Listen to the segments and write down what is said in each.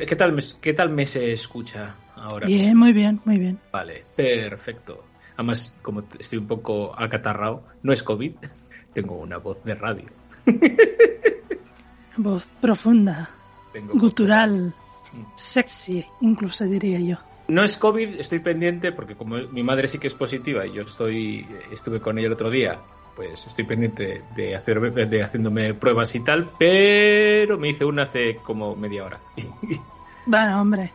¿Qué tal, me, ¿Qué tal me se escucha ahora? Bien, muy bien, muy bien. Vale, perfecto. Además, como estoy un poco acatarrado, no es COVID, tengo una voz de radio. Voz profunda, gutural, sexy, incluso diría yo. No es COVID, estoy pendiente porque como mi madre sí que es positiva y yo estoy estuve con ella el otro día, pues estoy pendiente de hacer de haciéndome pruebas y tal, pero me hice una hace como media hora. Bueno, hombre.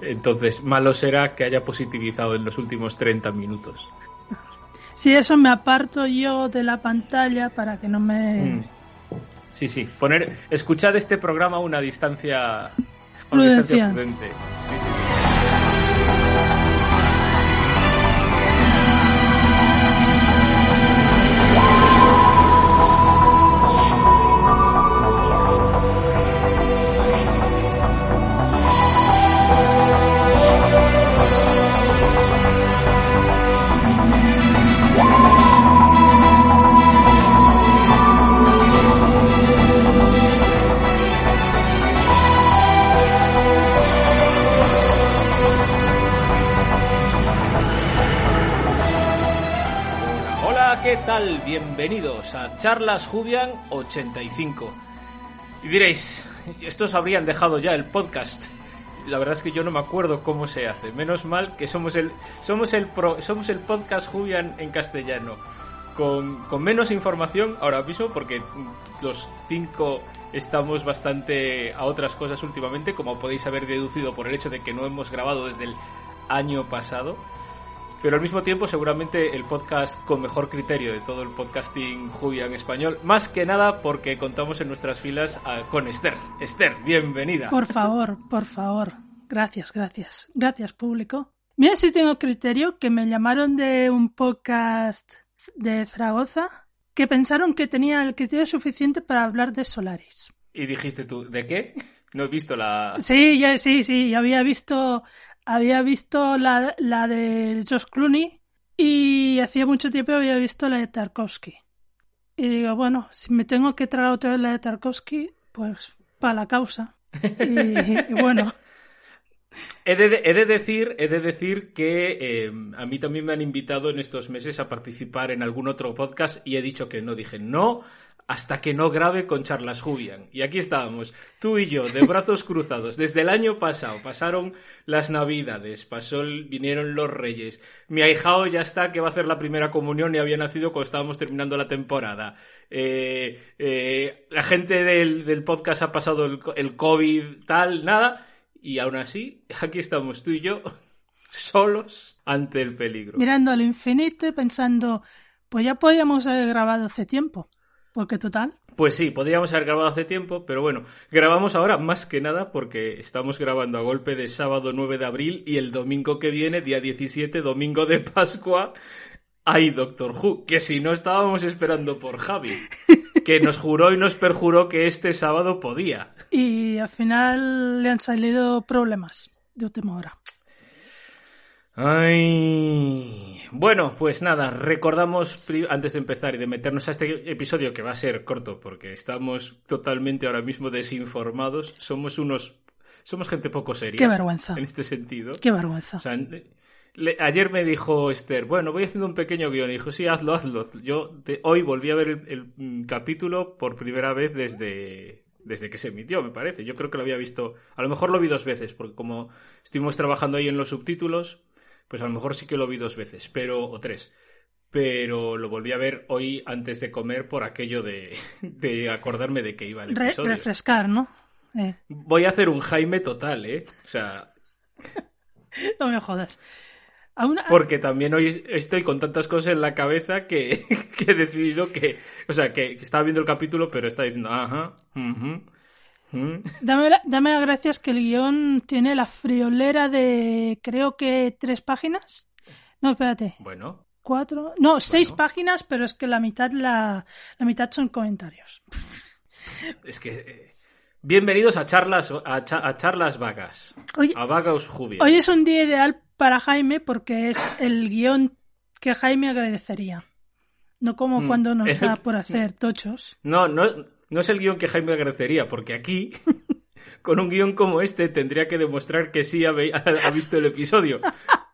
Entonces, malo será que haya positivizado en los últimos 30 minutos. Si eso me aparto yo de la pantalla para que no me mm. Sí, sí, poner escuchad este programa a una distancia a una distancia prudente. Sí, sí, sí. Bienvenidos a Charlas Jubian 85. Y diréis, estos habrían dejado ya el podcast. La verdad es que yo no me acuerdo cómo se hace. Menos mal que somos el somos el somos el podcast Jubian en castellano. Con, con menos información ahora mismo porque los cinco estamos bastante a otras cosas últimamente, como podéis haber deducido por el hecho de que no hemos grabado desde el año pasado pero al mismo tiempo seguramente el podcast con mejor criterio de todo el podcasting Julia en español, más que nada porque contamos en nuestras filas con Esther. Esther, bienvenida. Por favor, por favor. Gracias, gracias. Gracias, público. Mira si tengo criterio que me llamaron de un podcast de Zaragoza que pensaron que tenía el criterio suficiente para hablar de Solaris. Y dijiste tú, ¿de qué? No he visto la... Sí, ya, sí, sí, había visto había visto la, la de Josh Clooney y hacía mucho tiempo había visto la de Tarkovsky. Y digo, bueno, si me tengo que tragar otra vez la de Tarkovsky, pues para la causa. Y, bueno. He de, decir, he de decir que eh, a mí también me han invitado en estos meses a participar en algún otro podcast y he dicho que no. Dije, no, hasta que no grabe con Charlas Jubian. Y aquí estábamos, tú y yo, de brazos cruzados. Desde el año pasado pasaron las navidades, pasó vinieron los reyes. Mi ahijao ya está, que va a hacer la primera comunión y había nacido cuando estábamos terminando la temporada. Eh, eh, la gente del, podcast ha pasado el, el COVID, tal, nada. Y aún así, aquí estamos tú y yo, solos ante el peligro. Mirando al infinito pensando, pues ya podíamos haber grabado hace tiempo. Porque total. Pues sí, podríamos haber grabado hace tiempo, pero bueno, grabamos ahora más que nada porque estamos grabando a golpe de sábado 9 de abril y el domingo que viene, día 17, domingo de Pascua, hay Doctor Who, que si no estábamos esperando por Javi, que nos juró y nos perjuró que este sábado podía. Y al final le han salido problemas de última hora. Ay. Bueno, pues nada, recordamos antes de empezar y de meternos a este episodio que va a ser corto porque estamos totalmente ahora mismo desinformados. Somos unos. Somos gente poco seria. Qué vergüenza. En este sentido. Qué vergüenza. ayer me dijo Esther, bueno, voy haciendo un pequeño guion. Y dijo, sí, hazlo, hazlo. Yo hoy volví a ver el, mm, capítulo por primera vez desde, desde que se emitió, me parece. Yo creo que lo había visto, a lo mejor lo vi dos veces, porque como estuvimos trabajando ahí en los subtítulos, pues a lo mejor sí que lo vi dos veces, pero o tres. Pero lo volví a ver hoy antes de comer por aquello de, de acordarme de que iba el episodio. refrescar, ¿no? Eh. Voy a hacer un Jaime total, ¿eh? O sea... no me jodas. Porque también hoy estoy con tantas cosas en la cabeza que, he decidido que... O sea, que, estaba viendo el capítulo, pero está diciendo, ajá, Mm. Dame, dame las gracias que el guion tiene la friolera de creo que tres páginas. No, espérate. Bueno. Cuatro. No, seis páginas, pero es que la mitad la, la mitad son comentarios. Es que eh, bienvenidos a charlas a, charlas vagas. Hoy, a vagos Hoy es un día ideal para Jaime porque es el guion que Jaime agradecería. No como mm. cuando nos da por hacer tochos. No, no, no es el guion que Jaime agradecería, porque aquí con un guion como este tendría que demostrar que sí ha, visto el episodio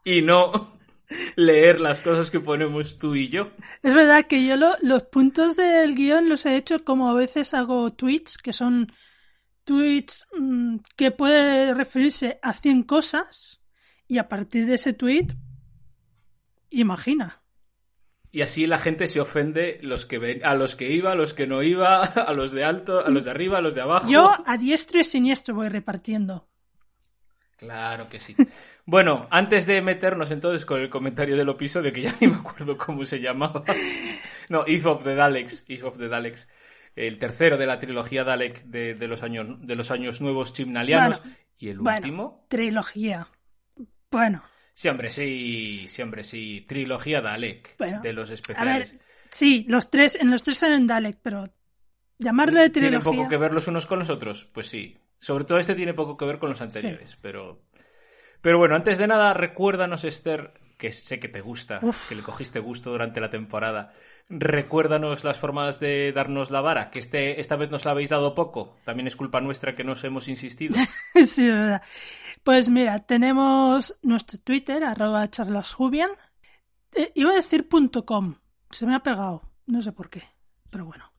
y no leer las cosas que ponemos tú y yo. Es verdad que yo lo- los puntos del guion los he hecho como a veces hago tweets, que son tweets mm, que puede referirse a 100 cosas y a partir de ese tweet, imagina. Y así la gente se ofende los que ven, a los que iba, a los que no iba, a los de alto, a los de arriba, a los de abajo. Yo a diestro y siniestro voy repartiendo. Claro que sí. Bueno, antes de meternos entonces con el comentario del episodio, que ya ni me acuerdo cómo se llamaba. No, Eve of the Daleks. Eve of the Daleks. El tercero de la trilogía Dalek de, de los, años, de los años nuevos chimnalianos. Bueno, y el Bueno, último. trilogía. Bueno, Sí, hombre, sí. Sí, hombre, sí. Trilogía Dalek. Bueno, de los a ver, especiales. sí, los tres, en los tres salen Dalek, pero llamarle de ¿Tienen trilogía. poco que ver los unos con los otros? Pues sí. Sobre todo este tiene poco que ver con los anteriores, pero... Pero bueno, antes de nada, recuérdanos, Esther, que sé que te gusta, Uf. que le cogiste gusto durante la temporada. Recuérdanos las formas de darnos la vara, que este, esta vez nos la habéis dado poco. También es culpa nuestra que nos hemos insistido. sí, es verdad. Pues mira, tenemos nuestro Twitter, arroba charlasjubian. Eh, iba a decir punto .com, se me ha pegado, no sé por qué, pero bueno.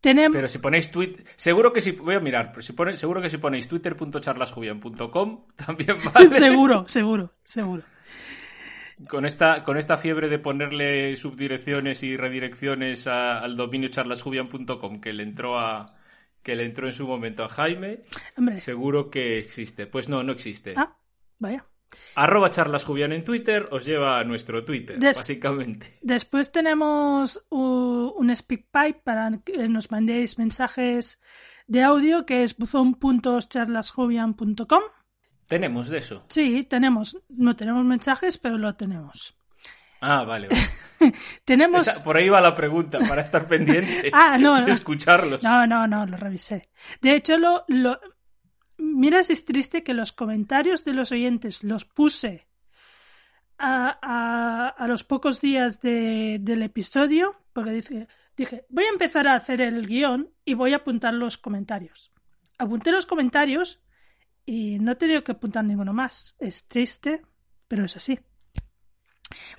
Tenemos... Pero si ponéis tweet, seguro que si voy a mirar, pero si pone, seguro que si ponéis twitter.charlasjubian.com también vale. seguro, seguro, seguro. Con esta, con esta fiebre de ponerle subdirecciones y redirecciones a- al dominio charlasjubian.com que le entró a que le entró en su momento a Jaime, Hombre, seguro que existe. Pues no, no existe. ah, vaya. Arroba charlasjubian en Twitter os lleva a nuestro Twitter, Des- básicamente. Después tenemos un SpeakPipe para que nos mandéis mensajes de audio que es buzón.charlasjubian.com. Tenemos de eso. Sí, tenemos, no tenemos mensajes, pero lo tenemos. Ah, vale. vale. Tenemos... Esa- por ahí va la pregunta, para estar pendiente Ah, no, no. de escucharlos. No, no, no, lo revisé. De hecho, lo, lo... Mira si es triste que los comentarios de los oyentes los puse a, a- a los pocos días de- del episodio, porque dije, dije, voy a empezar a hacer el guion y voy a apuntar los comentarios. Apunté los comentarios y no he tenido que apuntar ninguno más. Es triste, pero es así.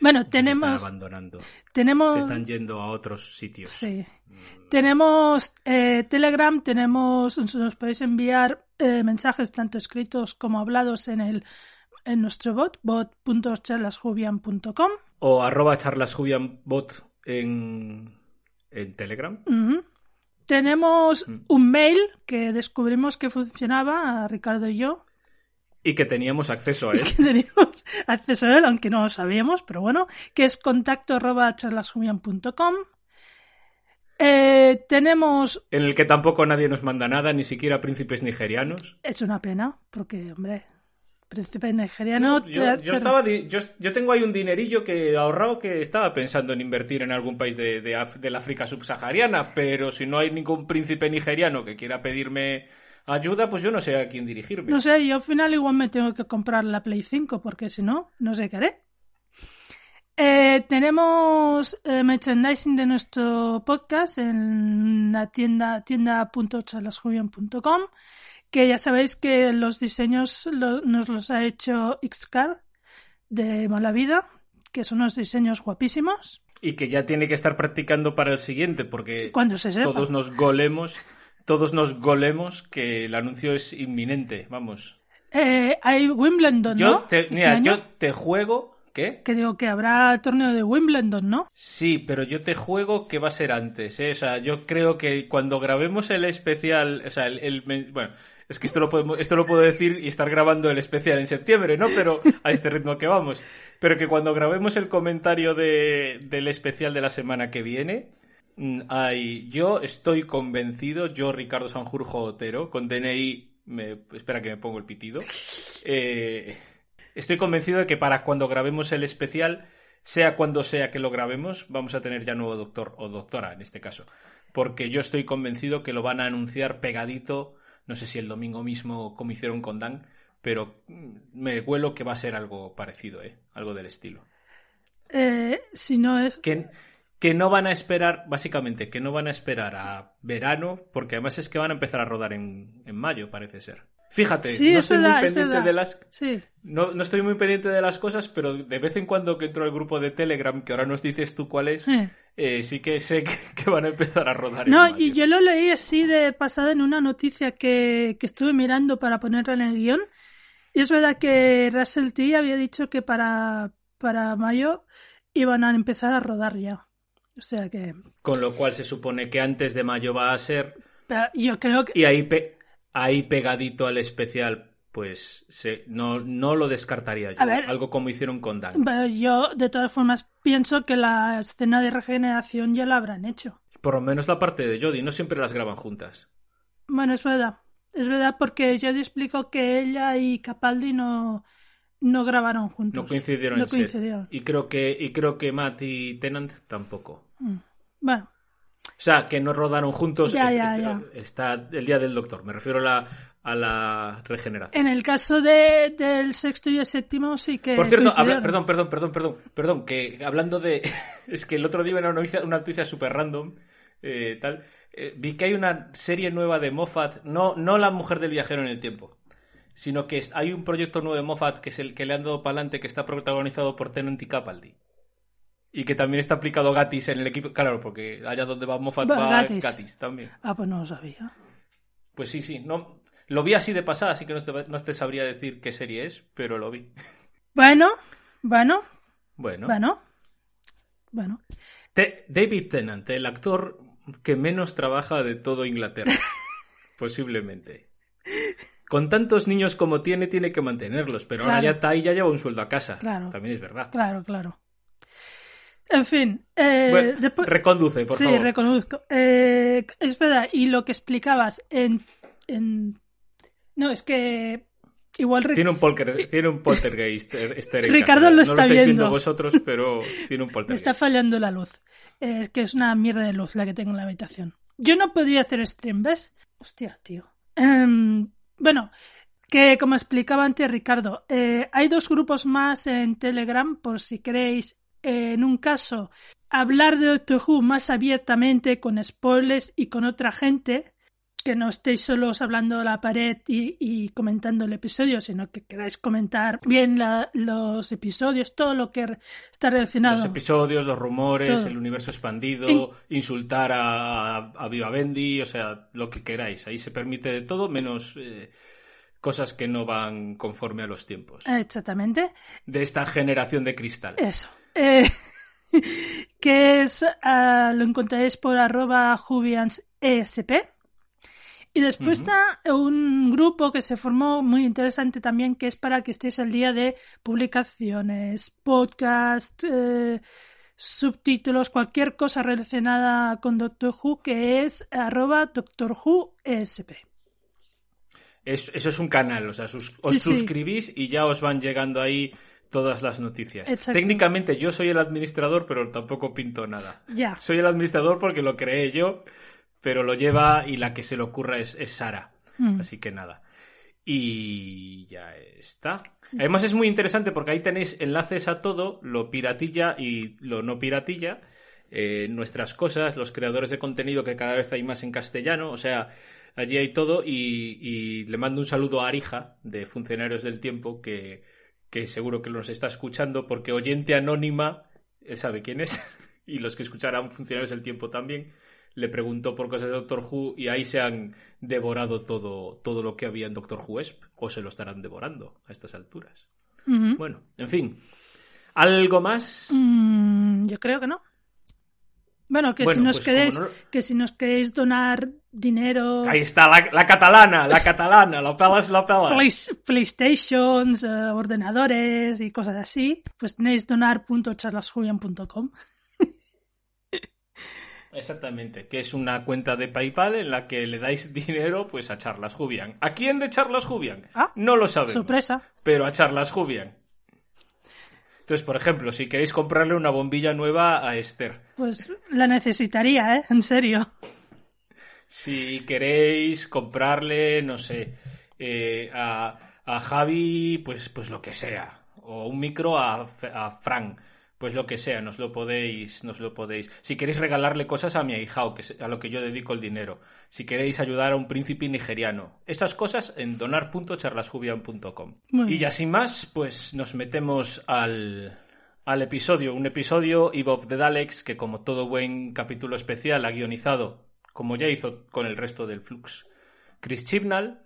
Bueno, Se están tenemos... abandonando. tenemos Se están yendo a otros sitios. Sí. Tenemos eh, Telegram, tenemos, nos podéis enviar eh, mensajes tanto escritos como hablados en el en nuestro bot, bot.charlasjubian.com. O arroba charlasjubianbot en, en Telegram. Tenemos Mm. un mail que descubrimos que funcionaba, a Ricardo y yo, Y que teníamos acceso a él. que teníamos acceso a él, aunque no lo sabíamos, pero bueno, que es contacto arroba charlasjubian.com. Eh, tenemos en el que tampoco nadie nos manda nada, ni siquiera príncipes nigerianos. Es una pena, porque, hombre, príncipe nigeriano. yo, te- yo te- estaba yo, yo tengo ahí un dinerillo que ahorrado que estaba pensando en invertir en algún país de, de Af- del África subsahariana, pero si no hay ningún príncipe nigeriano que quiera pedirme ayuda, pues yo no sé a quién dirigirme. No sé, yo al final igual me tengo que comprar la Play 5, porque si no, no sé qué haré. Eh, tenemos eh, merchandising de nuestro podcast en la tienda tienda.charlasjubian.com que ya sabéis que los diseños lo- nos los ha hecho Xcar de Mala Vida, que son unos diseños guapísimos. Y que ya tiene que estar practicando para el siguiente, porque Cuando se sepa. todos nos golemos, todos nos golemos que el anuncio es inminente, vamos. Eh, hay Wimbledon, Yo ¿no? te, Este mira, yo te juego, ¿qué? Que digo que habrá torneo de Wimbledon, ¿no? Sí, pero yo te juego que va a ser antes, ¿eh? O sea, yo creo que cuando grabemos el especial, o sea, el, el bueno, es que esto lo podemos, esto lo puedo decir y estar grabando el especial en septiembre, ¿no? Pero a este ritmo que vamos. Pero que cuando grabemos el comentario de, del especial de la semana que viene, mm, hay, yo estoy convencido, yo Ricardo Sanjurjo Otero, con DNI, me, espera que me pongo el pitido, eh, estoy convencido de que para cuando grabemos el especial, sea cuando sea que lo grabemos, vamos a tener ya nuevo doctor o doctora en este caso. Porque yo estoy convencido que lo van a anunciar pegadito, no sé si el domingo mismo como hicieron con Dan, pero mm, me huelo que va a ser algo parecido, ¿eh? Algo del estilo. Eh, si no es... que no van a esperar, básicamente, que no van a esperar a verano, porque además es que van a empezar a rodar en, en mayo, parece ser. Fíjate, Sí, no es estoy verdad, muy pendiente de las Sí. no, no estoy muy pendiente de las cosas, pero de vez en cuando que entro al grupo de Telegram, que ahora nos dices tú cuál es, Sí. eh, sí que sé que, que van a empezar a rodar. No, en mayo. y yo lo leí así de pasada en una noticia que, que estuve mirando para ponerla en el guion. Y es verdad que Russell T había dicho que para, para mayo iban a empezar a rodar ya. O sea que. Con lo cual se supone que antes de mayo va a ser. pero yo creo que. Y ahí, pe- ahí pegadito al especial, pues se, no, no lo descartaría yo. A ver. Algo como hicieron con Dan. pero yo, de todas formas, pienso que la escena de regeneración ya la habrán hecho. Por lo menos la parte de Jodie, no siempre las graban juntas. Bueno, es verdad. Es verdad porque Jodie explicó que ella y Capaldi no, no grabaron juntos. No coincidieron No en set. coincidieron. Y creo que, y creo que Matt y Tennant tampoco. Mm. Bueno, O sea, que no rodaron juntos. Ya, es- ya, es- ya. Está el día del doctor. Me refiero a la, a la regeneración. En el caso de, del sexto y el séptimo sí que. Por cierto, habla- perdón, perdón, perdón, perdón, perdón, que hablando de... es que el otro día vi una noticia, una noticia súper random, eh, tal. eh, vi que hay una serie nueva de Moffat, no, no La Mujer del Viajero en el Tiempo, sino que hay un proyecto nuevo de Moffat que es el que le han dado para adelante, que está protagonizado por Tennant y Capaldi. Y que también está aplicado Gatis en el equipo. Claro, porque allá donde va Moffat Va va. Gatis también. Ah, pues no lo sabía. Pues sí, sí. No, lo vi así de pasada, así que no te, no te sabría decir qué serie es, pero lo vi. Bueno, bueno, Bueno. bueno. Bueno. Te- David Tennant, el actor que menos trabaja de todo Inglaterra. Posiblemente. Con tantos niños como tiene, tiene que mantenerlos, pero ahora Claro. ya está ahí, ya lleva un sueldo a casa. Claro. También es verdad. Claro, claro. En fin. Eh, Bueno, después- reconduce, por sí, favor. reconozco. Eh, es verdad, y lo que explicabas en. en... No, es que. Igual. Ric- Tiene un, polker, tiene un poltergeist. eh, Esther, Ricardo casa. lo no está lo estáis viendo viendo. vosotros, pero tiene un Me poltergeist. está fallando la luz. Eh, es que es una mierda de luz la que tengo en la habitación. Yo no podría hacer stream, ¿ves? Hostia, tío. Em, bueno, que como explicaba antes Ricardo, eh, hay dos grupos más en Telegram por si queréis, eh, en un caso, hablar de Doctor Who más abiertamente, con spoilers y con otra gente, que no estéis solos hablando a la pared y, y comentando el episodio, sino que queráis comentar bien la- los episodios, todo lo que está relacionado. Los episodios, los rumores, Todo. el universo expandido, insultar a, a Viva Bendy, o sea, lo que queráis. Ahí se permite de todo, menos eh, cosas que no van conforme a los tiempos. Eh, Exactamente. De esta generación de cristal. Eso. Eh, que es, ah, lo encontraréis por arroba jubiansesp. Y después está un grupo que se formó muy interesante también, que es para que estéis al día de publicaciones, podcast, eh, subtítulos, cualquier cosa relacionada con Doctor Who, que es arroba Doctor Who ESP. Es- eso es un canal, o sea, sus- os Sí, sí. suscribís y ya os van llegando ahí todas las noticias. Exacto. Técnicamente yo soy el administrador, pero tampoco pinto nada. Ya. Soy el administrador porque lo creé yo, pero lo lleva y la que se le ocurra es, es Sara. Mm. Así que nada. Y ya está. Además es muy interesante porque ahí tenéis enlaces a todo, lo piratilla y lo no piratilla, eh, nuestras cosas, los creadores de contenido que cada vez hay más en castellano, o sea, allí hay todo y, y le mando un saludo a Arija de Funcionarios del Tiempo que, que seguro que nos está escuchando porque oyente anónima, él sabe quién es, y los que escucharán Funcionarios del Tiempo también, le preguntó por cosas de Doctor Who y ahí se han devorado todo, todo lo que había en Doctor Who Esp, o se lo estarán devorando a estas alturas. Bueno, en fin. ¿Algo más? Mm, yo creo que no. Bueno, que Bueno, si nos pues queréis, no- que si nos queréis donar dinero, Ahí está, la, la catalana, la catalana, la pela es la pela. Play- PlayStations, eh, ordenadores y cosas así, pues tenéis donar.charlasjulian.com. Exactamente, que es una cuenta de PayPal en la que le dais dinero pues a Charlas Jubian. ¿A quién de Charlas Jubian? Ah, no lo sabemos. Sorpresa. pero a Charlas Jubian. Entonces, por ejemplo, si queréis comprarle una bombilla nueva a Esther, Pues la necesitaría, ¿eh? En serio. si queréis comprarle, no sé, eh, a, a Javi, pues, pues lo que sea, o un micro a, a Fran, Pues lo que sea, nos lo podéis, nos lo podéis. Si queréis regalarle cosas a mi ahijao, que es a lo que yo dedico el dinero. Si queréis ayudar a un príncipe nigeriano. Esas cosas en donar.charlasjubian.com. Y ya sin más, pues nos metemos al, al episodio. Un episodio, Eve of the Daleks, que como todo buen capítulo especial ha guionizado, como ya hizo con el resto del Flux, Chris Chibnall,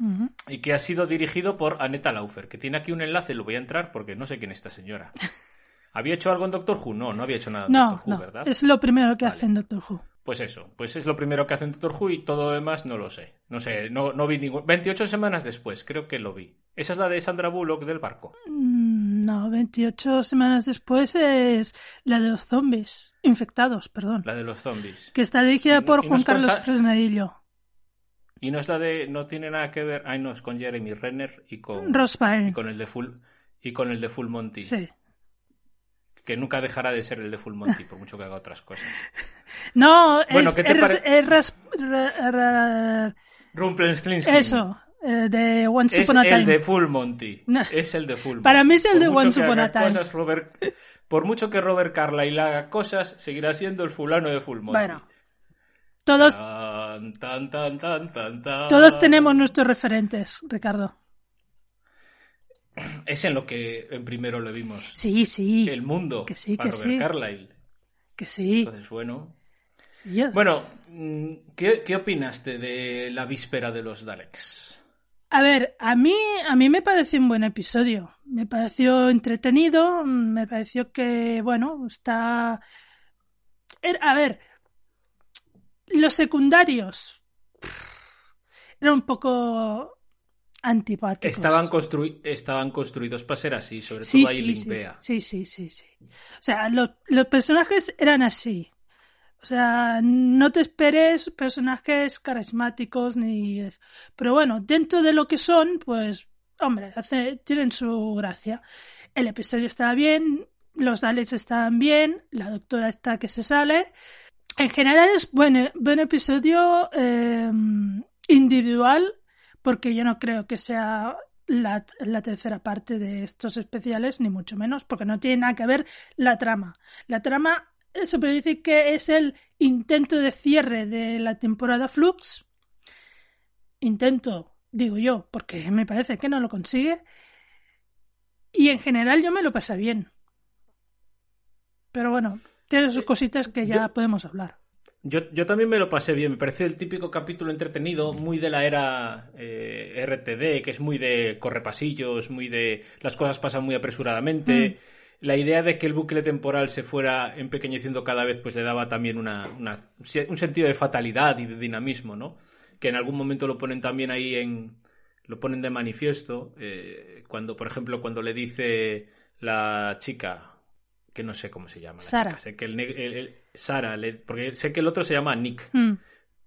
Ujú. y que ha sido dirigido por Aneta Laufer, que tiene aquí un enlace, lo voy a entrar porque no sé quién es esta señora. ¿Había hecho algo en Doctor Who? No, no había hecho nada en No, Doctor Who, no, ¿verdad? es lo primero que Vale. hace en Doctor Who. Pues eso, pues es lo primero que hace en Doctor Who y todo lo demás no lo sé. No sé, no, no vi ningún... 28 semanas después, creo que lo vi. Esa es la de Sandra Bullock del barco. Mm, No, 28 semanas después es la de los zombies. Infectados, perdón. La de los zombies. Que está dirigida Y por y Juan con Carlos Fresnadillo. Y no es la de... No tiene nada que ver... Ay, no, es con Jeremy Renner y con... Ross y con el de Full... Y con el de Full Monty. Sí. Que nunca dejará de ser el de Full Monty, por mucho que haga otras cosas. No, Bueno, es, ¿qué te es- pare- ras- eso, eh, de Once Es Upon a Time. el de Full Monty. No. Es el de Full Monty. Para mí es el Por de Once Upon a haga Time. cosas, Robert- por mucho que Robert Carlyle haga cosas, seguirá siendo el fulano de Full Monty. Bueno, todos, tan, tan, tan. todos tenemos nuestros referentes, Ricardo. Es en lo que en primero le vimos Sí, sí, el mundo que sí, para que Robert sí. Carlyle. que sí. Entonces, bueno. sí, yo- Bueno, mm, ¿qué, ¿qué opinaste de la víspera de los Daleks? A ver, a mí, a mí me pareció un buen episodio. Me pareció entretenido, me pareció que, bueno, está... Er- A ver, los secundarios eran un poco antipáticos. Estaban, construi- estaban construidos para ser así, sobre sí, todo ahí sí, Link sí, sí, sí, sí. O sea, los, los personajes eran así. O sea, no te esperes personajes carismáticos ni... Pero bueno, dentro de lo que son, pues, hombre, hace, tienen su gracia. El episodio estaba bien, los Daleks estaban bien, la doctora está que se sale. En general es buen, buen episodio eh, individual, porque yo no creo que sea la, la tercera parte de estos especiales, ni mucho menos, porque no tiene nada que ver la trama. La trama eh, se puede decir que es el intento de cierre de la temporada Flux. Intento, digo yo, porque me parece que no lo consigue. Y en general yo me lo pasé bien. Pero bueno, tiene sus cositas que ya yo- podemos hablar. Yo, yo también me lo pasé bien, me pareció el típico capítulo entretenido, muy de la era eh, RTD, que es muy de correpasillos, muy de las cosas pasan muy apresuradamente. Mm. La idea de que el bucle temporal se fuera empequeñeciendo cada vez, pues le daba también una, una- un sentido de fatalidad y de dinamismo, ¿no? Que en algún momento lo ponen también ahí en. lo ponen de manifiesto. eh, cuando, por ejemplo, cuando le dice la chica, que no sé cómo se llama. La Sara. chica, sé que el, el- el- Sara, le- porque sé que el otro se llama Nick, Mm.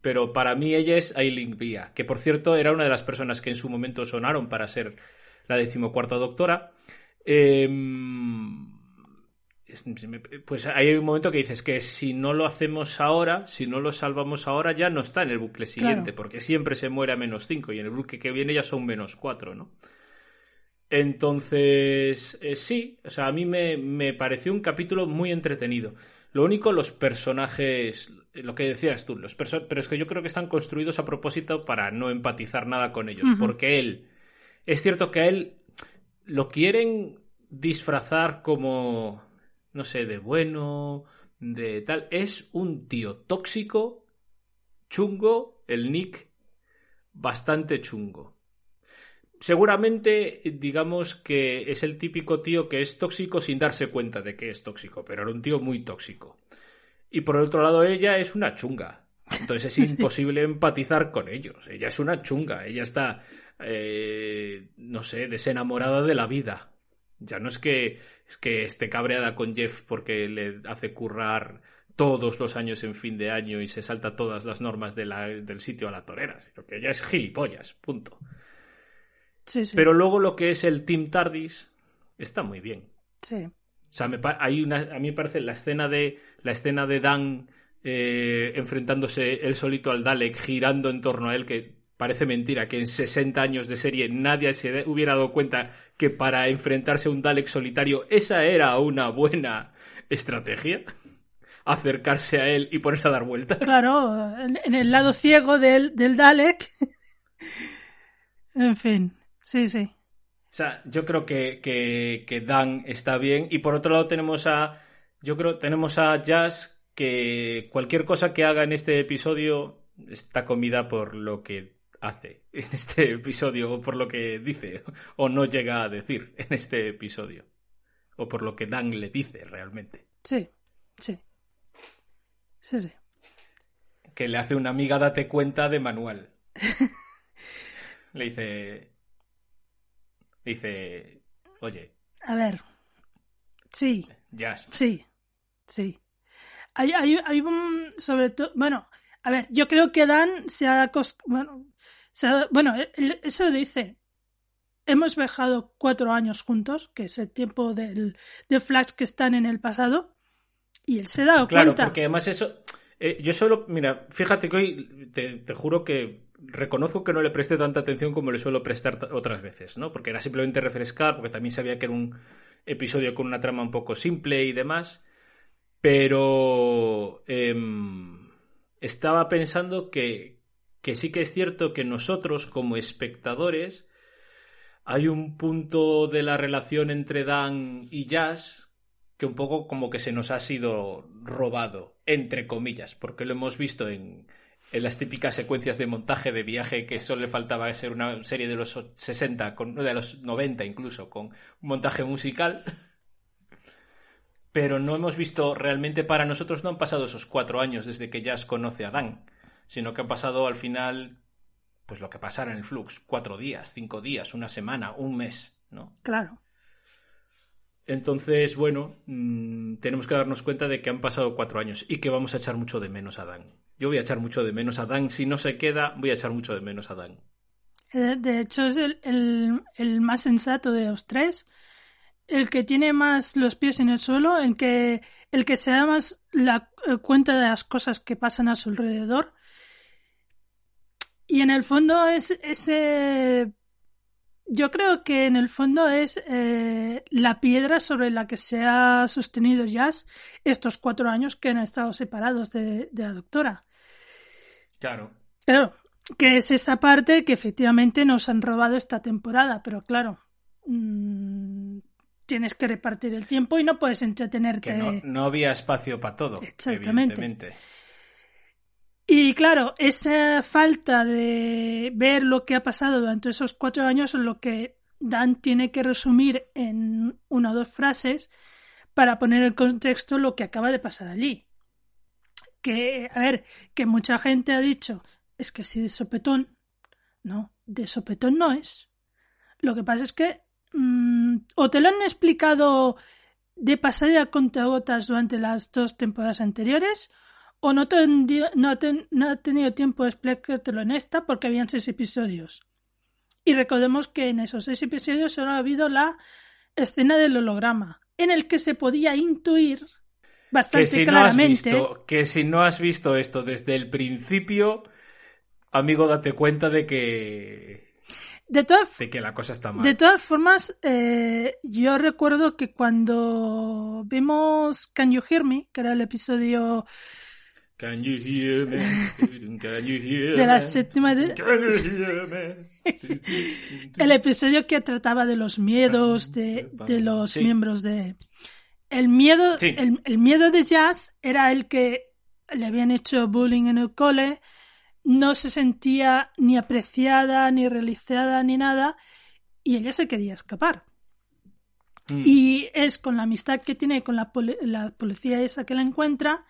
pero para mí ella es Aileen Vía, que por cierto era una de las personas que en su momento sonaron para ser la decimocuarta doctora. Em, pues hay un momento que dices que si no lo hacemos ahora, si no lo salvamos ahora, ya no está en el bucle siguiente, Claro. porque siempre se muere a menos 5 y en el bucle que viene ya son menos 4, ¿no? Entonces, eh, sí, o sea, a mí me, me pareció un capítulo muy entretenido. Lo único, los personajes, lo que decías tú, los pero es que yo creo que están construidos a propósito para no empatizar nada con ellos, porque él, es cierto que a él lo quieren disfrazar como, no sé, de bueno, de tal. Es un tío tóxico, chungo, el Nick, bastante chungo. Seguramente, digamos que es el típico tío que es tóxico sin darse cuenta de que es tóxico, pero era un tío muy tóxico. Y por el otro lado, ella es una chunga. Entonces es imposible empatizar con ellos. Ella es una chunga. Ella está, eh, no sé, desenamorada de la vida. Ya no es que, es que esté cabreada con Jeff porque le hace currar todos los años en fin de año y se salta todas las normas de la- del sitio a la torera, sino que ella es gilipollas, punto. Sí, sí. Pero luego lo que es el Team Tardis está muy bien. sí. O sea, me hay una, a mí me parece la escena de la escena de Dan eh, enfrentándose él solito al Dalek, girando en torno a él, que parece mentira que en 60 años de serie nadie se hubiera dado cuenta que para enfrentarse a un Dalek solitario esa era una buena estrategia. Acercarse a él y ponerse a dar vueltas. Claro, en el lado ciego del, del Dalek. en fin, sí, sí. O sea, yo creo que, que, que Dan está bien. Y por otro lado tenemos a. Yo creo tenemos a Jazz que cualquier cosa que haga en este episodio está comida por lo que hace en este episodio o por lo que dice o no llega a decir en este episodio o por lo que Dan le dice realmente. Sí, sí. Sí, sí. Que le hace una amiga date cuenta de manual. le dice dice, "Oye, a ver. Sí. Jazz. Sí. Sí. Hay, hay, hay un. Sobre todo. Bueno, a ver, yo creo que Dan se ha. Bueno, se ha, bueno, eso dice. Hemos viajado cuatro años juntos, que es el tiempo del, de Flash que están en el pasado, y él se ha dado claro, cuenta. Claro, porque además eso. Eh, yo solo. Mira, fíjate que hoy te, te, juro que reconozco que no le presté tanta atención como le suelo prestar otras veces, ¿no? Porque era simplemente refrescar, porque también sabía que era un episodio con una trama un poco simple y demás. Pero eh, estaba pensando que, que sí que es cierto que nosotros como espectadores hay un punto de la relación entre Dan y Jazz que un poco como que se nos ha sido robado, entre comillas, porque lo hemos visto en, en las típicas secuencias de montaje de viaje que solo le faltaba ser una serie de los 60, con, de los 90 incluso, con montaje musical pero no hemos visto realmente para nosotros no han pasado esos cuatro años desde que Jazz conoce a Dan, sino que han pasado al final pues lo que pasara en el Flux, cuatro días, cinco días, una semana, un mes, ¿no? Claro. Entonces, bueno, mmm, tenemos que darnos cuenta de que han pasado cuatro años y que vamos a echar mucho de menos a Dan. Yo voy a echar mucho de menos a Dan. Si no se queda, voy a echar mucho de menos a Dan. De hecho, es el, más sensato de los tres el que tiene más los pies en el suelo, el que, el que se da más la cuenta de las cosas que pasan a su alrededor. Y en el fondo es ese. Yo creo que en el fondo es eh, la piedra sobre la que se ha sostenido Jazz estos cuatro años que han estado separados de la doctora. Claro. Claro, que es esa parte que efectivamente nos han robado esta temporada, pero claro, mmm, tienes que repartir el tiempo y no puedes entretenerte. Que no, no había espacio para todo. Exactamente. Y claro, esa falta de ver lo que ha pasado durante esos cuatro años es lo que Dan tiene que resumir en una o dos frases para poner en contexto lo que acaba de pasar allí. Que, a ver, que mucha gente ha dicho, es que si de sopetón, no, de sopetón no es. Lo que pasa es que mmm, o te lo han explicado de pasada a contagotas durante las dos temporadas anteriores, o no, te, no, te, no ha tenido tiempo de explicártelo en esta porque habían seis episodios. Y recordemos que en esos seis episodios solo ha habido la escena del holograma, en el que se podía intuir bastante que si claramente. No has visto, que si no has visto esto desde el principio, amigo, date cuenta de que de todas, de que la cosa está mal. De todas formas, eh, yo recuerdo que cuando vimos Can You Hear Me, que era el episodio Can you hear me? Can you hear de la me? séptima de... Can you hear me? el episodio que trataba de los miedos de, de los Sí. miembros de el miedo Sí. el, el miedo de Jazz era el que le habían hecho bullying en el cole no se sentía ni apreciada ni realizada ni nada y ella se quería escapar Mm. y es con la amistad que tiene con la, la policía esa que la encuentra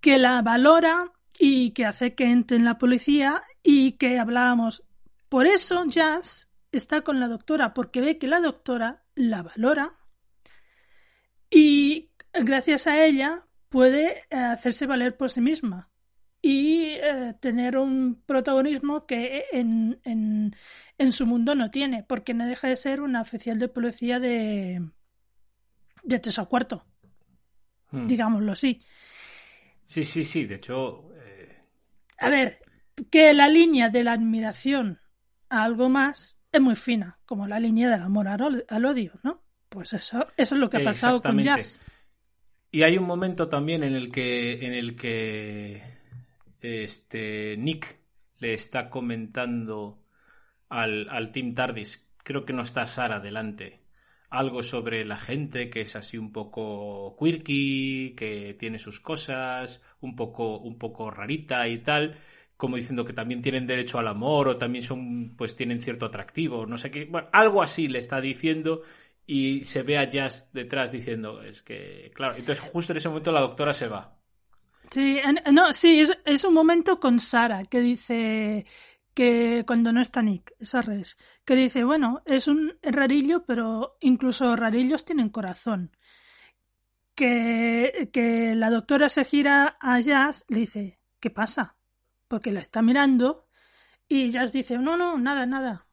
que la valora y que hace que entre en la policía y que hablábamos. Por eso Jazz está con la doctora, porque ve que la doctora la valora y gracias a ella puede eh, hacerse valer por sí misma y eh, tener un protagonismo que en, en, en su mundo no tiene, porque no deja de ser una oficial de policía de, de tres a cuarto, Mm. digámoslo así. Sí, sí, sí. De hecho, eh, A ver, que la línea de la admiración a algo más es muy fina, como la línea del amor al odio, ¿no? Pues eso, eso es lo que ha pasado con Jazz. Y hay un momento también en el que, en el que este, Nick le está comentando al, al Team Tardis, creo que no está Sara delante, algo sobre la gente que es así un poco quirky, que tiene sus cosas, un poco, un poco rarita y tal, como diciendo que también tienen derecho al amor o también son, pues tienen cierto atractivo, no sé qué, bueno, algo así le está diciendo y se ve a Jazz detrás diciendo, es que, claro, entonces justo en ese momento la doctora se va. Sí, no, sí, es, es un momento con Sara que dice que cuando no está Nick, es al revés, que dice, bueno, es un rarillo, pero incluso rarillos tienen corazón. Que, que la doctora se gira a Jazz, le dice, ¿qué pasa? Porque la está mirando y Jazz dice, no, no, nada, nada.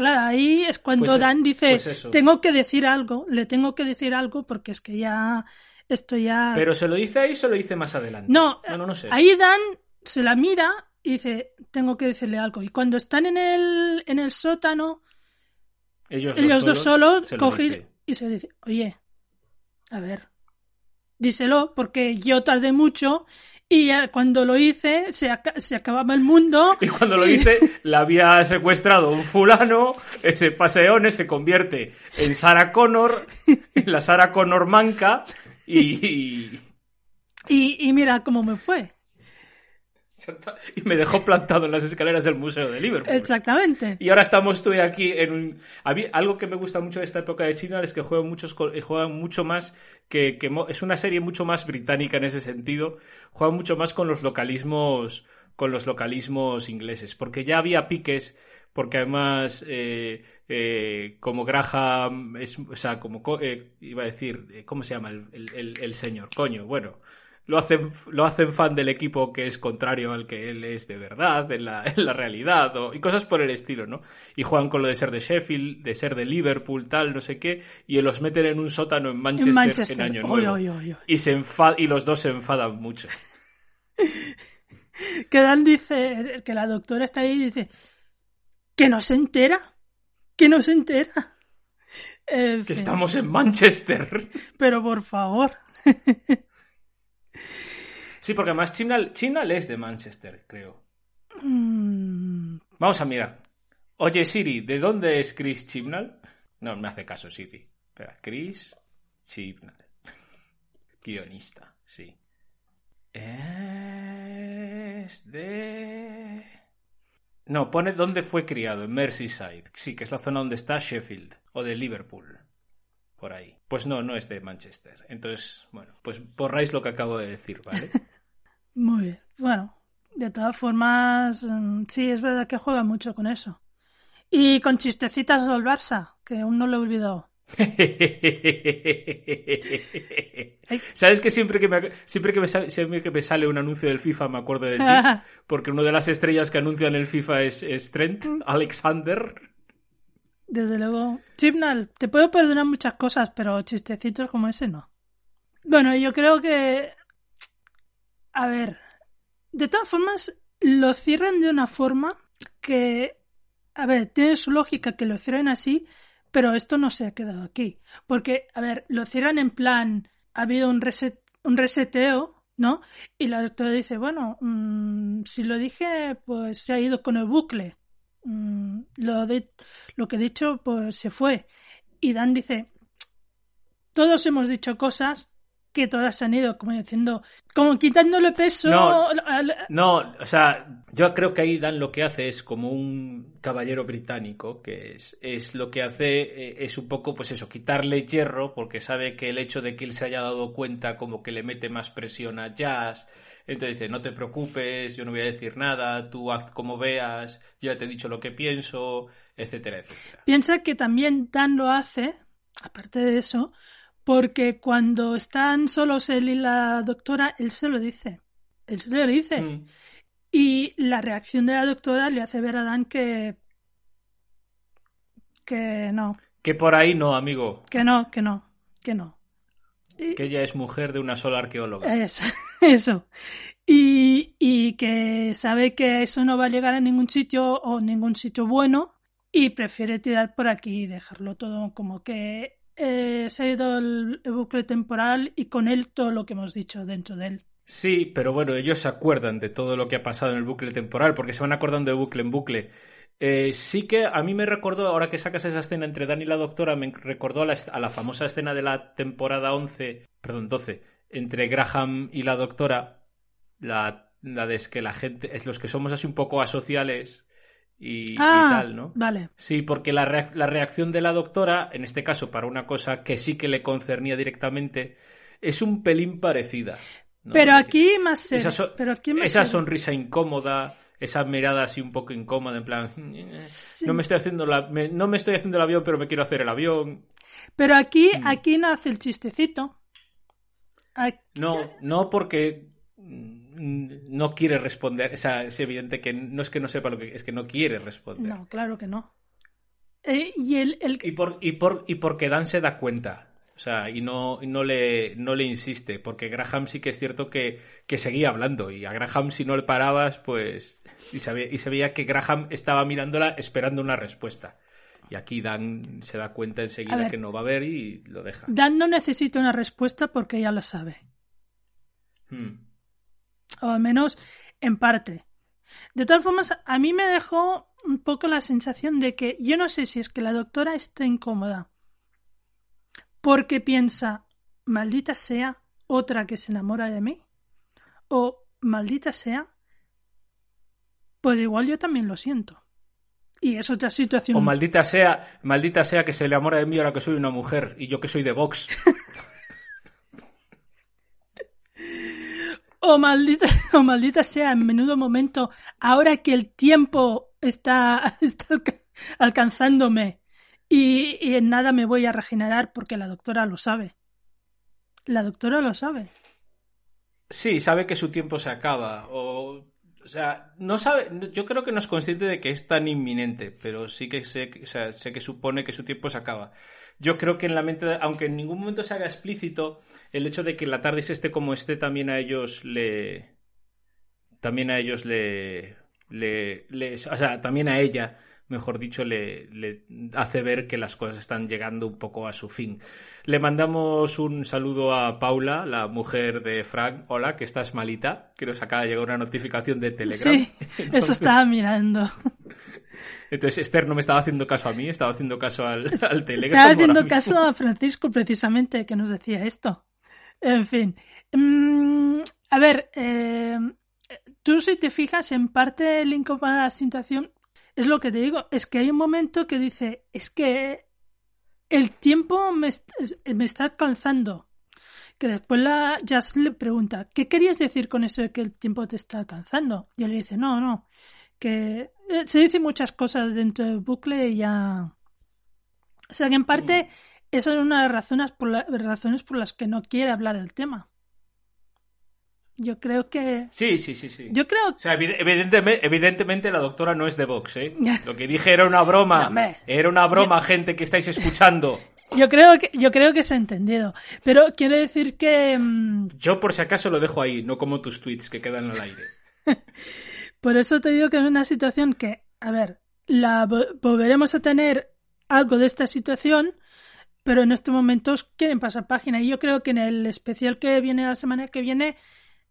Claro, ahí es cuando Pues, eh, Dan dice, pues tengo que decir algo, le tengo que decir algo porque es que ya esto ya... Pero se lo dice ahí o se lo dice más adelante. No, no, no, no sé. ahí Dan se la mira y dice, tengo que decirle algo. Y cuando están en el, en el sótano, Ellos, ellos dos solos se lo cogen y se dice, oye, a ver, díselo porque yo tardé mucho y ya cuando lo hice se, aca- se acababa el mundo. Y cuando lo dice, la había secuestrado un fulano, ese paseone se convierte en Sarah Connor, en la Sarah Connor manca, Y, y mira cómo me fue. y me dejó plantado en las escaleras del Museo de Liverpool. Exactamente. Y ahora estamos tú y aquí en un... a mí- algo que me gusta mucho de esta época de China es que juegan, muchos, eh, juegan mucho más, que, que es una serie mucho más británica en ese sentido, juegan mucho más con los localismos con los localismos ingleses, porque ya había piques, porque además eh, eh, como Graham, es, o sea, como co- eh, iba a decir, eh, ¿cómo se llama el- el señor? Coño, bueno, lo hacen, lo hacen fan del equipo que es contrario al que él es de verdad, en la, en la realidad, o- y cosas por el estilo, ¿no? Y juegan con lo de ser de Sheffield, de ser de Liverpool, tal, no sé qué, y los meten en un sótano en Manchester en. Año Nuevo. oy, oy, oy. Y, se enfa- y los dos se enfadan mucho. Que Dan dice, que la doctora está ahí y dice, que no se entera, que no se entera. En Que estamos en Manchester. Pero por favor. Sí, porque además Chimnal, Chimnal es de Manchester, creo. Mm, Vamos a mirar. Oye, Siri, ¿de dónde es Chris Chibnall? No, me hace caso Siri. Espera, Chris Chibnall. Guionista, sí. Es de... No, pone dónde fue criado, en Merseyside. Sí, que es la zona donde está Sheffield. O de Liverpool. Por ahí. Pues no, no es de Manchester. Entonces, bueno, pues borráis lo que acabo de decir, ¿vale? muy bien. Bueno, de todas formas, mm, sí, es verdad que juega mucho con eso. Y con chistecitas del Barça, que aún no lo he olvidado. ¿Sabes que siempre que me siempre que me sale, siempre que me sale un anuncio del FIFA me acuerdo de ti? Porque una de las estrellas que anuncian el FIFA es, es Trent Alexander. Desde luego. Chibnall, te puedo perdonar muchas cosas, pero chistecitos como ese no. Bueno, yo creo que. A ver. De todas formas, lo cierran de una forma que. A ver, tiene su lógica que lo cierren así, pero esto no se ha quedado aquí. Porque, a ver, lo cierran en plan. Ha habido un, reset, un reseteo, ¿no? Y la doctora dice, bueno, mmm, si lo dije, pues se ha ido con el bucle. Mm, lo, de, lo que he dicho, pues se fue. Y Dan dice, todos hemos dicho cosas que todas se han ido, como diciendo, como quitándole peso. No. No, o sea, yo creo que ahí Dan lo que hace es como un caballero británico, que es, es lo que hace eh, es un poco, pues eso, quitarle hierro, porque sabe que el hecho de que él se haya dado cuenta como que le mete más presión a Jazz. Entonces dice, no te preocupes, yo no voy a decir nada, tú haz como veas, yo ya te he dicho lo que pienso, etcétera, etcétera. Piensa que también Dan lo hace, aparte de eso, porque cuando están solos él y la doctora, él se lo dice. Él se lo dice. Mm. Y la reacción de la doctora le hace ver a Dan que. que no, Que por ahí no, amigo, que no, que no, que no. Que ella es mujer de una sola arqueóloga. Es- Eso. Y, y que sabe que eso no va a llegar a ningún sitio o ningún sitio bueno y prefiere tirar por aquí y dejarlo todo como que eh, se ha ido el, el bucle temporal y con él todo lo que hemos dicho dentro de él. Sí, pero bueno, ellos se acuerdan de todo lo que ha pasado en el bucle temporal, porque se van acordando de bucle en bucle. Eh, sí que a mí me recordó, ahora que sacas esa escena entre Dan y la doctora, me recordó a la, a la famosa escena de la temporada 11, perdón, 12, entre Graham y la doctora, la, la de que la gente, es los que somos así un poco asociales y, y Ah, tal, ¿no? vale. Sí, porque la, reac- la reacción de la doctora, en este caso para una cosa que sí que le concernía directamente, es un pelín parecida. ¿no? Pero aquí más serio. esa, so- pero aquí más esa sonrisa incómoda, esa mirada así un poco incómoda, en plan, Sí. no me estoy haciendo la, me- no me estoy haciendo el avión, pero me quiero hacer el avión. Pero aquí, Mm. aquí no hace el chistecito. Aquí- No, no porque mm, no quiere responder, o sea, es evidente que no es que no sepa lo que es que no quiere responder. no, claro que no. Eh, y el, el- Y por y por y porque Dan se da cuenta. O sea, y no, no le no le insiste, porque Graham sí que es cierto que, que seguía hablando y a Graham si no le parabas, pues y se, veía, y se veía que Graham estaba mirándola esperando una respuesta. Y aquí Dan se da cuenta enseguida ver. que no va a haber y lo deja. Dan no necesita una respuesta porque ya lo sabe. Hmm. O al menos en parte. De todas formas, a mí me dejó un poco la sensación de que yo no sé si es que la doctora está incómoda porque piensa, maldita sea otra que se enamora de mí, o maldita sea, pues igual yo también lo siento. Y es otra situación. O maldita sea, maldita sea que se le amora de mí ahora que soy una mujer y yo que soy de Vox. O maldita, o maldita sea, en menudo momento, ahora que el tiempo está, está alca- alcanzándome y, y en nada me voy a regenerar porque la doctora lo sabe. La doctora lo sabe. Sí, sabe que su tiempo se acaba. O, sea, no sabe. Yo creo que no es consciente de que es tan inminente, pero sí que sé, o sea, sé que supone que su tiempo se acaba. Yo creo que en la mente, aunque en ningún momento se haga explícito, el hecho de que la TARDIS esté como esté también a ellos le. También a ellos le, le- o sea, también a ella, mejor dicho, le, le hace ver que las cosas están llegando un poco a su fin. Le mandamos un saludo a Paula, la mujer de Frank. Hola, que estás malita. Que nos acaba de llegar una notificación de Telegram. Sí, eso estaba mirando. Entonces Esther no me estaba haciendo caso a mí, estaba haciendo caso al, al Telegram. Estaba haciendo caso a Francisco precisamente que nos decía esto. En fin. Mm, a ver, eh, tú si te fijas, en parte el incómoda de la situación es lo que te digo, es que hay un momento que dice, es que el tiempo me, est- me está alcanzando. Que después la Jazz le pregunta, ¿qué querías decir con eso de que el tiempo te está alcanzando? Y él le dice, no, no, que eh, se dicen muchas cosas dentro del bucle y ya... O sea que en parte esa es una de las razones por, la- razones por las que no quiere hablar del tema. Yo creo que... Sí, sí, sí, sí. Yo creo O sea, evi- evidentemente, evidentemente la doctora no es de Vox, ¿eh? Lo que dije era una broma. No. Era una broma, gente que estáis escuchando. Yo creo que, yo creo que se ha entendido. Pero quiero decir que mm, Yo por si acaso lo dejo ahí, no como tus tweets que quedan al aire. por eso te digo que es una situación que, a ver, la vo- volveremos a tener algo de esta situación, pero en estos momentos quieren pasar página. Y yo creo que en el especial que viene la semana que viene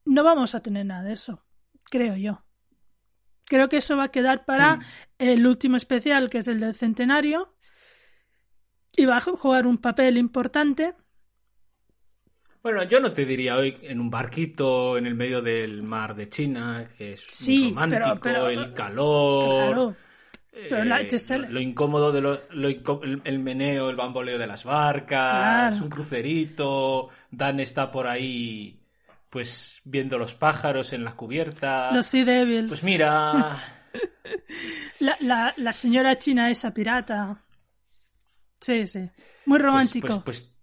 no vamos a tener nada de eso. Creo yo. Creo que eso va a quedar para Mm. el último especial, que es el del centenario. Y va a jugar un papel importante. Bueno, yo no te diría hoy en un barquito en el medio del mar de China, que es muy Sí, romántico, pero- pero- el calor, Claro. Pero eh, lo, lo incómodo de lo, lo inco- el, el meneo, el bamboleo de las barcas, Claro. un crucerito, Dan está por ahí pues viendo los pájaros en la cubierta. Los Sea Devils. Pues mira, La, la, la señora china esa pirata. Sí, sí. Muy pues, romántico. pues, pues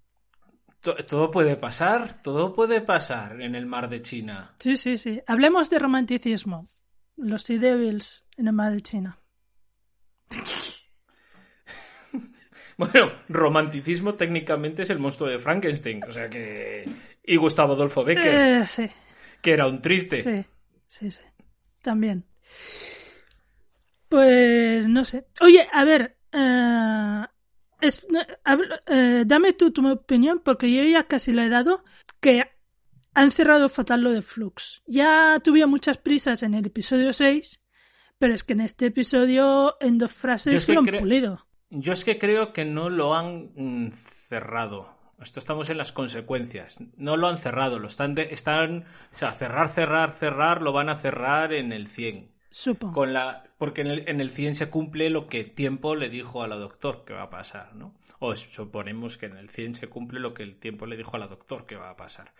to- todo puede pasar, todo puede pasar en el mar de China. Sí, sí, sí. Hablemos de romanticismo. Los Sea Devils en el mar de China. Bueno, romanticismo técnicamente es el monstruo de Frankenstein, o sea que... Y Gustavo Adolfo Becker. Eh, sí. que era un triste. Sí, sí, sí. También. Pues no sé. Oye, a ver. eh, es- eh, dame tú tu opinión, porque yo ya casi le he dado. Que han cerrado fatal lo de Flux. Ya tuve muchas prisas en el episodio 6, pero es que en este episodio, en dos frases, lo han pulido. Yo es que creo que no lo han mm, cerrado. Esto estamos en las consecuencias. No lo han cerrado, lo están, de- están, o sea, cerrar, cerrar, cerrar, lo van a cerrar en el 100. Supongo. Con la, porque en el, en el 100 se cumple lo que tiempo le dijo a la doctor que va a pasar, ¿no? O suponemos que en el 100 se cumple lo que el tiempo le dijo a la doctor que va a pasar.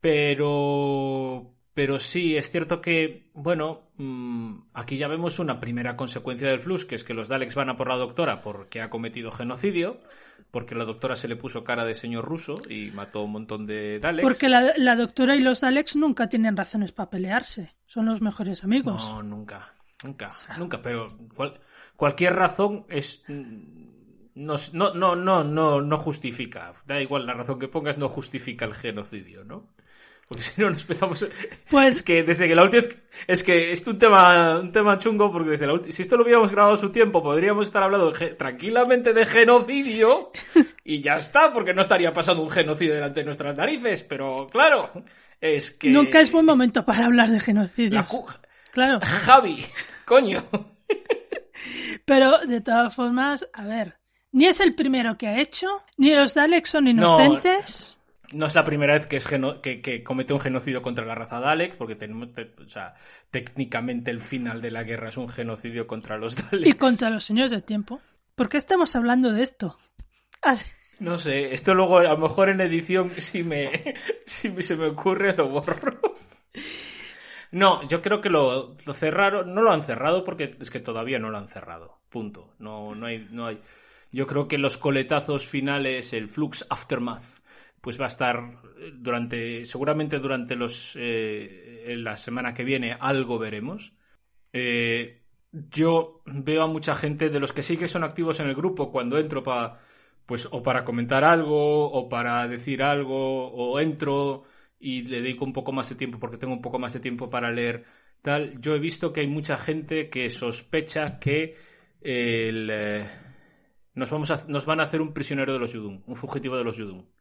Pero, pero sí, es cierto que, bueno, mm, aquí ya vemos una primera consecuencia del flux, que es que los Daleks van a por la doctora porque ha cometido genocidio, porque la doctora se le puso cara de señor ruso y mató un montón de Daleks. Porque la, la doctora y los Alex nunca tienen razones para pelearse. Son los mejores amigos. No, nunca, nunca, nunca, pero cual- cualquier razón es mm, no, no, no, no, no, no justifica. Da igual la razón que pongas, no justifica el genocidio, ¿no? Porque si no nos empezamos. Pues Es que desde que la última es que es un tema, un tema chungo porque desde la ulti- si esto lo hubiéramos grabado a su tiempo podríamos estar hablando de tranquilamente de genocidio y ya está, porque no estaría pasando un genocidio delante de nuestras narices, pero claro, es que nunca es buen momento para hablar de cu- Claro. Javi, coño. Pero de todas formas, a ver, ni es el primero que ha hecho, ni los Daleks son inocentes. No es la primera vez que, es geno- que, que comete un genocidio contra la raza Dalek, porque tenemos, te- o sea, técnicamente el final de la guerra es un genocidio contra los Daleks. Y contra los señores del tiempo. ¿Por qué estamos hablando de esto? Ah, No sé, esto luego a lo mejor en edición, si me, si me- se me ocurre, lo borro. No, yo creo que lo, lo cerraron, no lo han cerrado porque es que todavía no lo han cerrado. Punto. No, no hay, no hay. Yo creo que los coletazos finales, el Flux Aftermath, pues va a estar durante, seguramente durante los, eh, la semana que viene algo veremos. Eh, yo veo a mucha gente de los que sí que son activos en el grupo cuando entro para pues o para comentar algo o para decir algo o entro y le dedico un poco más de tiempo porque tengo un poco más de tiempo para leer tal yo he visto que hay mucha gente que sospecha que eh, nos vamos nos van a hacer un prisionero de los Yudun un fugitivo de los Yudun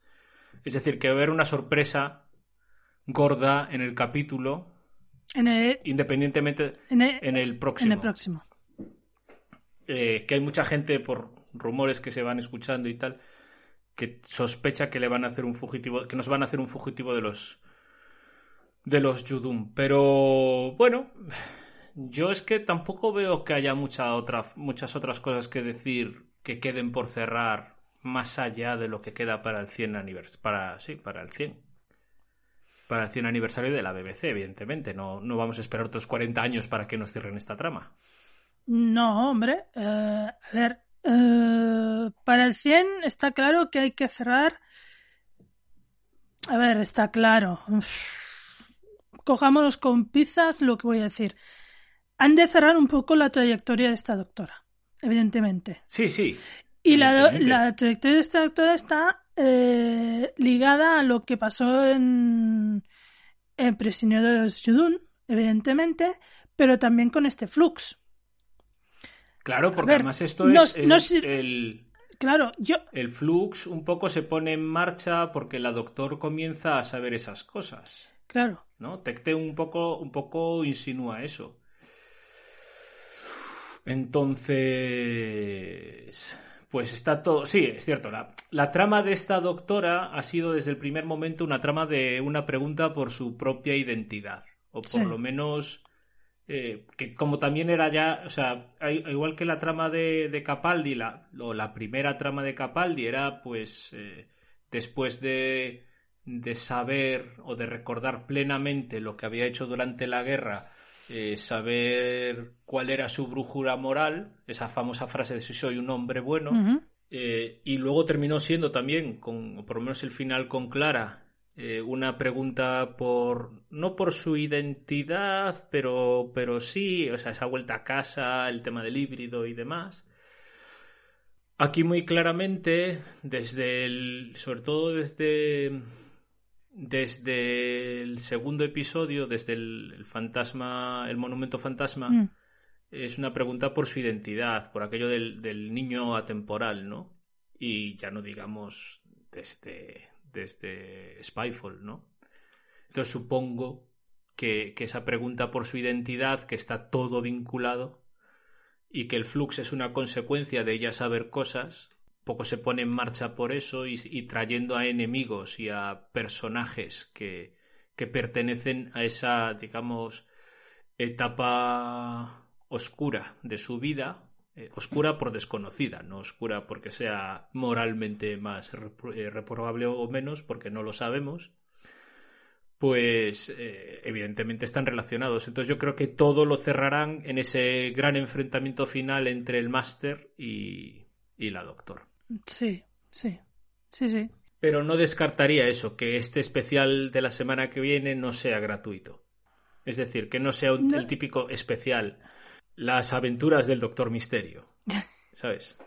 es decir que va a haber una sorpresa gorda en el capítulo en, el, independientemente en, el, en el próximo en el próximo. eh, que hay mucha gente por rumores que se van escuchando y tal que sospecha que le van a hacer un fugitivo que nos van a hacer un fugitivo de los de los Yudum pero bueno yo es que tampoco veo que haya mucha otra, muchas otras cosas que decir que queden por cerrar más allá de lo que queda para el 100 aniversario para sí para el 100 para el 100 aniversario de la BBC evidentemente no, no vamos a esperar otros 40 años para que nos cierren esta trama No, hombre. eh, a ver, eh, para el 100 está claro que hay que cerrar. A ver, está claro. Uf. Cojámonos con pizzas lo que voy a decir. Han de cerrar un poco la trayectoria de esta doctora, evidentemente. sí sí Y la, la trayectoria de esta doctora está eh, ligada a lo que pasó en, en Prisionero de los Yudun, evidentemente, pero también con este flux. Claro, porque ver, además esto no- es el, no sir- el, Claro, yo, el flux un poco se pone en marcha porque la doctor comienza a saber esas cosas, claro, ¿no? Tecte un poco, un poco insinúa eso. Entonces, pues está todo, sí, es cierto, la, la trama de esta doctora ha sido desde el primer momento una trama de una pregunta por su propia identidad, o por Sí. lo menos eh, que como también era ya, o sea, hay- igual que la trama de, de Capaldi, la, o la primera trama de Capaldi era pues eh, después de, de saber o de recordar plenamente lo que había hecho durante la guerra, eh, saber cuál era su brújula moral, esa famosa frase de si soy un hombre bueno, eh, y luego terminó siendo también, con, o por lo menos el final con Clara, eh, una pregunta por, no por su identidad, pero, pero sí, o sea, esa vuelta a casa, el tema del híbrido y demás. Aquí muy claramente, desde el, sobre todo desde, desde el segundo episodio, desde el, fantasma, el monumento fantasma, Mm. es una pregunta por su identidad, por aquello del, del niño atemporal, ¿no? Y ya no digamos desde, desde Spyfall, ¿no? Entonces supongo que, que esa pregunta por su identidad, que está todo vinculado, y que el flux es una consecuencia de ella saber cosas, poco se pone en marcha por eso y, trayendo a enemigos y a personajes que, pertenecen a esa, digamos, etapa oscura de su vida, eh, oscura por desconocida, no oscura porque sea moralmente más eh, reprobable o menos, porque no lo sabemos, pues eh, evidentemente están relacionados. Entonces yo creo que todo lo cerrarán en ese gran enfrentamiento final entre el máster y, y la doctor. Sí, sí, sí, sí. Pero no descartaría eso, que este especial de la semana que viene no sea gratuito. Es decir, que no sea un- No. el típico especial. Las aventuras del Doctor Misterio. ¿Sabes?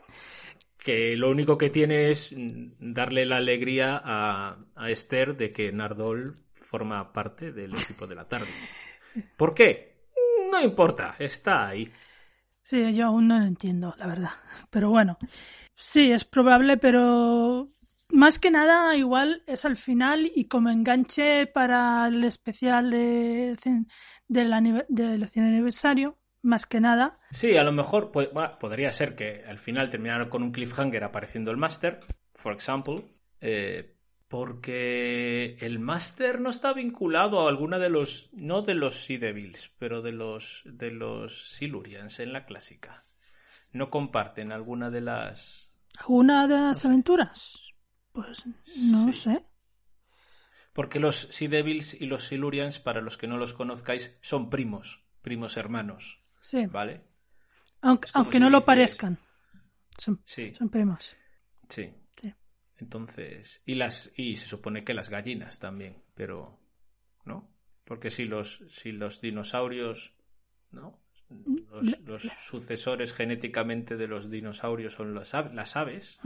Que lo único que tiene es darle la alegría a, a Esther de que Nardol forma parte del equipo de la tarde. ¿Por qué? No importa, está ahí. Sí, yo aún no lo entiendo, la verdad. Pero bueno, sí, es probable, pero más que nada igual es al final y como enganche para el especial de, del, del 100 aniversario, más que nada. Sí, a lo mejor podría ser que al final terminaran con un cliffhanger apareciendo el Master, for example, eh, porque el Master no está vinculado a alguna de los, no de los Sea Devils, pero de los, de los Silurians en la clásica. No comparten alguna de las... ¿Alguna de las aventuras? Pues no Sí. sé. Porque los Sea Devils y los Silurians, para los que no los conozcáis, son primos, primos hermanos, Sí, ¿vale? aunque, aunque no lo parezcan. Son, Sí. son primos. Sí. Sí. Entonces, y las y se supone que las gallinas también, pero ¿no? Porque si los si los dinosaurios, ¿no? Los, los sucesores genéticamente de los dinosaurios son las, ave- las aves,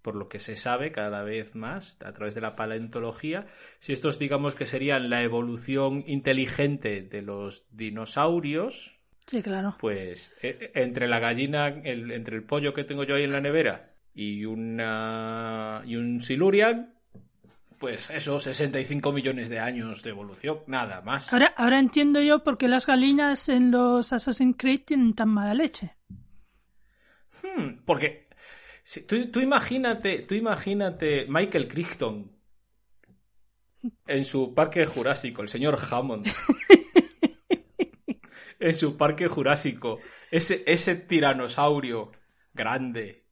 por lo que se sabe cada vez más a través de la paleontología, si estos digamos que serían la evolución inteligente de los dinosaurios, Sí, claro. pues eh, entre la gallina, el- entre el pollo que tengo yo ahí en la nevera y una y un silurian, pues eso, 65 millones de años de evolución, nada más. Ahora, ahora entiendo yo por qué las gallinas en los Assassin's Creed tienen tan mala leche. Hmm, porque si- tú, tú imagínate, tú imagínate Michael Crichton en su parque jurásico, el señor Hammond. en su parque jurásico, ese, ese tiranosaurio grande,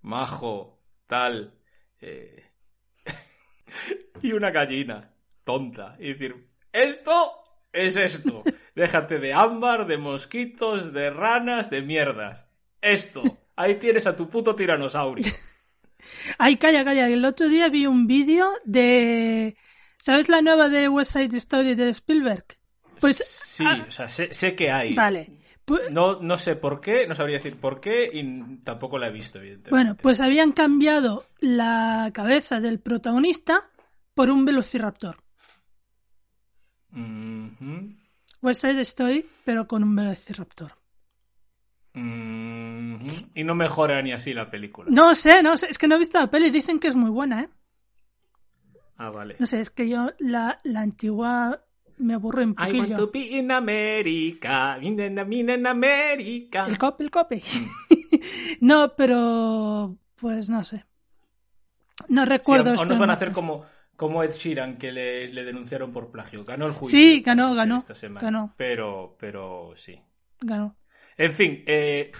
majo, tal, eh, y una gallina tonta. Y decir, esto es esto. Déjate de ámbar, de mosquitos, de ranas, de mierdas. Esto. Ahí tienes a tu puto tiranosaurio. Ay, calla, calla. El otro día vi un vídeo de... ¿Sabes la nueva de West Side Story de Spielberg? Pues... sí, ah, o sea, sé, sé que hay. Vale. Pu- No, no sé por qué, no sabría decir por qué y tampoco la he visto, evidentemente. Bueno, pues habían cambiado la cabeza del protagonista por un velociraptor. Mhm, West Side Story, pero con un velociraptor. Y no mejora ni así la película. No sé, no sé, es que no he visto la peli, dicen que es muy buena, ¿eh? Ah, vale. No sé, es que yo la, la antigua me aburre un I want poquillo. to be in America, in, in, in America. El copy, el copy. no, pero pues no sé. No Sí, recuerdo o- o nos van a hacer como, como Ed Sheeran, que le, le denunciaron por plagio. Ganó el juicio. Sí, ganó, ganó, esta semana. ganó. Pero, pero sí. Ganó. En fin, eh,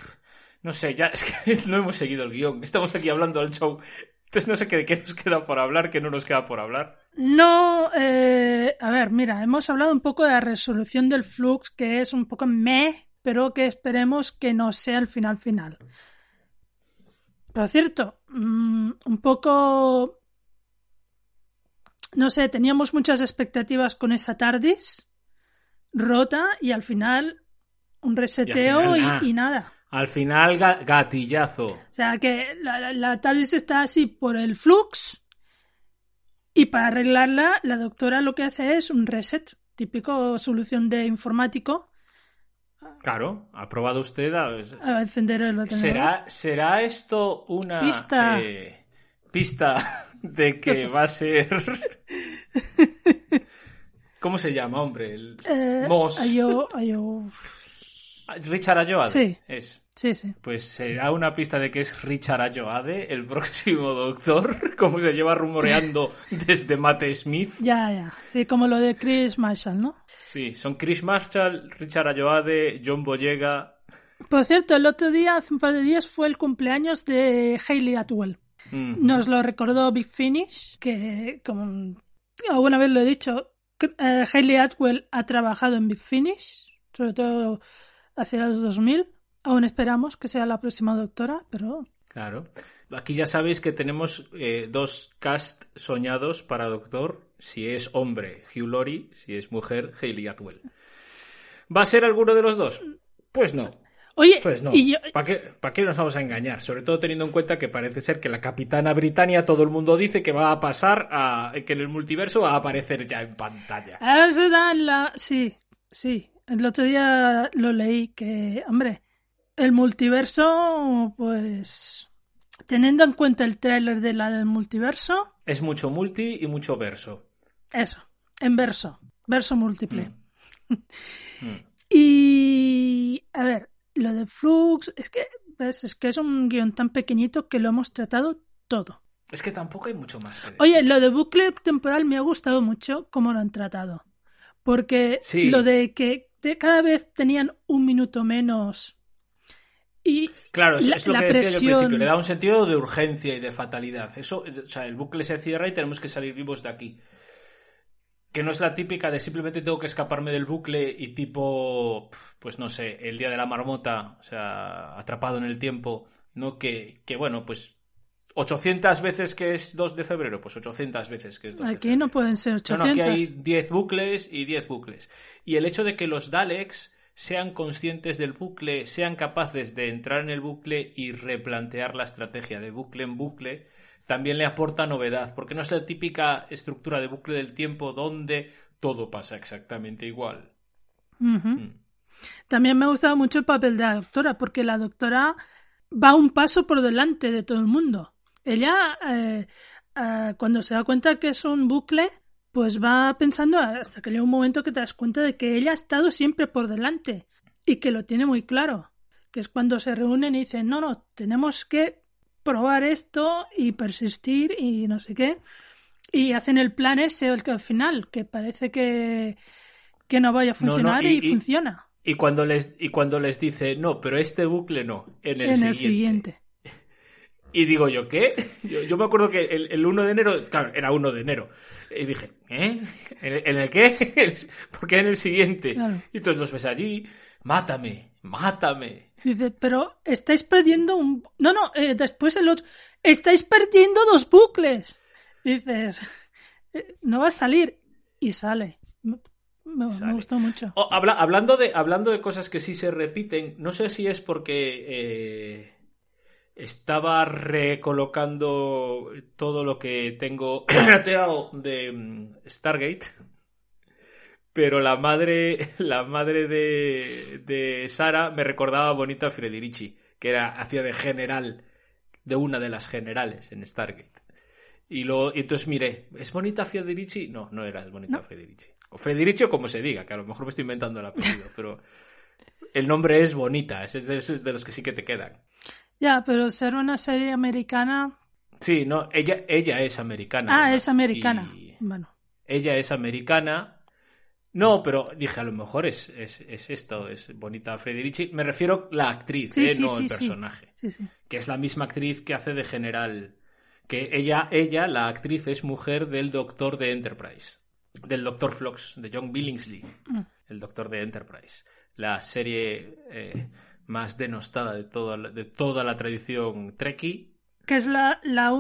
no sé, ya es que no hemos seguido el guion. Estamos aquí hablando del show. Entonces no sé qué, qué nos queda por hablar, qué no nos queda por hablar. No, eh, a ver, mira, hemos hablado un poco de la resolución del flux, que es un poco meh, pero que esperemos que no sea el final final. Por cierto, mm, un poco, no sé, teníamos muchas expectativas con esa TARDIS rota y al final un reseteo final y, nada. y nada. Al final, ga- gatillazo. O sea que la, la, la TARDIS está así por el flux Y para arreglarla, la doctora lo que hace es un reset, típico solución de informático. Claro, ha probado usted a, a encender el. ¿Será, ¿Será esto una Pista. eh, pista de que va a ser... ¿Cómo se llama, hombre? El... Eh, Moss. Ayo- Ayo- Richard Ayoade. Sí. Es. Sí, sí. Pues será una pista de que es Richard Ayoade, el próximo doctor, como se lleva rumoreando desde Matt Smith. Ya, ya. Sí, como lo de Chris Marshall, ¿no? Sí, son Chris Marshall, Richard Ayoade, John Boyega. Por cierto, el otro día, hace un par de días, fue el cumpleaños de Hayley Atwell. Mm. Nos lo recordó Big Finish, que como alguna vez lo he dicho, eh, Hayley Atwell ha trabajado en Big Finish, sobre todo hacia los 2000. Aún esperamos que sea la próxima doctora, pero Claro. Aquí ya sabéis que tenemos eh, dos cast soñados para Doctor. Si es hombre, Hugh Laurie. Si es mujer, Hayley Atwell. ¿Va a ser alguno de los dos? Pues no. Oye, Pues no. yo- ¿Para qué, ¿Para qué nos vamos a engañar? Sobre todo teniendo en cuenta que parece ser que la Capitana Britannia todo el mundo dice que va a pasar a... que en el multiverso va a aparecer ya en pantalla. Es verdad, la... sí, sí. El otro día lo leí que, hombre, el multiverso, pues, teniendo en cuenta el tráiler de la del multiverso, Es mucho multi y mucho verso. eso, en verso, verso múltiple. Mm. Y, a ver, lo de Flux, es que, ves, es que es un guion tan pequeñito que lo hemos tratado todo. Es que tampoco hay mucho más que decir. Oye, lo de bucle temporal me ha gustado mucho cómo lo han tratado. Porque Sí. lo de que te- cada vez tenían un minuto menos. Y Claro, es, la- es lo que decía yo al principio, le da un sentido de urgencia y de fatalidad. Eso, o sea, el bucle se cierra y tenemos que salir vivos de aquí. Que no es la típica de simplemente tengo que escaparme del bucle y tipo, pues no sé, el día de la marmota, o sea, atrapado en el tiempo, no que, que bueno, pues 800 veces que es 2 de febrero, pues 800 veces que es 2 de aquí febrero. no pueden ser No, 800. no, aquí hay 10 bucles y 10 bucles. Y el hecho de que los Daleks sean conscientes del bucle, sean capaces de entrar en el bucle y replantear la estrategia de bucle en bucle, también le aporta novedad, porque no es la típica estructura de bucle del tiempo donde todo pasa exactamente igual. Mm. También me ha gustado mucho el papel de la doctora, porque la doctora va un paso por delante de todo el mundo. Ella, eh, eh, cuando se da cuenta que es un bucle, pues va pensando hasta que llega un momento que te das cuenta de que ella ha estado siempre por delante y que lo tiene muy claro. Que es cuando se reúnen y dicen, no, no, tenemos que probar esto y persistir y no sé qué. Y hacen el plan ese, el que al final, que parece que, que no vaya a No, no, funcionar y- y, y- funciona. Y cuando les, y cuando les dice, no, pero este bucle no, en el en siguiente. el siguiente. Y digo yo, ¿qué? Yo, yo me acuerdo que el, el 1 de enero, claro, era 1 de enero. Y dije, ¿eh? ¿En el, en el qué? ¿Por qué en el siguiente? Claro. Y entonces los ves allí, mátame, mátame. Dice, pero estáis perdiendo un... No, no, eh, después el otro... Estáis perdiendo dos bucles. Dices, eh, no va a salir. Y sale. Me, gustó mucho. Oh, habla- hablando, de, hablando de cosas que sí se repiten, no sé si es porque eh, estaba recolocando todo lo que tengo pirateado de mm, Stargate, pero la madre, la madre de, de Sara me recordaba a Bonita Frederici, que era, hacía de general, de una de las generales en Stargate. Y, luego, y entonces miré, ¿es Bonita Frederici? No, no era Bonita No. Frederici. O Frederici o como se diga, que a lo mejor me estoy inventando el apellido, pero el nombre es Bonita, es de, esos de los que sí que te quedan. Ya, pero ser una serie americana... Sí, no, ella, ella es americana. Ah, además, es americana. Bueno, ella es americana. No, pero dije, a lo mejor es, es, es esto, es Bonita Frederici. Me refiero a la actriz, Sí, eh, sí, no sí, el personaje. sí, sí. Que es la misma actriz que hace de general. Que ella, ella, la actriz, es mujer del doctor de Enterprise. Del doctor Flox, de John Billingsley. Mm. El doctor de Enterprise. La serie eh, más denostada de toda, la- de toda la tradición Trekkie. Que es la, la,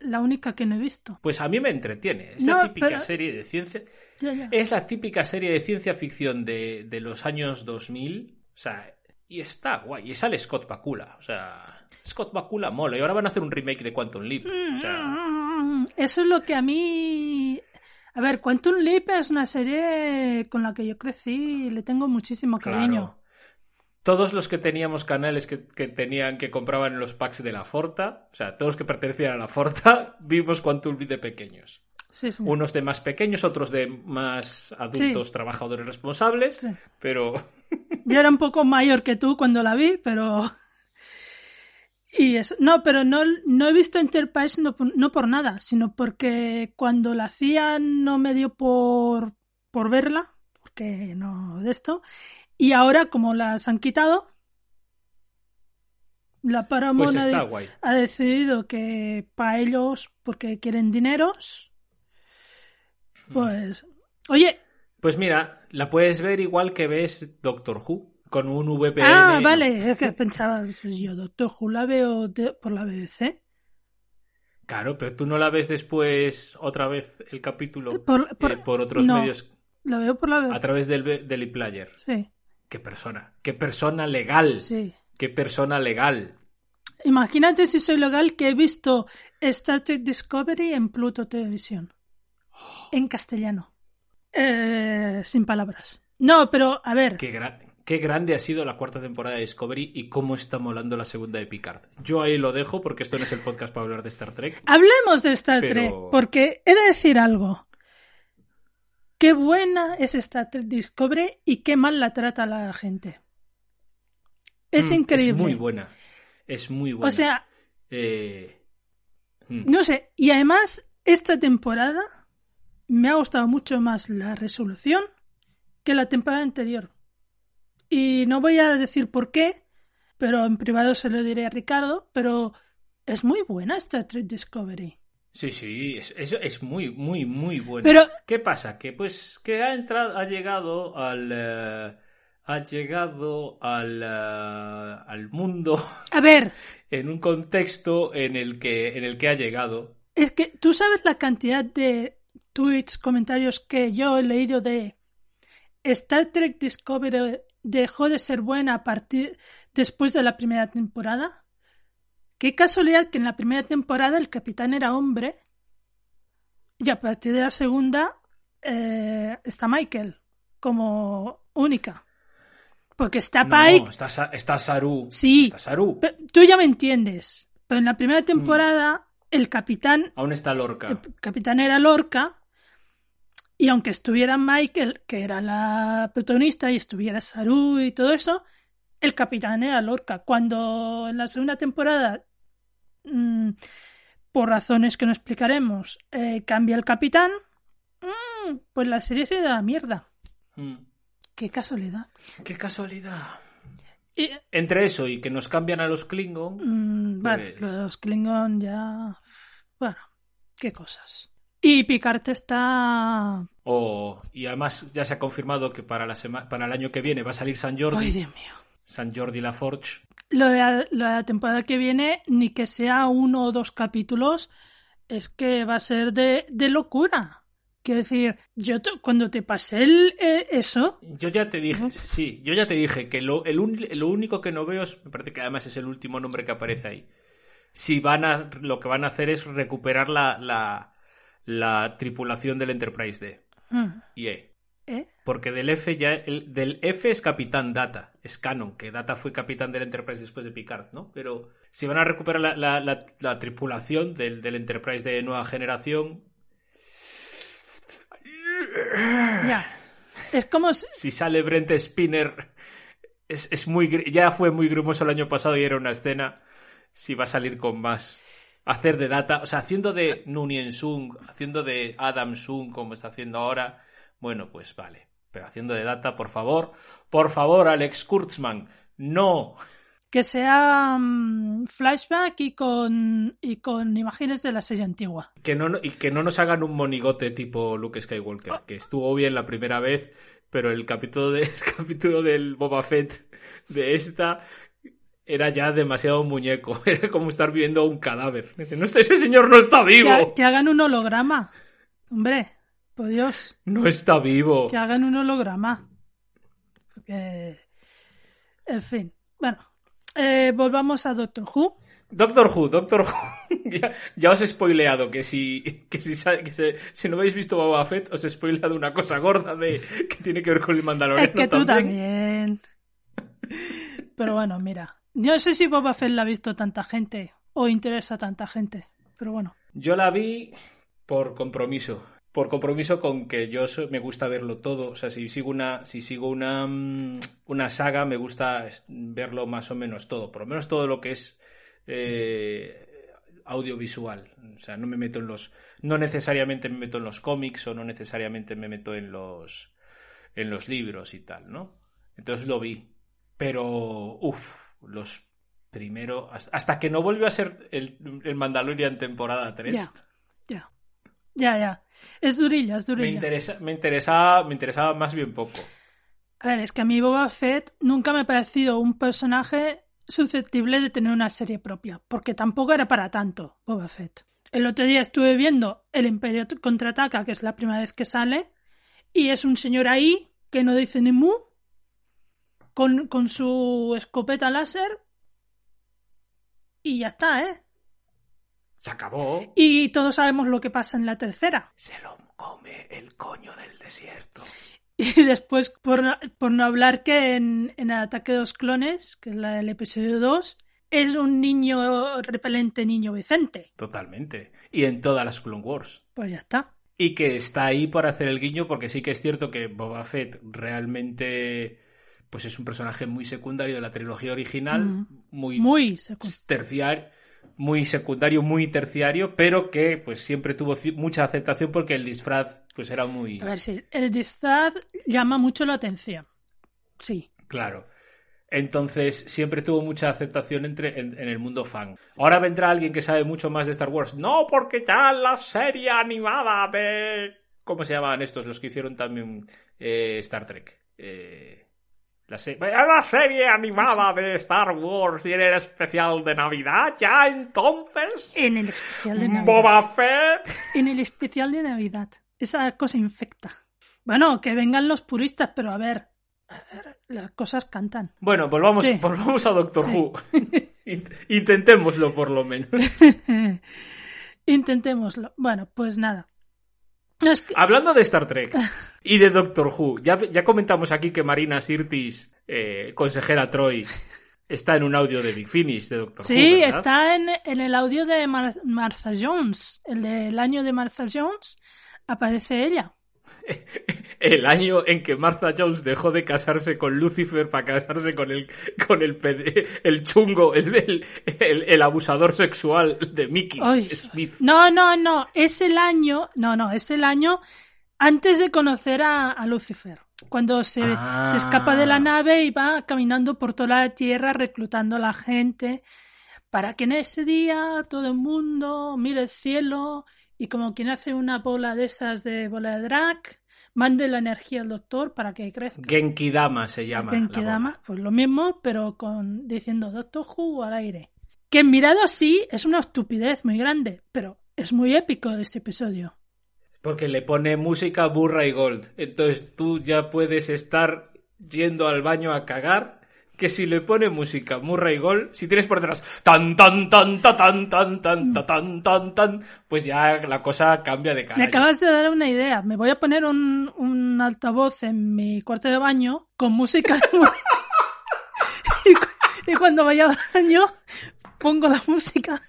la- única que no he visto. Pues a mí me entretiene. Es No, la típica pero- serie de ciencia. Ya, ya. Es la típica serie de ciencia ficción de, de los años 2000. O sea, y está guay. Y sale Scott Bakula. O sea, Scott Bakula mola. Y ahora van a hacer un remake de Quantum Leap. O sea, Mm, eso es lo que a mí... A ver, Quantum Leap es una serie con la que yo crecí y le tengo muchísimo cariño. Claro. Todos los que teníamos canales que, que tenían, que compraban los packs de la Forta, o sea, todos los que pertenecían a la Forta, vimos Quantum de pequeños. Sí, sí. Unos de más pequeños, otros de más adultos, Sí. trabajadores responsables, pero Yo era un poco mayor que tú cuando la vi, pero... Y eso, no, pero no, no he visto Enterprise no, por- no por nada, sino porque cuando la hacían no me dio por, por verla, porque no de esto, y ahora como las han quitado, la Paramount pues ha, de- decidido que para ellos, porque quieren dineros, pues... Oye, Pues mira, la puedes ver igual que ves Doctor Who, con un VPN. Ah, vale, es que pensaba, pues yo Doctor Who la veo de- por la BBC. Claro, pero tú no la ves después otra vez el capítulo Por, por- eh, por otros no, medios La veo por la a BBC. través del, del iPlayer. Sí, Qué persona, qué persona legal, sí. qué persona legal. Imagínate si soy legal que he visto Star Trek Discovery en Pluto Televisión. En castellano. Eh, sin palabras. No, pero a ver. Qué, gra- qué grande ha sido la cuarta temporada de Discovery y cómo está molando la segunda de Picard. Yo ahí lo dejo porque esto no es el podcast para hablar de Star Trek. Hablemos de Star Pero- Trek, porque he de decir algo. Qué buena es Trek Discovery y qué mal la trata la gente. Es Mm, increíble. Es muy buena. Es muy buena. O sea, Eh, mm. no sé. Y además, esta temporada me ha gustado mucho más la resolución que la temporada anterior. Y no voy a decir por qué, pero en privado se lo diré a Ricardo, pero es muy buena Star Trek Discovery. Sí, sí, es, es, es muy, muy, muy buena. Pero ¿Qué pasa? Que pues que ha entrado, ha llegado al eh, ha llegado al, eh, al mundo A ver, en un contexto en el que en el que ha llegado. es que tú sabes la cantidad de tweets, comentarios que yo he leído de Star Trek Discovery dejó de ser buena a partir después de la primera temporada. Qué casualidad que en la primera temporada el capitán era hombre y a partir de la segunda eh, está Michael como única. Porque está No, Pike está, Sa- está Saru. Sí. Está Saru. Tú ya me entiendes. Pero en la primera temporada, el capitán, Aún está Lorca. el capitán era Lorca. Y aunque estuviera Michael, que era la protagonista, y estuviera Saru y todo eso, el capitán era Lorca. Cuando en la segunda temporada, mm, por razones que no explicaremos, eh, cambia el capitán, mm, pues la serie se da mierda. Mm. Qué casualidad. Qué casualidad. Y, Entre eso y que nos cambian a los Klingon. Vale, Pues- los Klingon ya. Bueno, qué cosas. Y Picard está. O, y además ya se ha confirmado que para, la sema- para el año que viene va a salir San Jordi. Ay, Dios mío. San Jordi La Forge. Lo de, la, lo de la temporada que viene, ni que sea uno o dos capítulos, es que va a ser de, de locura. Quiero decir, yo te- cuando te pasé el, eh, eso, Yo ya te dije, sí, yo ya te dije que lo, el un- lo único que no veo es, me parece que además es el último nombre que aparece ahí. Si van a, lo que van a hacer es recuperar la, la, la tripulación del Enterprise D. mm, EA. ¿eh? Porque del F ya, el, del F es Capitán Data, es canon, que Data fue capitán del Enterprise después de Picard, ¿no? Pero si van a recuperar la, la, la- la tripulación del, del Enterprise de nueva generación, ya. Es como si- si sale Brent Spinner, es, es muy, ya fue muy grumoso el año pasado y era una escena, si va a salir con más. Hacer de Data, o sea, haciendo de Nunien Sung, haciendo de Adam Sung como está haciendo ahora, bueno, pues vale. Pero haciendo de Data, por favor, por favor, Alex Kurtzman, no. que sea mm, flashback y con, y con imágenes de la serie antigua. Que no, y que no nos hagan un monigote tipo Luke Skywalker, que estuvo bien la primera vez, pero el capítulo, de, el capítulo del Boba Fett de esta era ya demasiado muñeco. Era como estar viendo un cadáver. No sé, ese señor no está vivo. que hagan un holograma. Hombre, por Dios, No está vivo. que hagan un holograma. Porque, en fin, bueno, eh, volvamos a Doctor Who. Doctor Who, Doctor Who. ya, ya os he spoileado que si, que si, que se- si no habéis visto Boba Fett, os he spoileado una cosa gorda de que tiene que ver con el Mandaloriano Es que tú también. Pero bueno, mira. Yo no sé si Boba Fett la ha visto tanta gente o interesa a tanta gente. Pero bueno. Yo la vi por compromiso. Por compromiso con que yo so- me gusta verlo todo. O sea, si sigo una, si sigo una, mm, una saga, me gusta verlo más o menos todo. Por lo menos todo lo que es eh, audiovisual. O sea, no me meto en los. No necesariamente me meto en los cómics o no necesariamente me meto en los. en los libros y tal, ¿no? Entonces lo vi. Pero. uff, los primero. Hasta que no volvió a ser el, el Mandalorian temporada 3. Ya. Ya. Ya, ya. Es durilla, es Me, durilla. interesa, me, interesaba, me interesaba más bien poco. A ver, es que a mí Boba Fett nunca me ha parecido un personaje susceptible de tener una serie propia, porque tampoco era para tanto Boba Fett. El otro día estuve viendo El Imperio contraataca, que es la primera vez que sale, y es un señor ahí que no dice ni mu, con, con su escopeta láser, y ya está, ¿eh? Se acabó. Y todos sabemos lo que pasa en la tercera. Se lo come el coño del desierto. Y después, por, no- por no hablar que en, en ataque de los clones, que es la del episodio 2, es un niño repelente niño Vicente. Totalmente. Y en todas las Clone Wars. Pues ya está. Y que está ahí por hacer el guiño, porque sí que es cierto que Boba Fett realmente pues es un personaje muy secundario de la trilogía original, Mm. muy, Muy secundario. terciario, muy secundario, muy terciario, pero que pues siempre tuvo mucha aceptación porque el disfraz pues era muy A ver si el disfraz llama mucho la atención. Sí. claro. Entonces siempre tuvo mucha aceptación entre, en, en el mundo fan. Ahora vendrá alguien que sabe mucho más de Star Wars. No, porque ya la serie animada de... ¿Cómo se llamaban estos? Los que hicieron también eh, Star Trek. Eh, la, se- la serie animada de Star Wars y en el especial de Navidad. Ya entonces... En el especial de Navidad. Boba Fett. En el especial de Navidad. Esa cosa infecta. Bueno, que vengan los puristas, pero a ver. A ver, las cosas cantan. Bueno, volvamos, Sí. volvamos a Doctor Sí. Who. Int- Intentémoslo por lo menos. Intentémoslo. Bueno, pues nada. No, es que- Hablando de Star Trek y de Doctor Who, ya, ya comentamos aquí que Marina Sirtis, eh, consejera Troy, está en un audio de Big Finish de Doctor Who. Sí, está en, en el audio de Mar- Martha Jones. El del año de Martha Jones. Aparece ella. El año en que Martha Jones dejó de casarse con Lucifer para casarse con el, con el, pede- el chungo, el, el, el- el abusador sexual de Mickey Ay. Smith. No, no, no. Es el año. No, no. Es el año antes de conocer a, a Lucifer. Cuando se, Ah. se escapa de la nave y va caminando por toda la tierra reclutando a la gente para que en ese día todo el mundo mire el cielo y como quien hace una bola de esas de bola de drag, mande la energía al doctor para que crezca. Genki Dama se llama. la Genkidama, bola. pues lo mismo, pero con diciendo Doctor Who al aire. Que mirado así es una estupidez muy grande, pero es muy épico este episodio. Porque le pone música burra y gold. Entonces tú ya puedes estar yendo al baño a cagar. Que si le pone música Murray Gold, si tienes por detrás tan tan tan ta, tan tan tan ta, tan tan tan, pues ya la cosa cambia de Me cara. acabas de dar una idea. Me voy a poner un, un altavoz en mi cuarto de baño con música. y, y cuando vaya al baño, pongo la música.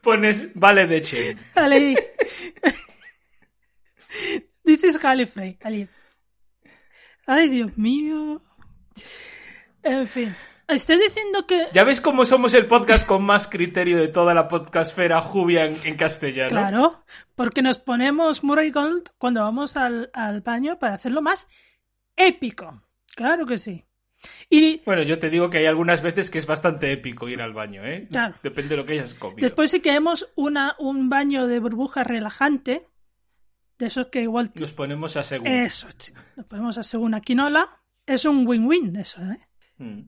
Pones vale de Chen. Ali. This is Gallifrey. Ay, Dios mío. En fin. Estás diciendo que. Ya ves cómo somos el podcast con más criterio de toda la podcastfera Jubian en castellano. Claro, porque nos ponemos Murray Gold cuando vamos al, al baño para hacerlo más épico. Claro que sí. Y Bueno, yo te digo que hay algunas veces que es bastante épico ir al baño, ¿eh? Claro. Depende de lo que hayas comido. después si queremos una, un baño de burbuja relajante, de esos que igual... Nos ponemos a según. Eso, chico. Nos ponemos a según quinola. Es un win-win eso, ¿eh? Mm.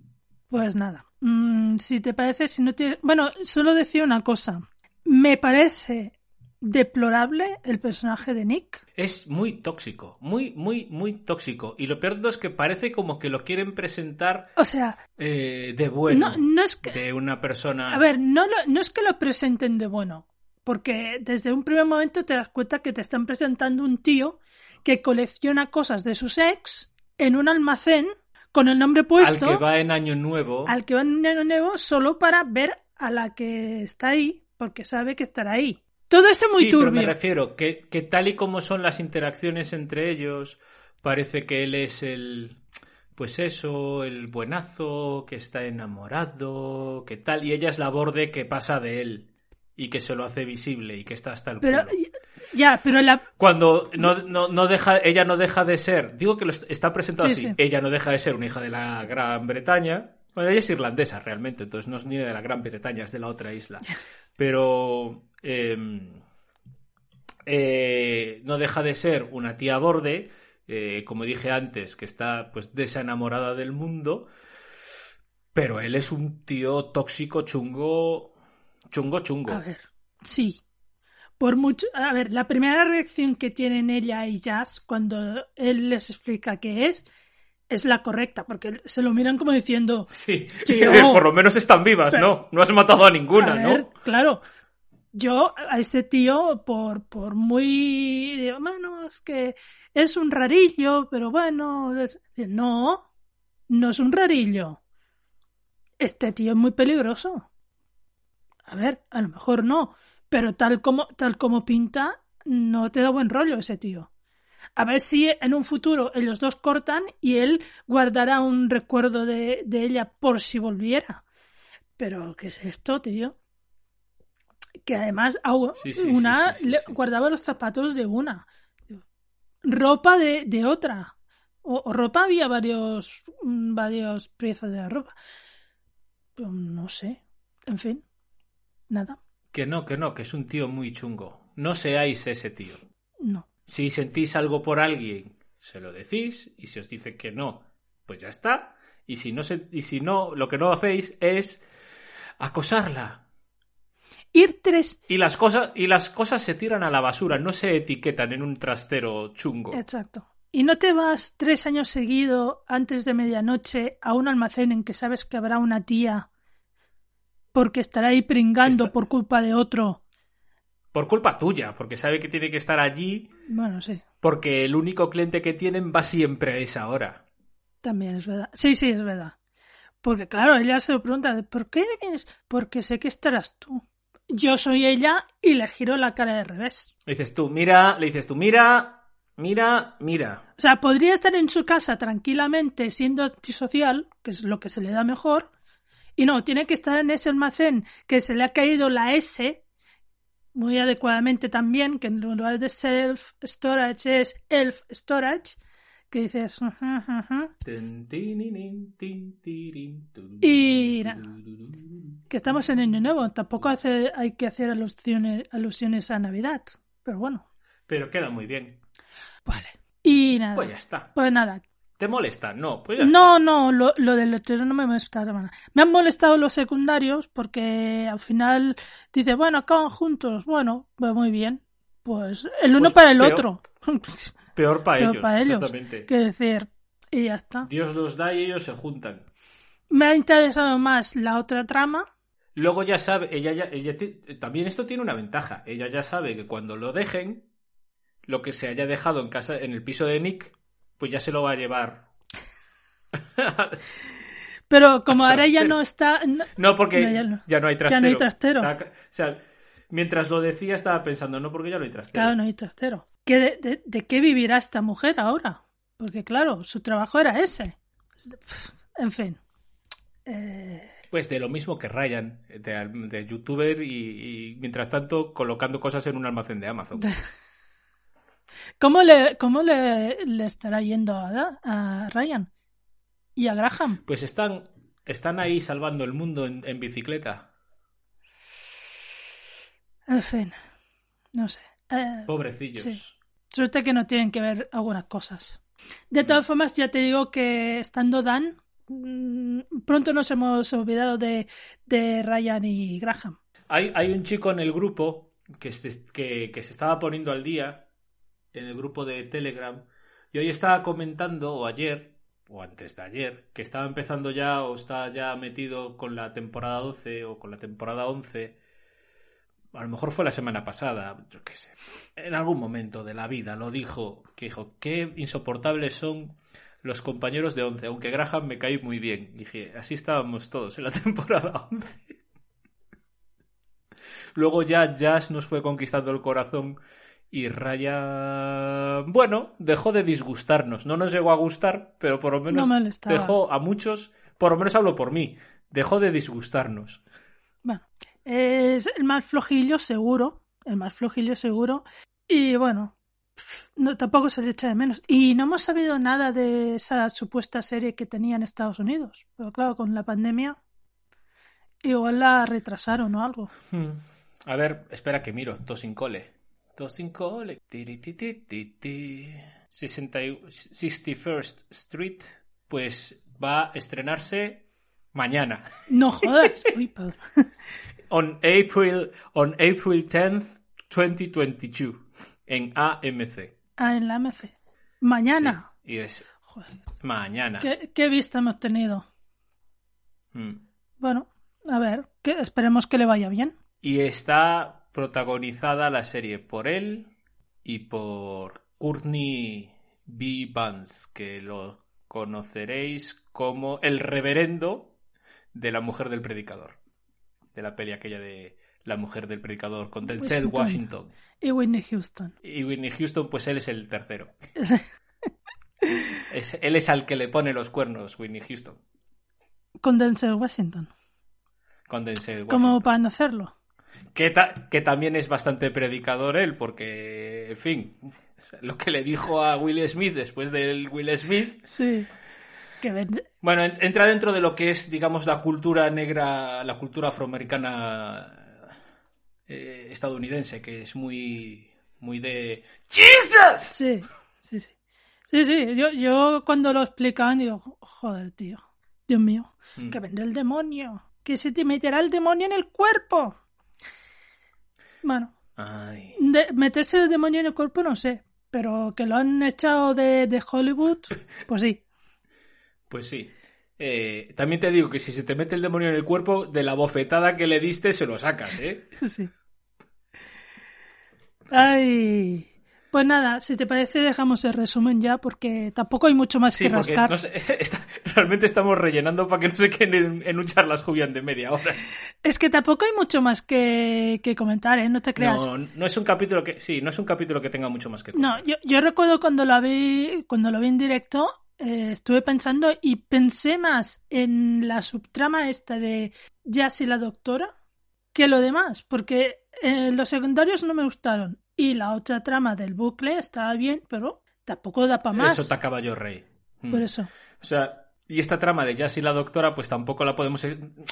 Pues nada. Mm, si te parece, si no tienes... Bueno, solo decía una cosa. Me parece deplorable el personaje de Nick. Es muy tóxico, muy, muy, muy tóxico. Y lo peor de todo es que parece como que lo quieren presentar O sea, eh, de bueno. no, no es que... De una persona. A ver, no, lo- no es que lo presenten de bueno, porque desde un primer momento te das cuenta que te están presentando un tío que colecciona cosas de sus ex en un almacén con el nombre al puesto que va en Año Nuevo. al que va en Año Nuevo solo para ver a la que está ahí, porque sabe que estará ahí. Todo esto muy sí, pero turbio. me refiero que, que tal y como son las interacciones entre ellos, parece que él es el. Pues eso, el buenazo, que está enamorado, que tal. Y ella es la borde que pasa de él y que se lo hace visible y que está hasta el Pero culo. Ya, pero la Cuando no, no, no deja, ella no deja de ser, digo que lo est- está presentado Sí, así, sí. ella no deja de ser una hija de la Gran Bretaña. Bueno, ella es irlandesa realmente, entonces no es ni de la Gran Bretaña, es de la otra isla. Pero eh, eh, no deja de ser una tía borde, eh, como dije antes, que está pues desenamorada del mundo, pero él es un tío tóxico, chungo, chungo, chungo. A ver, sí. Por mucho, a ver, la primera reacción que tienen ella y Jazz cuando él les explica qué es es la correcta, porque se lo miran como diciendo, Sí, por lo menos están vivas, ¿no? No has matado a ninguna, a ver, ¿no? claro, yo a ese tío por por muy, bueno, es que es un rarillo, pero bueno, es- no, no es un rarillo. Este tío es muy peligroso. A ver, a lo mejor no, pero tal como, tal como pinta, no te da buen rollo ese tío. A ver si en un futuro ellos dos cortan y él guardará un recuerdo de, de ella por si volviera. Pero, ¿qué es esto, tío? Que además au- Sí, sí, una sí, le- guardaba los zapatos de una. Ropa de, de otra. O, o ropa había varios, mm, varios piezas de la ropa. Pero no sé. En fin. Nada. Que no, que no, que es un tío muy chungo. No seáis ese tío. No. Si sentís algo por alguien, se lo decís, y si os dice que no, pues ya está. Y si no, se- y si no lo que no hacéis es acosarla. Ir tres. Y las cosas, y las cosas se tiran a la basura, no se etiquetan en un trastero chungo. Exacto. Y no te vas tres años seguido antes de medianoche a un almacén en que sabes que habrá una tía porque estará ahí pringando Está- por culpa de otro. Por culpa tuya, porque sabe que tiene que estar allí, Bueno, sí, porque el único cliente que tienen va siempre a esa hora. también es verdad. Sí, sí, es verdad. Porque claro, ella se lo pregunta, ¿por qué vienes? Porque sé que estarás tú. Yo soy ella y le giro la cara de revés. Le dices tú, mira, le dices tú, mira, mira, mira. O sea, podría estar en su casa tranquilamente siendo antisocial, que es lo que se le da mejor, y no, tiene que estar en ese almacén que se le ha caído la S, muy adecuadamente también, que en lugar de self storage es elf storage, que dices, Y- tururú. que estamos en año nuevo, tampoco hace, hay que hacer alusiones, alusiones a Navidad, pero bueno, Pero queda muy bien. vale. Y nada, Pues ya está. pues nada, ¿Te molesta? No, pues ya No, no, lo, lo del letrero no me molesta. Me han molestado los secundarios porque al final dice, bueno, acaban juntos. Bueno, pues muy bien. Pues el uno Pues para el peor. otro. Peor para Peor ellos, para ellos. exactamente. que decir, y ya está. Dios los da y ellos se juntan. Me ha interesado más la otra trama. Luego ya sabe, ella ya, ella también esto tiene una ventaja. Ella ya sabe que cuando lo dejen, lo que se haya dejado en casa, en el piso de Nick, pues ya se lo va a llevar. Pero como ahora ya no está... no- No, porque No, ya, ya no, hay trastero. Ya no hay trastero. O sea, mientras lo decía estaba pensando, no, porque ya no hay trastero. Claro, no hay trastero. ¿Qué de, de- de qué vivirá esta mujer ahora? Porque claro, su trabajo era ese. En fin. Eh, Pues de lo mismo que Ryan, de, de youtuber y, y, mientras tanto colocando cosas en un almacén de Amazon. ¿Cómo le, cómo le, le estará yendo a, a Ryan? ¿Y a Graham? Pues están, están ahí salvando el mundo en, en bicicleta. En fin. No sé. Eh, Pobrecillos. Sí. suerte que no tienen que ver algunas cosas. De todas formas, ya te digo que estando Dan, mm, pronto nos hemos olvidado de, de Ryan y Graham. Hay, hay un chico en el grupo que se, que, que se estaba poniendo al día en el grupo de Telegram. Y hoy estaba comentando, o ayer, o antes de ayer, que estaba empezando ya o está ya metido con la temporada 12 o con la temporada 11. A lo mejor fue la semana pasada, yo qué sé. En algún momento de la vida lo dijo, que dijo, qué insoportables son los compañeros de 11, aunque Graham me caí muy bien. Dije, así estábamos todos en la temporada 11. Luego ya Jazz nos fue conquistando el corazón y Raya, bueno, dejó de disgustarnos. No nos llegó a gustar, pero por lo menos dejó a muchos, por lo menos hablo por mí, dejó de disgustarnos. Bueno, es el más flojillo seguro, el más flojillo seguro. Y bueno, no, tampoco se le echa de menos. Y no hemos sabido nada de esa supuesta serie que tenía en Estados Unidos. Pero claro, con la pandemia, igual la retrasaron o algo. Hmm. A ver, espera que miro, todo sin cole. 250 61st Street, pues va a estrenarse mañana. No jodas. on April on April 10th, 2022 en AMC. Ah, en la AMC. Mañana. Y es Joder. mañana. ¿Qué, ¿Qué, vista hemos tenido? Mm. Bueno, a ver, esperemos que le vaya bien. Y está protagonizada la serie por él y por Courtney B. Vance, que lo conoceréis como el reverendo de la mujer del predicador. De la peli aquella de la mujer del predicador con Denzel Washington. Washington. Y Whitney Houston. Y Whitney Houston, pues él es el tercero. Es- él es al que le pone los cuernos, Whitney Houston. Con Denzel Washington. Con Denzel Washington. Como para no hacerlo. Que, ta- que también es bastante predicador él, porque, en fin, lo que le dijo a Will Smith después del Will Smith, Sí. Que ven- bueno, en- entra dentro de lo que es, digamos, la cultura negra, la cultura afroamericana eh, estadounidense, que es muy, muy de ¡Jesus! Sí, sí, sí. Sí, sí, yo, yo cuando lo explicaban digo, joder, tío, Dios mío, Mm. que vendrá el demonio, que se te meterá el demonio en el cuerpo. Bueno, Ay. de meterse el demonio en el cuerpo no sé, pero que lo han echado de, de Hollywood, pues sí. Pues sí. Eh, también te digo que si se te mete el demonio en el cuerpo, de la bofetada que le diste, se lo sacas, ¿eh? Sí. Ay. Pues nada, si te parece dejamos el resumen ya porque tampoco hay mucho más Sí, que rascar. no sé, está- realmente estamos rellenando para que no se queden en, en un charlas Jubian de media hora. Es que tampoco hay mucho más que, que comentar, ¿eh? No te creas. No, no es un capítulo que. Sí, no es un capítulo que tenga mucho más que No, contar. yo, yo recuerdo cuando lo vi, cuando lo vi en directo, eh, estuve pensando y pensé más en la subtrama esta de Jazz y la doctora que lo demás, porque eh, los secundarios no me gustaron y la otra trama del bucle estaba bien, pero tampoco da para más. Eso te acaba yo rey. Mm. Por eso. O sea, y esta trama de Jazz y la doctora, pues tampoco la podemos.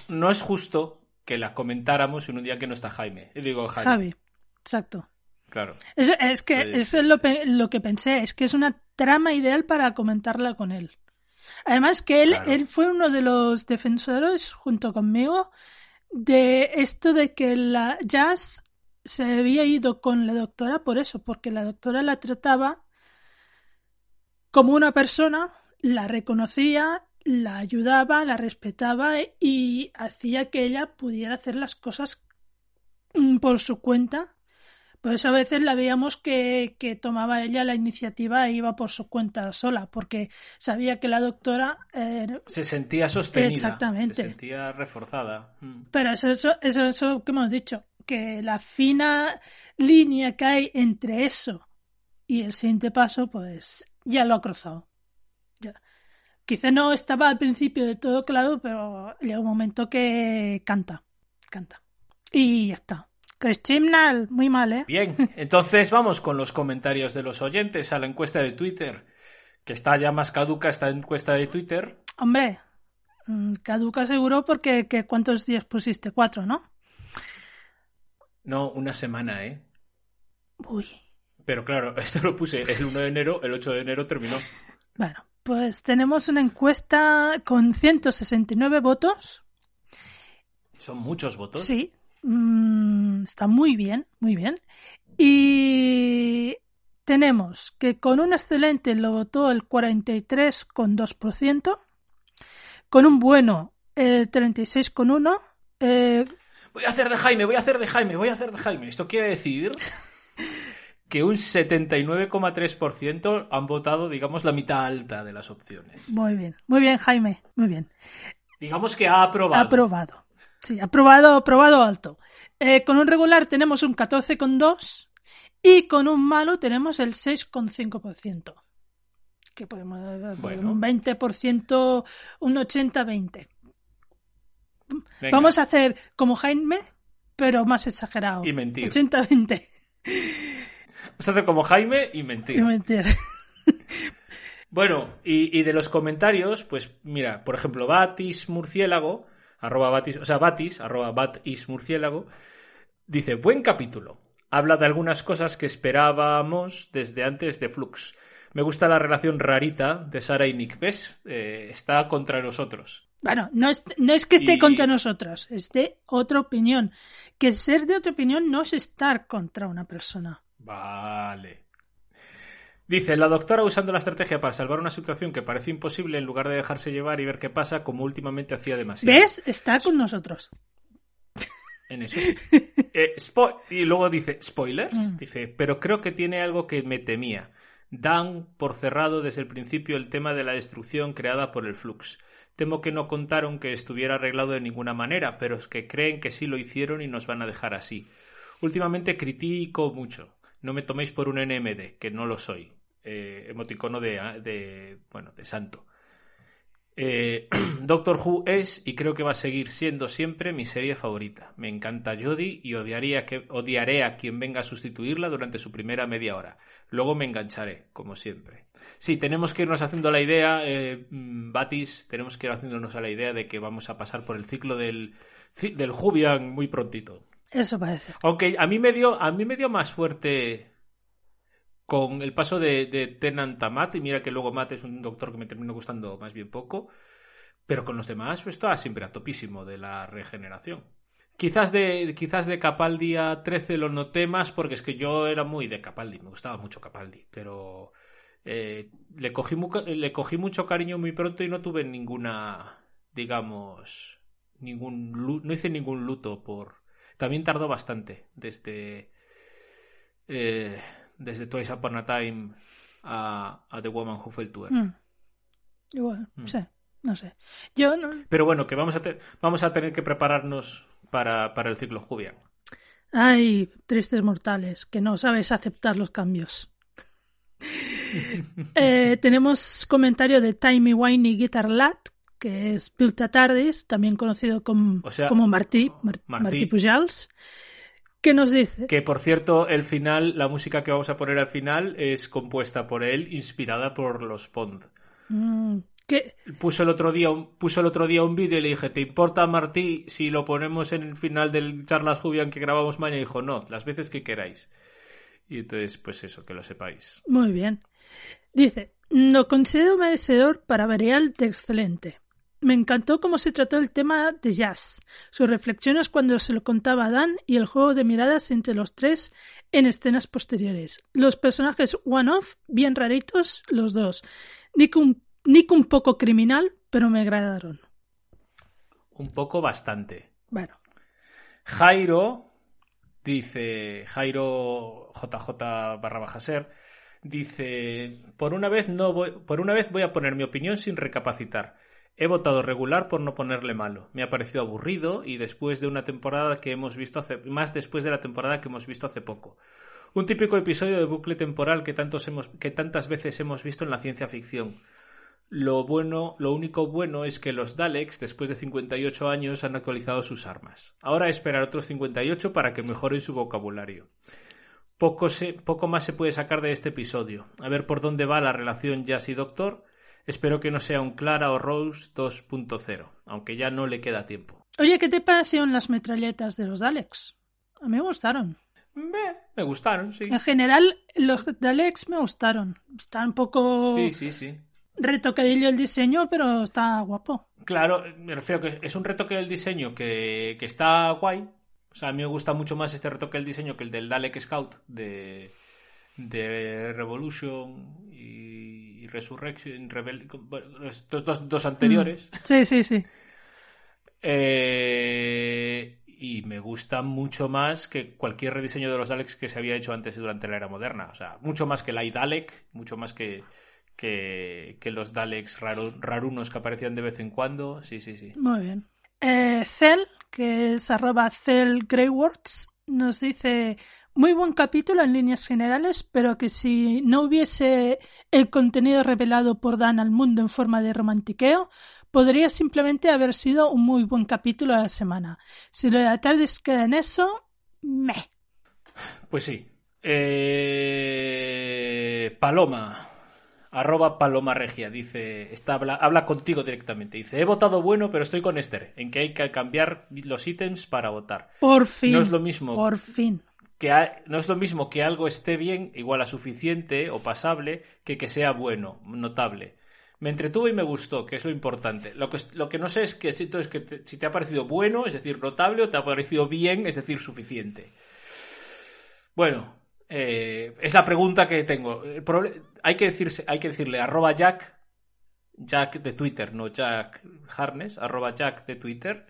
No es justo que la comentáramos en un día que no está Jaime. Y digo Jaime. Javi, exacto. Claro. Es, es que eso es lo, lo que pensé, es que es una trama ideal para comentarla con él. Además que él, Claro. él fue uno de los defensores, junto conmigo, de esto de que la Jazz se había ido con la doctora por eso, porque la doctora la trataba como una persona, la reconocía, la ayudaba, la respetaba y hacía que ella pudiera hacer las cosas mm, por su cuenta. Por eso a veces la veíamos que, que tomaba ella la iniciativa e iba por su cuenta sola, porque sabía que la doctora eh, Se sentía sostenida. Exactamente. Se sentía reforzada. Mm. Pero eso, eso, eso, eso que hemos dicho, que la fina línea que hay entre eso y el siguiente paso, pues ya lo ha cruzado. Ya. Quizá no estaba al principio de todo claro, pero llega un momento que canta, canta. Y ya está. Chris Chibnall, muy mal, ¿eh? Bien, entonces vamos con los comentarios de los oyentes a la encuesta de Twitter, que está ya más caduca esta encuesta de Twitter. Hombre, mm, caduca seguro porque que ¿cuántos días pusiste? Cuatro, ¿no? No, una semana, ¿eh? Uy. Pero claro, esto lo puse el 1 de enero, el 8 de enero terminó. Bueno, pues tenemos una encuesta con 169 votos. Son muchos votos. Sí. Mm, está muy bien, muy bien. Y tenemos que con un excelente lo votó el 43,2%, con un bueno el 36,1%. Eh, voy a hacer de Jaime, voy a hacer de Jaime, voy a hacer de Jaime. Esto quiere decir que un 79,3% han votado, digamos, la mitad alta de las opciones. Muy bien, muy bien, Jaime, muy bien. Digamos que ha aprobado. Aprobado. Sí, aprobado, aprobado alto. Eh, con un regular tenemos un 14,2 y con un malo tenemos el 6,5%. Que podemos un 20%, un 80-20. Vamos a hacer como Jaime, pero más exagerado. Y mentir. 80-20. Vamos a hacer como Jaime y mentir. Y mentir. bueno, y, y, de los comentarios, pues mira, por ejemplo, Batis Murciélago, arroba Batis, o sea, Batis, arroba Batis Murciélago, dice, buen capítulo. Habla de algunas cosas que esperábamos desde antes de Flux. Me gusta la relación rarita de Sara y Nick. ¿Ves? Eh, está contra nosotros. Bueno, no es, no es que esté contra nosotros, es de otra opinión. Que ser de otra opinión no es estar contra una persona. Vale. Dice, la doctora usando la estrategia para salvar una situación que parece imposible en lugar de dejarse llevar y ver qué pasa, como últimamente hacía demasiado. ¿Ves? Está con nosotros. En eso sí. Eh, y luego dice, spoilers, mm. dice, pero creo que tiene algo que me temía. Dan por cerrado desde el principio el tema de la destrucción creada por el flux. Temo que no contaron que estuviera arreglado de ninguna manera, pero es que creen que sí lo hicieron y nos van a dejar así. Últimamente critico mucho. No me toméis por un NMD, que no lo soy. Eh, emoticono de, de, bueno, de santo. Eh, Doctor Who es y creo que va a seguir siendo siempre mi serie favorita. Me encanta Jodie y odiaría que, odiaré a quien venga a sustituirla durante su primera media hora. Luego me engancharé, como siempre. Sí, tenemos que irnos haciendo la idea, eh, mm, Batis, tenemos que ir haciéndonos a la idea de que vamos a pasar por el ciclo del, del Jubian muy prontito. Eso parece. Aunque a mí me dio, a mí me dio más fuerte con el paso de, Tenant a Matt, y mira que luego Matt es un doctor que me terminó gustando más bien poco, pero con los demás pues estaba siempre a topísimo de la regeneración. Quizás de, quizás de Capaldi a 13 lo noté más porque es que yo era muy de Capaldi, me gustaba mucho Capaldi, pero eh, le, cogí le cogí mucho cariño muy pronto y no tuve ninguna, digamos, ningún no hice ningún luto por... También tardó bastante desde... Eh, desde Twice Upon a Time a, The Woman Who Fell to Earth. Mm. Igual, mm. sí, no sé. Yo Pero bueno, que vamos a, vamos a tener que prepararnos para, para el ciclo Jubian. Ay, tristes mortales, que no sabes aceptar los cambios. Eh, tenemos comentario de Timey Winey Guitar Lat, que es Pilta Tardis, también conocido como, como Martí, Martí Pujals. ¿Qué nos dice? Que por cierto, el final, la música que vamos a poner al final es compuesta por él, inspirada por los Pond. Mm, ¿qué? Puso el otro día un, puso el otro día un vídeo y le dije, ¿te importa Martí si lo ponemos en el final del charlas Jubian que grabamos mañana? Y dijo, no, las veces que queráis. Y entonces, pues eso, que lo sepáis. Muy bien. Dice, lo considero merecedor para Varial de excelente. Me encantó cómo se trató el tema de jazz, sus reflexiones cuando se lo contaba a Dan y el juego de miradas entre los tres en escenas posteriores. Los personajes one-off, bien raritos, los dos. Nick un, Nick un poco criminal, pero me agradaron. Un poco bastante. Bueno. Jairo, dice Jairo JJ barra baja ser, dice, por una vez no voy, por una vez voy a poner mi opinión sin recapacitar. He votado regular por no ponerle malo. Me ha parecido aburrido y después de una temporada que hemos visto hace más después de la temporada que hemos visto hace poco. Un típico episodio de bucle temporal que, tantos hemos, que tantas veces hemos visto en la ciencia ficción. Lo bueno, lo único bueno es que los Daleks, después de 58 años, han actualizado sus armas. Ahora esperar otros 58 para que mejoren su vocabulario. Poco, se, poco más se puede sacar de este episodio. A ver por dónde va la relación Jazz y Doctor Espero que no sea un Clara o Rose 2.0, aunque ya no le queda tiempo. Oye, ¿qué te parecieron las metralletas de los Daleks? A mí me gustaron. Me, gustaron, sí. En general, los Daleks me gustaron. Está un poco... Sí, sí, sí. Retoquedillo el diseño, pero está guapo. Claro, me refiero que es un retoque del diseño que, que está guay, O sea, a mí me gusta mucho más este retoque del diseño que el del Dalek Scout de, de Revolution y Resurrection, Rebel, estos dos, dos anteriores. Sí, sí, sí. Eh, y me gusta mucho más que cualquier rediseño de los Daleks que se había hecho antes durante la era moderna. O sea, mucho más que el Dalek, mucho más que, que, que los Daleks raro- rarunos que aparecían de vez en cuando. Sí, sí, sí. Muy bien. Eh, Cel, que es arroba Cel Greywords, nos dice muy buen capítulo en líneas generales, pero que si no hubiese el contenido revelado por Dan al mundo en forma de romantiqueo, podría simplemente haber sido un muy buen capítulo de la semana. Si lo de la tarde queda en eso, meh. Pues sí. Eh, Paloma. Arroba Paloma Regia. Dice. Está, habla, habla contigo directamente. Dice. He votado bueno, pero estoy con Esther. En que hay que cambiar los ítems para votar. Por fin. No es lo mismo. Por fin. Que no es lo mismo que algo esté bien, igual a suficiente o pasable, que que sea bueno, notable. Me entretuvo y me gustó, que es lo importante. Lo que, lo que no sé es que, entonces, que te, si te ha parecido bueno, es decir, notable, o te ha parecido bien, es decir, suficiente. Bueno, eh, es la pregunta que tengo. Hay, que decirse, hay que decirle arroba Jack, Jack de Twitter, no Jack Harness, arroba Jack de Twitter,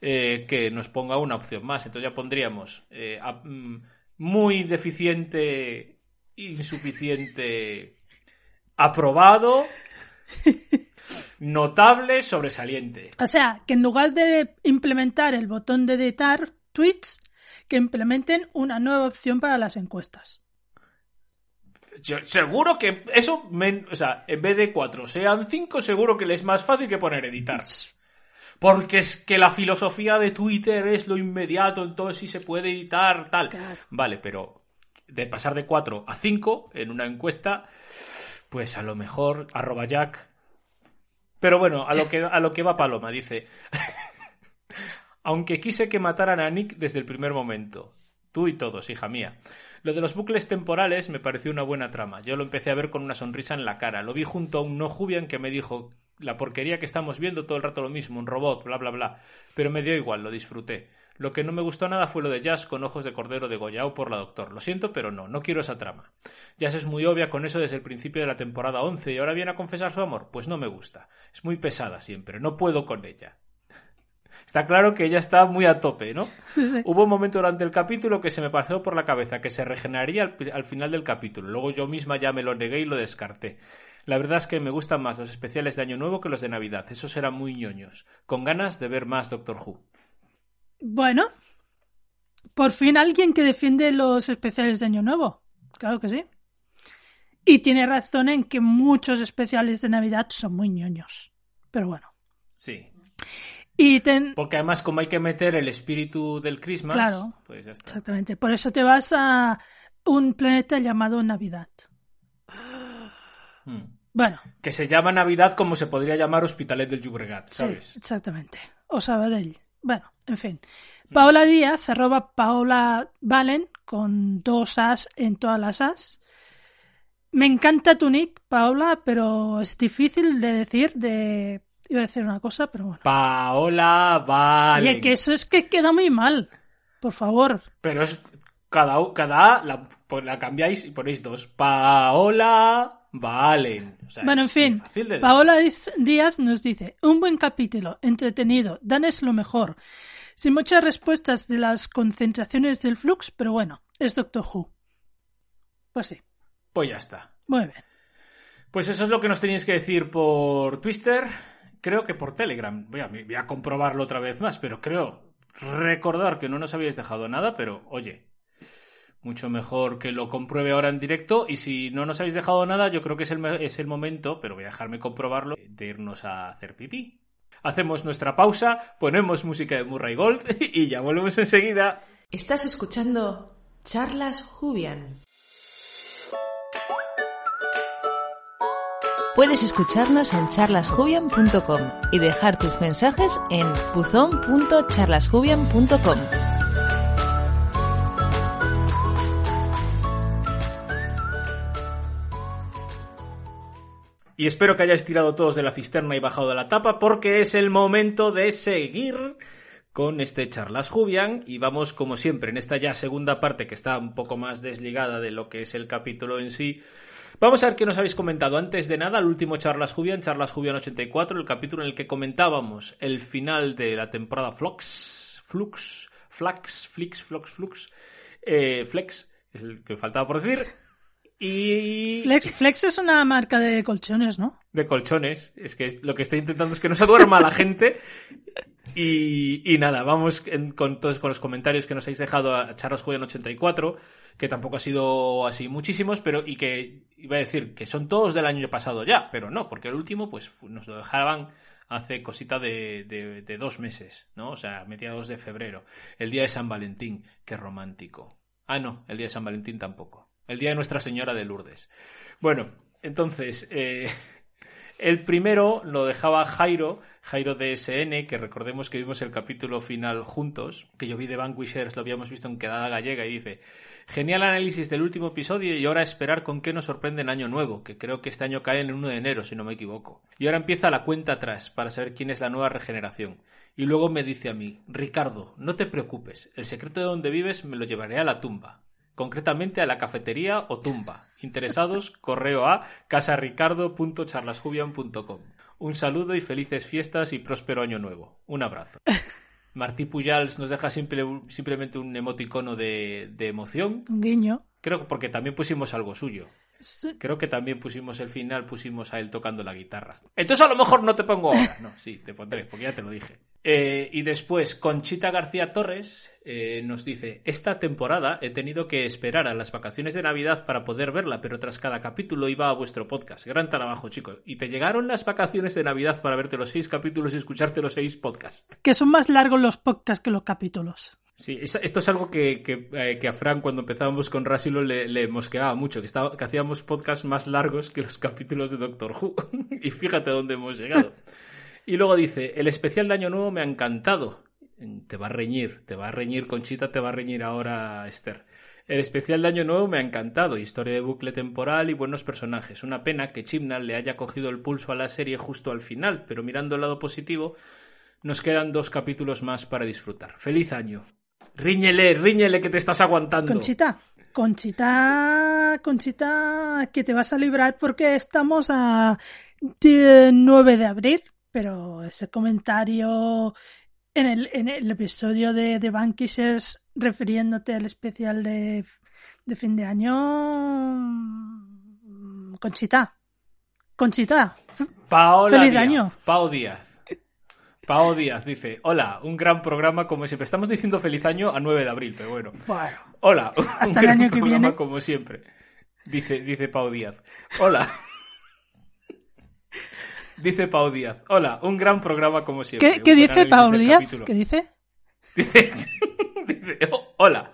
eh, que nos ponga una opción más. Entonces ya pondríamos eh, a- mm, muy deficiente, insuficiente, aprobado, notable, sobresaliente. O sea, que en lugar de implementar el botón de editar tweets, que implementen una nueva opción para las encuestas. Yo- seguro que eso, o sea, en vez de cuatro sean cinco, seguro que le es más fácil que poner editar. Porque es que la filosofía de Twitter es lo inmediato, entonces sí se puede editar, tal. Claro. Vale, pero de pasar de 4 a 5 en una encuesta, pues a lo mejor arroba Jack. Pero bueno, a lo que, a lo que va Paloma, dice. Aunque quise que mataran a Nick desde el primer momento. Tú y todos, hija mía. Lo de los bucles temporales me pareció una buena trama. Yo lo empecé a ver con una sonrisa en la cara. Lo vi junto a un no Jubian que me dijo la porquería que estamos viendo todo el rato lo mismo, un robot, bla bla bla. Pero me dio igual, lo disfruté. Lo que no me gustó nada fue lo de Jazz con ojos de cordero degollado por la doctor. Lo siento, pero no, no quiero esa trama. Jazz es muy obvia con eso desde el principio de la temporada 11 y ahora viene a confesar su amor. Pues no me gusta. Es muy pesada siempre, no puedo con ella. Está claro que ella está muy a tope, ¿no? Sí, sí. Hubo un momento durante el capítulo que se me pasó por la cabeza que se regeneraría al final del capítulo. Luego yo misma ya me lo negué y lo descarté. La verdad es que me gustan más los especiales de Año Nuevo que los de Navidad. Esos eran muy ñoños. Con ganas de ver más Doctor Who. Bueno, por fin alguien que defiende los especiales de Año Nuevo. Claro que sí. Y tiene razón en que muchos especiales de Navidad son muy ñoños. Pero bueno. Sí. Y ten... Porque además, como hay que meter el espíritu del Christmas, Claro. pues ya está. Exactamente. Por eso te vas a un planeta llamado Navidad. Mm. Bueno, Que se llama Navidad como se podría llamar Hospitalet del Llobregat, sí, ¿sabes? exactamente. O Sabadell. Bueno, en fin. Paola Díaz, arroba Paola Valen, con dos as en todas las as. Me encanta tu nick, Paola, pero es difícil de decir, de... Iba a decir una cosa, pero bueno. Paola vale. Oye, que eso es que queda muy mal. Por favor. Pero es cada, cada A la, pues la cambiáis y ponéis dos. Paola Valen. O sea, Bueno, en fin, Paola Díaz nos dice, un buen capítulo, entretenido, Dan es lo mejor. Sin muchas respuestas de las concentraciones del flux, pero bueno, es Doctor Who. Pues sí, Pues ya está. muy bien. Pues eso es lo que nos tenéis que decir por Twitter. Creo que por Telegram. Voy a, voy a comprobarlo otra vez más, pero creo recordar que no nos habíais dejado nada, pero oye, mucho mejor que lo compruebe ahora en directo. Y si no nos habéis dejado nada, yo creo que es el, es el momento, pero voy a dejarme comprobarlo, de irnos a hacer pipí. Hacemos nuestra pausa, ponemos música de Murray Gold y ya volvemos enseguida. Estás escuchando Charlas Jubian. Puedes escucharnos en charlasjubian.com y dejar tus mensajes en buzón.charlasjubian.com. Y espero que hayáis tirado todos de la cisterna y bajado de la tapa porque es el momento de seguir con este Charlas Jubian y vamos como siempre en esta ya segunda parte que está un poco más desligada de lo que es el capítulo en sí. Vamos a ver qué nos habéis comentado. Antes de nada, el último Charlas Jubian, Charlas Jubian 84, el capítulo en el que comentábamos el final de la temporada Flux, Flux, Flax, Flix, Flux, Flux, eh, Flex, es el que faltaba por decir. Y Flex, Flex es una marca de colchones, ¿no? de colchones. Es que lo que estoy intentando es que no se duerma la gente. Y, y nada, vamos en- con todos con los comentarios que nos habéis dejado a Charlas Juegan 84, que tampoco ha sido así muchísimos, pero y que iba a decir que son todos del año pasado ya, pero no, porque el último pues nos lo dejaban hace cosita de, de- de dos meses, ¿no? O sea, mediados de febrero. El día de San Valentín, qué romántico. Ah, no, el día de San Valentín tampoco. El día de Nuestra Señora de Lourdes. Bueno, entonces, eh, el primero lo dejaba Jairo, Jairo DSN, que recordemos que vimos el capítulo final juntos, que yo vi de Vanquishers, lo habíamos visto en Quedada Gallega, y dice, genial análisis del último episodio y ahora esperar con qué nos sorprende en Año Nuevo, que creo que este año cae en el 1 de enero, si no me equivoco. Y ahora empieza la cuenta atrás, para saber quién es la nueva regeneración. Y luego me dice a mí, Ricardo, no te preocupes, el secreto de donde vives me lo llevaré a la tumba concretamente a la cafetería o tumba. Interesados, correo a casaricardo.charlasjubian.com. Un saludo y felices fiestas y próspero año nuevo. Un abrazo. Martí Pujals nos deja simple- simplemente un emoticono de, de emoción. Un guiño. Creo que porque también pusimos algo suyo. Sí. Creo que también pusimos el final, pusimos a él tocando la guitarra. Entonces a lo mejor no te pongo ahora. No, sí, te pondré, porque ya te lo dije. Eh, y después, Conchita García Torres eh, nos dice, esta temporada he tenido que esperar a las vacaciones de Navidad para poder verla, pero tras cada capítulo iba a vuestro podcast. Gran trabajo, chicos. ¿Y te llegaron las vacaciones de Navidad para verte los seis capítulos y escucharte los seis podcasts? Que son más largos los podcasts que los capítulos. Sí, es- esto es algo que, que, eh, que a Fran cuando empezábamos con Rasilo le, le mosqueaba mucho, que, estaba, que hacíamos podcasts más largos que los capítulos de Doctor Who. y fíjate a dónde hemos llegado. Y luego dice, el especial de Año Nuevo me ha encantado. Te va a reñir, te va a reñir Conchita, te va a reñir ahora Esther. El especial de Año Nuevo me ha encantado, historia de bucle temporal y buenos personajes. Una pena que Chibnall le haya cogido el pulso a la serie justo al final, pero mirando el lado positivo, nos quedan dos capítulos más para disfrutar. ¡Feliz año! Ríñele, ríñele que te estás aguantando. Conchita, Conchita, Conchita, que te vas a librar porque estamos a 9 de abril, pero ese comentario en el, en el episodio de, de Vanquishers refiriéndote al especial de, de fin de año... mm, Conchita, Conchita, Paola Feliz Díaz. año. Pao Díaz. Pao Díaz dice, hola, un gran programa como siempre. Estamos diciendo feliz año a 9 de abril, pero bueno. bueno, Hola, un Hasta el gran año que programa viene. como siempre. Dice, dice Pau Díaz. Hola. Dice Pau Díaz. Hola, un gran programa como siempre. ¿qué, dice del Díaz? ¿Qué dice? Dice, dice, "Oh, hola,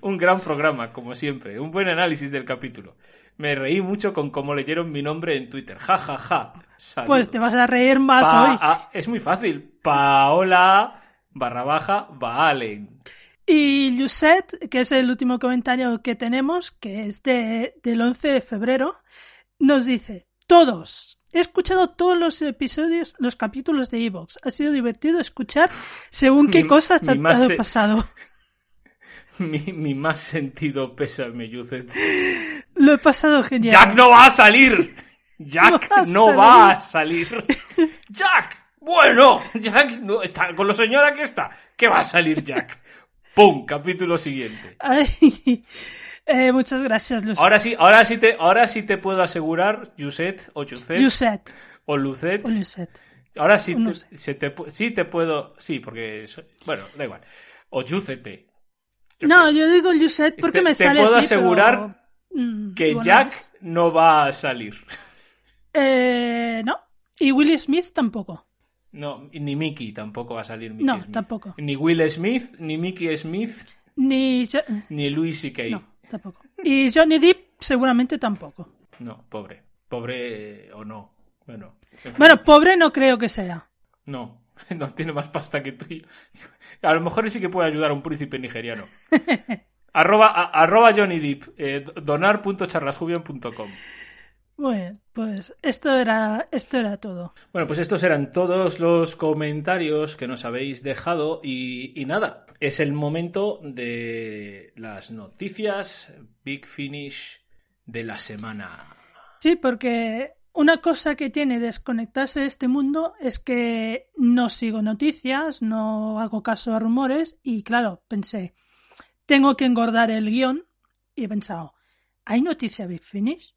un gran programa, como siempre, un buen análisis del capítulo. Me reí mucho con cómo leyeron mi nombre en Twitter. Ja, ja, ja. Saludos. Pues te vas a reír más Pa- hoy. ah, es muy fácil. Paola barra baja Baalen. Y Lucet, que es el último comentario que tenemos, que es de, del 11 de febrero, nos dice, todos, he escuchado todos los episodios, los capítulos de Evox. Ha sido divertido escuchar según qué Mi- cosas te mi ha se- pasado. Mi, mi más sentido pésame, Yucet. Lo he pasado genial. Jack no va a salir. Jack No va a no salir. va a salir. Jack, bueno, Jack no está con lo señora que está. ¿Qué va a salir Jack? Pum, capítulo siguiente. Ay, eh, muchas gracias, Lucet. Ahora sí, ahora sí te, ahora sí te puedo asegurar, Yuset o Yuset Lucet. o Lucet. o Lucet. Ahora sí No te, se te sí te puedo, sí, porque bueno, da igual. O Yucete. Yo No, yo digo Lucet porque Te- me te sale puedo así, pero, asegurar mm, que bueno, Jack no va a salir. Eh, no. Y Will Smith tampoco. No, ni Mickey tampoco va a salir. Mickey No, Smith. tampoco. Ni Will Smith, ni Mickey Smith, Ni... Jo- ni Louis C.K. No, tampoco. Y Johnny Depp seguramente tampoco. No, pobre. Pobre eh, o no. Bueno. en fin. Bueno, pobre no creo que sea. No, no tiene más pasta que tú. y- A lo mejor sí que puede ayudar a un príncipe nigeriano. arroba, a- arroba Johnny Depp. Eh, donar.charlasjubian.com. Bueno, pues esto era, esto era todo. Bueno, pues estos eran todos los comentarios que nos habéis dejado y, y nada, es el momento de las noticias Big Finish de la semana. Sí, porque una cosa que tiene desconectarse de este mundo es que no sigo noticias, no hago caso a rumores y claro, pensé, tengo que engordar el guion y he pensado, ¿hay noticia Big Finish?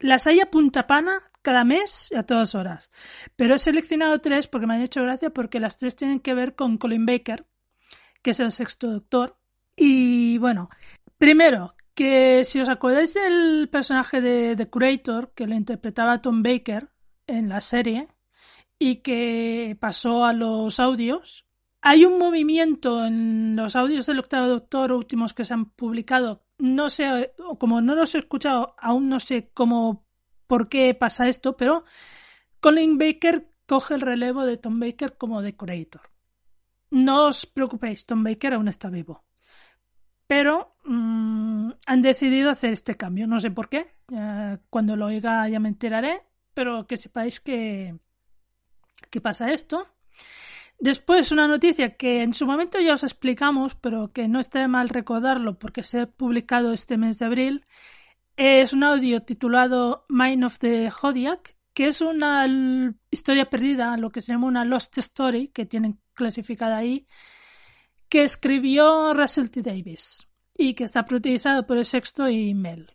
Las hay a punta pana cada mes a todas horas. Pero he seleccionado tres porque me han hecho gracia porque las tres tienen que ver con Colin Baker, que es el sexto doctor. Y bueno, primero, que si os acordáis del personaje de The Curator, que lo interpretaba Tom Baker en la serie, y que pasó a los audios, hay un movimiento en los audios del octavo doctor últimos que se han publicado no sé, como no los he escuchado, aún no sé cómo, por qué pasa esto, pero Colin Baker coge el relevo de Tom Baker como decorator. No os preocupéis, Tom Baker aún está vivo. Pero mmm, han decidido hacer este cambio. No sé por qué. cuando lo oiga ya me enteraré. Pero que sepáis que, que pasa esto. Después, una noticia que en su momento ya os explicamos, pero que no está mal recordarlo porque se ha publicado este mes de abril, es un audio titulado Mind of the Zodiac, que es una historia perdida, lo que se llama una Lost Story, que tienen clasificada ahí, que escribió Russell T. Davis y que está priorizado por el sexto y Mel.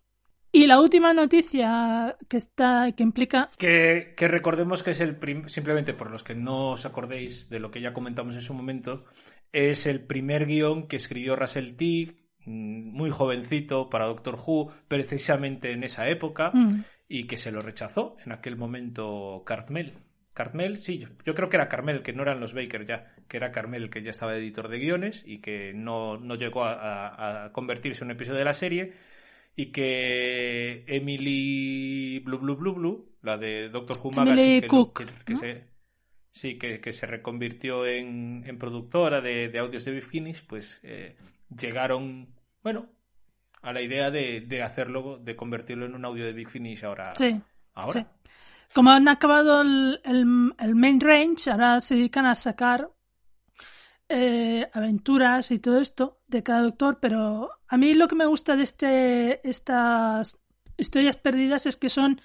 Y la última noticia que está que implica que, que recordemos que es el simplemente por los que no os acordéis de lo que ya comentamos en su momento es el primer guion que escribió Russell T mm, muy jovencito para Doctor Who precisamente en esa época mm. y que se lo rechazó en aquel momento Cartmel Cartmel, sí, yo, creo que era Carmel, que no eran los Baker ya, que era Carmel el que ya estaba editor de guiones y que no, no llegó a, a convertirse en un episodio de la serie y que Emily Blue Blue Blue Blue, la de Doctor Who Magazine, que, se, sí, que, se reconvirtió en, productora de, audios de Big Finish, pues eh, llegaron, bueno, a la idea de, hacerlo, de convertirlo en un audio de Big Finish ahora. Sí. Ahora. Como han acabado el, el main range, ahora se dedican a sacar eh, aventuras y todo esto de cada doctor, pero a mí lo que me gusta de este, estas historias perdidas es que son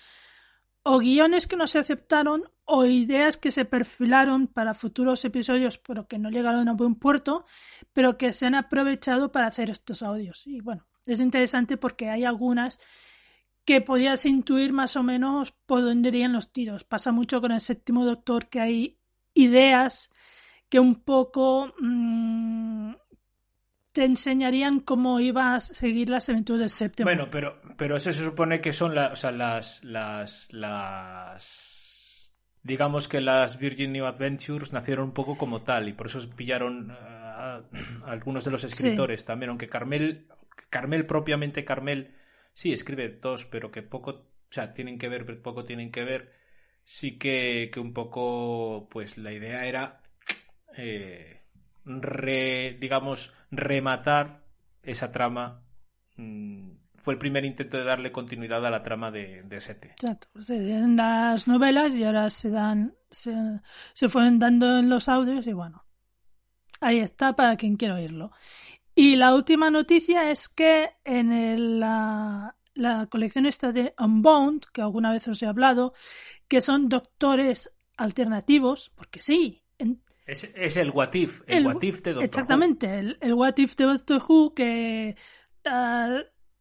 o guiones que no se aceptaron o ideas que se perfilaron para futuros episodios pero que no llegaron a buen puerto, pero que se han aprovechado para hacer estos audios. Y bueno, es interesante porque hay algunas que podías intuir más o menos por dónde irían los tiros. Pasa mucho con el séptimo doctor que hay ideas que un poco mmm, te enseñarían cómo iba a seguir las aventuras del séptimo. Bueno, pero, pero eso se supone que son o sea, las, las, las... Digamos que las Virgin New Adventures nacieron un poco como tal y por eso pillaron a, algunos de los escritores también, aunque Carmel, Carmel propiamente Carmel, sí, escribe dos, pero que poco, o sea, tienen que ver, poco tienen que ver. Sí que, que un poco, pues la idea era eh, digamos, rematar esa trama. Mm, fue el primer intento de darle continuidad a la trama de, de Sete. Exacto. Se en las novelas y ahora se dan, se, se fueron dando en los audios y bueno, ahí está para quien quiera oírlo. Y la última noticia es que en la, la colección esta de Unbound, que alguna vez os he hablado, que son doctores alternativos, porque sí, es, el What If, el, What If de Doctor exactamente, Who. Exactamente, el, What If de Doctor Who que uh,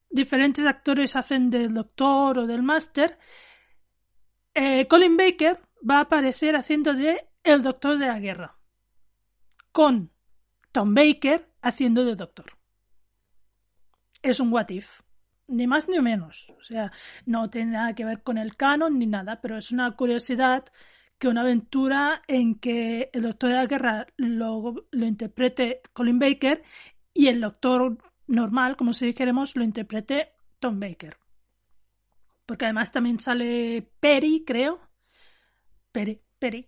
diferentes actores hacen del Doctor o del Master. Eh, Colin Baker va a aparecer haciendo de el Doctor de la Guerra. Con Tom Baker haciendo de Doctor. Es un What If. Ni más ni menos. O sea, no tiene nada que ver con el canon ni nada, pero es una curiosidad que una aventura en que el Doctor de la Guerra lo, lo interprete Colin Baker y el Doctor normal, como si dijéramos, lo interprete Tom Baker. Porque además también sale Perry, creo. Perry, Perry,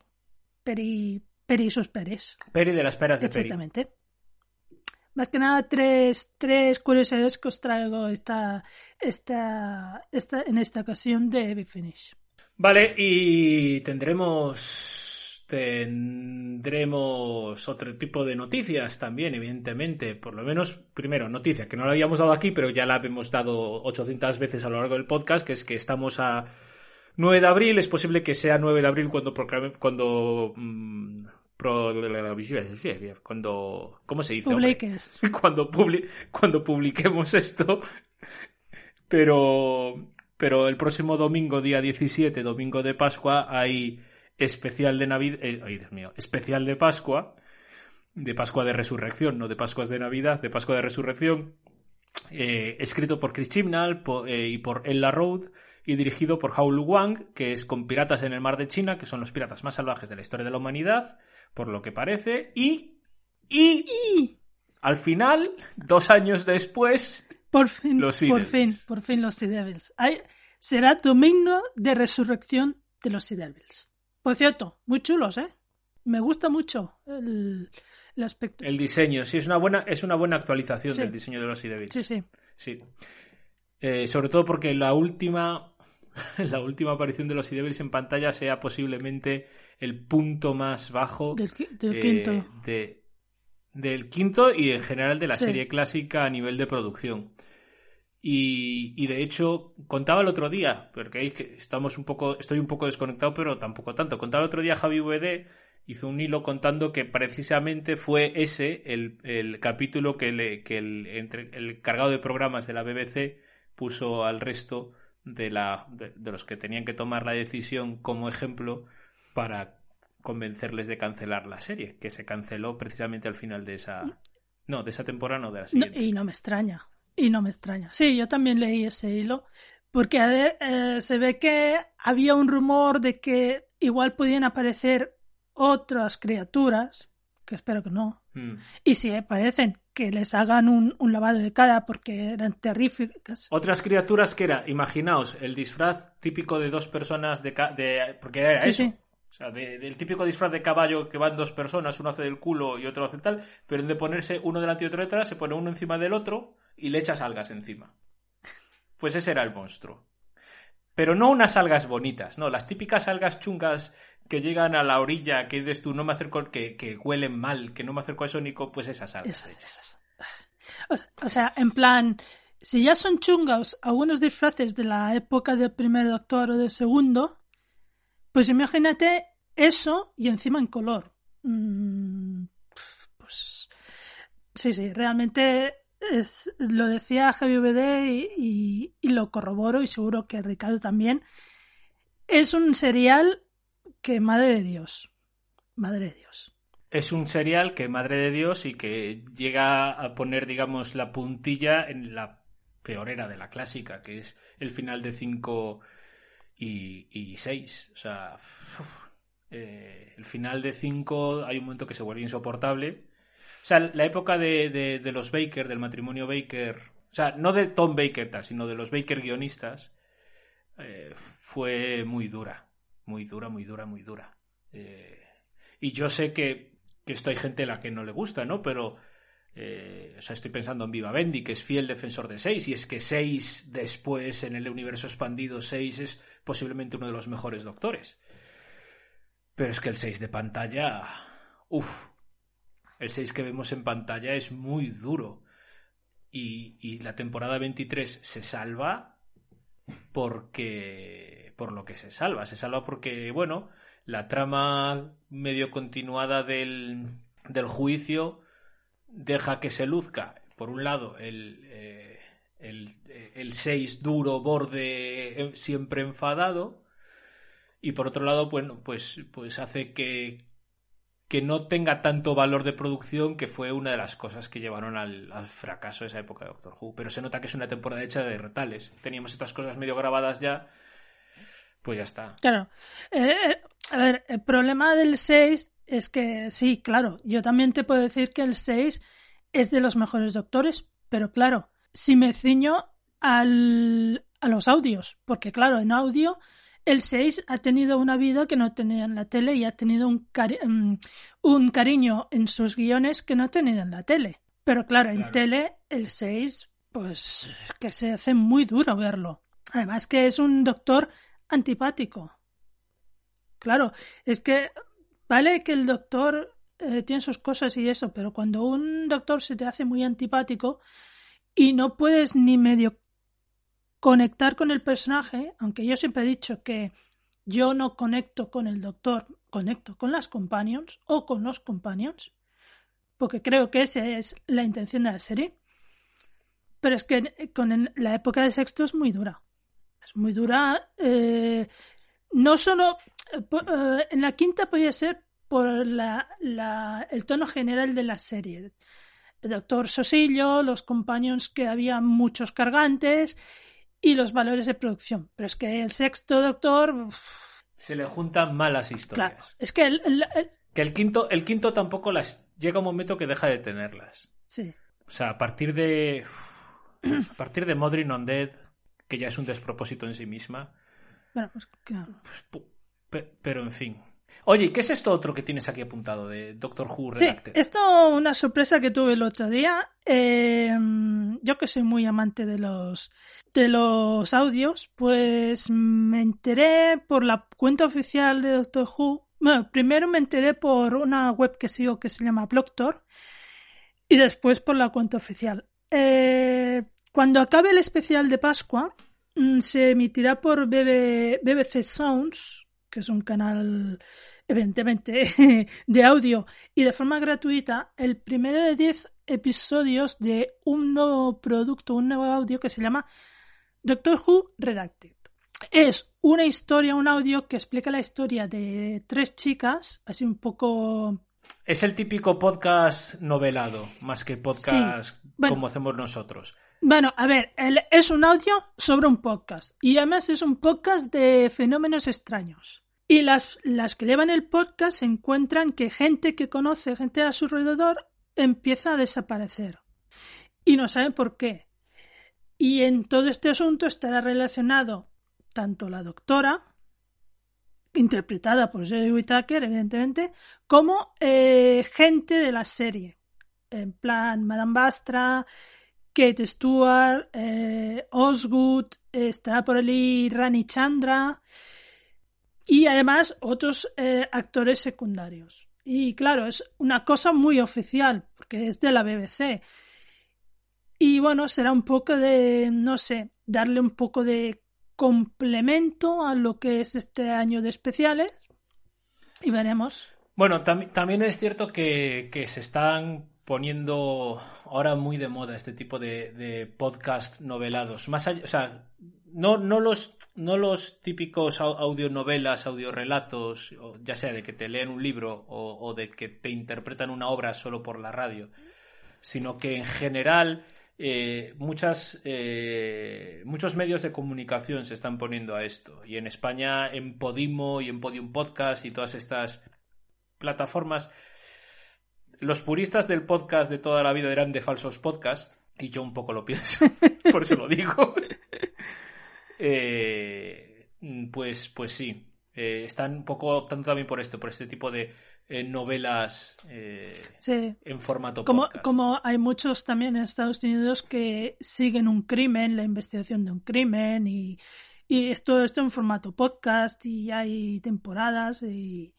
Perry, Perry y sus Peres. Perry de las peras de Exactamente. más que nada tres, tres curiosidades que os traigo esta, esta, esta, en esta ocasión de Big Finish. Vale, y tendremos tendremos otro tipo de noticias también, evidentemente. Por lo menos, primero, noticia que no la habíamos dado aquí, pero ya la hemos dado 800 veces a lo largo del podcast, que es que estamos a 9 de abril. Es posible que sea 9 de abril cuando cuando mm, cuando ¿cómo se dice? Cuando cuando publiquemos esto. Pero pero el próximo domingo, día 17, domingo de Pascua, hay especial de Navidad, eh, ay Dios mío, especial de Pascua, de Pascua de Resurrección, no de Pascuas de Navidad, de Pascua de Resurrección, eh, escrito por Chris Chibnall eh, y por Ella Road y dirigido por Hao Wang, que es con piratas en el mar de China, que son los piratas más salvajes de la historia de la humanidad, por lo que parece, y... y... y. al final, dos años después, por fin, por fin, por fin los Sea Devils. será domingo de resurrección de los Sea Devils. Por cierto, muy chulos, ¿eh? Me gusta mucho el, aspecto. El diseño, sí, es una buena, es una buena actualización del diseño de los Sea Devils. Sí, sí. Sí. Eh, sobre todo porque la última, la última aparición de los Sea Devils en pantalla sea posiblemente el punto más bajo del, quinto. De, del quinto y en general de la serie clásica a nivel de producción. Y, y, de hecho, contaba el otro día, porque que estamos un poco, estoy un poco desconectado, pero tampoco tanto. Contaba el otro día Javi VD, hizo un hilo contando que precisamente fue ese el, el capítulo que, le, que el, entre, el cargado de programas de la BBC puso al resto de, la, de los que tenían que tomar la decisión como ejemplo para convencerles de cancelar la serie, que se canceló precisamente al final de esa... No, de esa temporada, no de la siguiente. y no me extraña, y no me extraña. Sí, yo también leí ese hilo, porque eh, se ve que había un rumor de que igual podían aparecer otras criaturas, que espero que no, hmm. y si aparecen, que les hagan un, lavado de cara porque eran terríficas. Otras criaturas que era, imaginaos, el disfraz típico de dos personas de... de porque era eso. O sea, del típico disfraz de caballo que van dos personas, uno hace del culo y otro hace tal, pero en de ponerse uno delante y otro detrás, se pone uno encima del otro y le echas algas encima. Pues ese era el monstruo. Pero no unas algas bonitas, no, las típicas algas chungas que llegan a la orilla, que dices tú, no me acerco, que, que huelen mal, que no me acerco a eso, Nico, pues esas algas. O sea, en plan, si ya son chungas algunos disfraces de la época del primer doctor o del segundo, pues imagínate eso y encima en color. Mm, pues sí, sí, realmente es, lo decía Javi VD y, lo corroboro y seguro que Ricardo también. Es un serial que, madre de Dios, madre de Dios. Es un serial que, madre de Dios, y que llega a poner, digamos, la puntilla en la peorera de la clásica, que es el final de cinco y, 6. O sea, eh, el final de 5 hay un momento que se vuelve insoportable. O sea, la época de, de, los Baker, del matrimonio Baker, o sea, no de Tom Baker, sino de los Baker guionistas, eh, fue muy dura. Muy dura, muy dura, muy dura. Eh, y yo sé que, que esto hay gente a la que no le gusta, ¿no? Pero o sea, estoy pensando en Viva Bendy, que es fiel defensor de 6, y es que 6 después en el universo expandido 6 es posiblemente uno de los mejores doctores. Pero es que el 6 de pantalla... Uf, el 6 que vemos en pantalla es muy duro. Y, la temporada 23 se salva porque... por lo que se salva. Se salva porque, bueno, la trama medio continuada del, del juicio deja que se luzca, por un lado, el, eh, el, 6 duro, borde, eh, siempre enfadado, y por otro lado, bueno, pues, pues hace que, que no tenga tanto valor de producción, que fue una de las cosas que llevaron al, fracaso de esa época de Doctor Who. Pero se nota que es una temporada hecha de retales. Teníamos estas cosas medio grabadas ya, pues ya está. Claro. Eh, a ver, el problema del 6 es que sí, claro, yo también te puedo decir que el 6 es de los mejores doctores, pero claro, si me ciño al, a los audios, porque claro, en audio el 6 ha tenido una vida que no tenía en la tele y ha tenido un, mm, un cariño en sus guiones que no ha tenido en la tele. Pero claro, en tele el 6, pues que se hace muy duro verlo. Además que es un doctor antipático. Claro, es que vale que el doctor eh, tiene sus cosas y eso, pero cuando un doctor se te hace muy antipático y no puedes ni medio conectar con el personaje, aunque yo siempre he dicho que yo no conecto con el doctor, conecto con las companions o con los companions, porque creo que esa es la intención de la serie. Pero es que con la época de sexto es muy dura. Es muy dura. eh, no solo. eh, en la quinta podía ser por la, la- el tono general de la serie. El doctor Sosillo, los companions que había muchos cargantes y los valores de producción. Pero es que el sexto doctor. Se le juntan malas historias. claro. Es que el- el- el- Que el quinto, el quinto tampoco las. Llega un momento que deja de tenerlas. sí. O sea, a partir de. A partir de Modern Undead, que ya es un despropósito en sí misma. Bueno, pues claro. pues, pu- pe- pero en fin. Oye, ¿y ¿qué es esto otro que tienes aquí apuntado de Doctor Who Sí, Redacted? esto una sorpresa que tuve el otro día. Eh, yo que soy muy amante de los de los audios, pues me enteré por la cuenta oficial de Doctor Who. Bueno, primero me enteré por una web que sigo que se llama Blogtor y después por la cuenta oficial. Eh, cuando acabe el especial de Pascua, mm, se emitirá por BB BBC Sounds, que es un canal evidentemente de audio y de forma gratuita el primero de 10 episodios de un nuevo producto, un nuevo audio que se llama Doctor Who Redacted. Es una historia, un audio que explica la historia de tres chicas, así un poco Es el típico podcast novelado, más que podcast Sí, bueno. como hacemos nosotros. Bueno, a ver, el- es un audio sobre un podcast y además es un podcast de fenómenos extraños. Y las, las que llevan el podcast encuentran que gente que conoce, gente a su alrededor, empieza a desaparecer. Y no saben por qué. Y en todo este asunto estará relacionado tanto la doctora, interpretada por Jodie Whittaker, evidentemente, como eh, gente de la serie. En plan, Madame Bastra, Kate Stewart, eh, Osgood, estará por allí Rani Chandra y además otros eh, actores secundarios. Y claro, es una cosa muy oficial porque es de la BBC. Y bueno, será un poco de, no sé, darle un poco de complemento a lo que es este año de especiales y veremos. Bueno, tam- también es cierto que se están poniendo ahora muy de moda este tipo de, podcast novelados. Más allá, o sea, no, no, los, no los típicos au- audionovelas, audiorelatos, ya sea de que te leen un libro o, o de que te interpretan una obra solo por la radio, sino que en general eh, muchas, eh, muchos medios de comunicación se están poniendo a esto. Y en España, en Podimo y en Podium Podcast y todas estas plataformas, los puristas del podcast de toda la vida eran de falsos podcasts, y yo un poco lo pienso, por eso lo digo. Eh, pues, pues sí, eh, están un poco optando también por esto, por este tipo de eh, novelas eh, Sí. en formato Como, podcast. como hay muchos también en Estados Unidos que siguen un crimen, la investigación de un crimen y, y esto, esto en formato podcast y hay temporadas y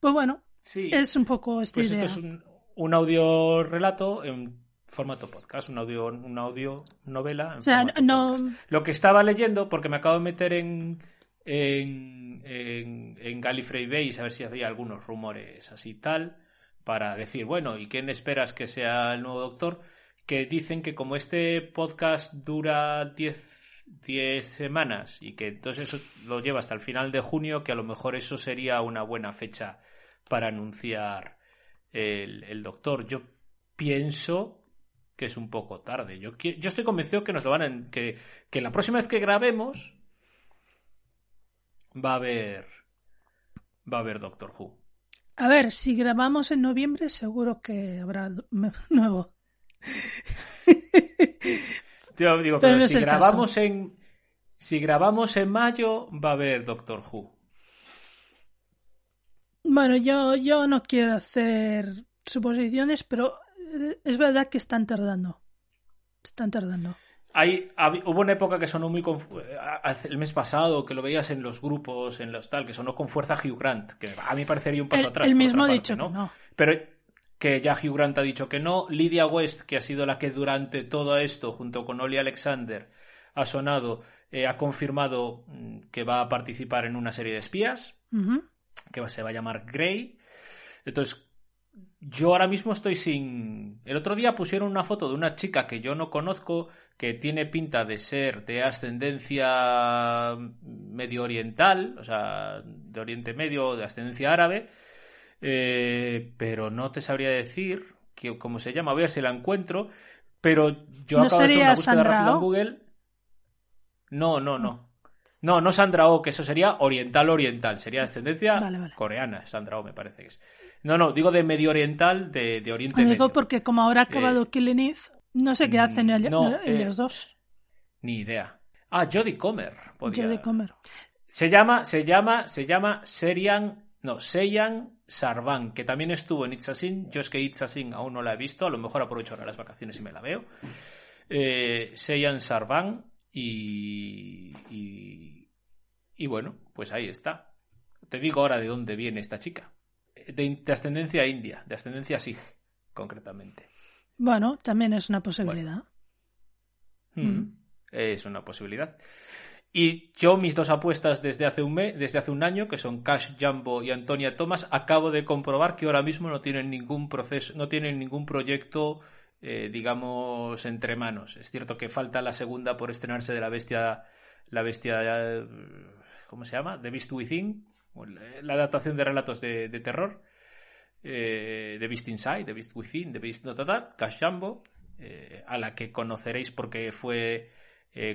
pues bueno, Sí, es un poco esta pues idea. esto es un, un audio relato en formato podcast, un audio, una audio novela. O sea, no. Lo que estaba leyendo, porque me acabo de meter en, en, en, en Gallifrey Base a ver si había algunos rumores así tal, para decir, bueno, ¿y quién esperas que sea el nuevo doctor? Que dicen que como este podcast dura 10 10 semanas y que entonces eso lo lleva hasta el final de junio, que a lo mejor eso sería una buena fecha para anunciar el, el doctor. Yo pienso que es un poco tarde. Yo, yo estoy convencido que nos lo van a, que, que la próxima vez que grabemos va a haber va a haber Doctor Who. a ver, si grabamos en noviembre seguro que habrá nuevo. Tío, digo, Pero si grabamos en si grabamos en mayo va a haber Doctor Who. Bueno, yo, yo no quiero hacer suposiciones, pero es verdad que están tardando. Están tardando. Hay, hubo una época que sonó muy hace- el mes pasado que lo veías en los grupos, en los tal, que sonó con fuerza Hugh Grant, que a mí parecería un paso atrás. por mismo ha dicho que no. Pero que ya Hugh Grant ha dicho que no. Lydia West, que ha sido la que durante todo esto, junto con Ollie Alexander, ha sonado, eh, ha confirmado mm, que va a participar en una serie de espías. Que se va a llamar Grey. Entonces, yo ahora mismo estoy sin... El otro día pusieron una foto de una chica que yo no conozco, que tiene pinta de ser de ascendencia medio oriental, o sea, de Oriente Medio, de ascendencia árabe, eh, pero no te sabría decir que, cómo se llama, a ver si la encuentro, pero yo ¿No acabo de hacer una búsqueda Sandra rápida en? Google. No, no, no. No, no Sandra Oh, que eso sería oriental oriental, sería ascendencia Vale, vale. coreana, Sandra Oh me parece que es. No, no, digo de medio oriental, de, de Oriente Lo Medio. digo porque como ahora ha acabado Eh, Killing Eve, no sé qué mm, hacen no, ellos eh, dos. Ni idea. Ah, Jodie Comer. podría- Jodie Comer. Se llama, se llama, se llama Serian, no, Seiyan Sarvan, que también estuvo en It's a Sin. Yo es que It's a Sin aún no la he visto, a lo mejor aprovecho ahora las vacaciones y me la veo. Eh, Seiyan Sarvan y, y, y bueno, pues ahí está. Te digo ahora de dónde viene esta chica. De, de ascendencia india, de ascendencia Sikh, concretamente. Bueno, también es una posibilidad. Mm. Es una posibilidad. Y yo, mis dos apuestas desde hace un mes, desde hace un año, que son Cash Jumbo y Antonia Thomas, acabo de comprobar que ahora mismo no tienen ningún proceso, no tienen ningún proyecto, eh, digamos, entre manos. Es cierto que falta la segunda por estrenarse de la bestia, la bestia, eh, ¿cómo se llama? The Beast Within, la la adaptación de relatos de, de terror. Eh, The Beast Inside, The Beast Within, The Beast No Total, Cash Jumbo, a la que conoceréis porque fue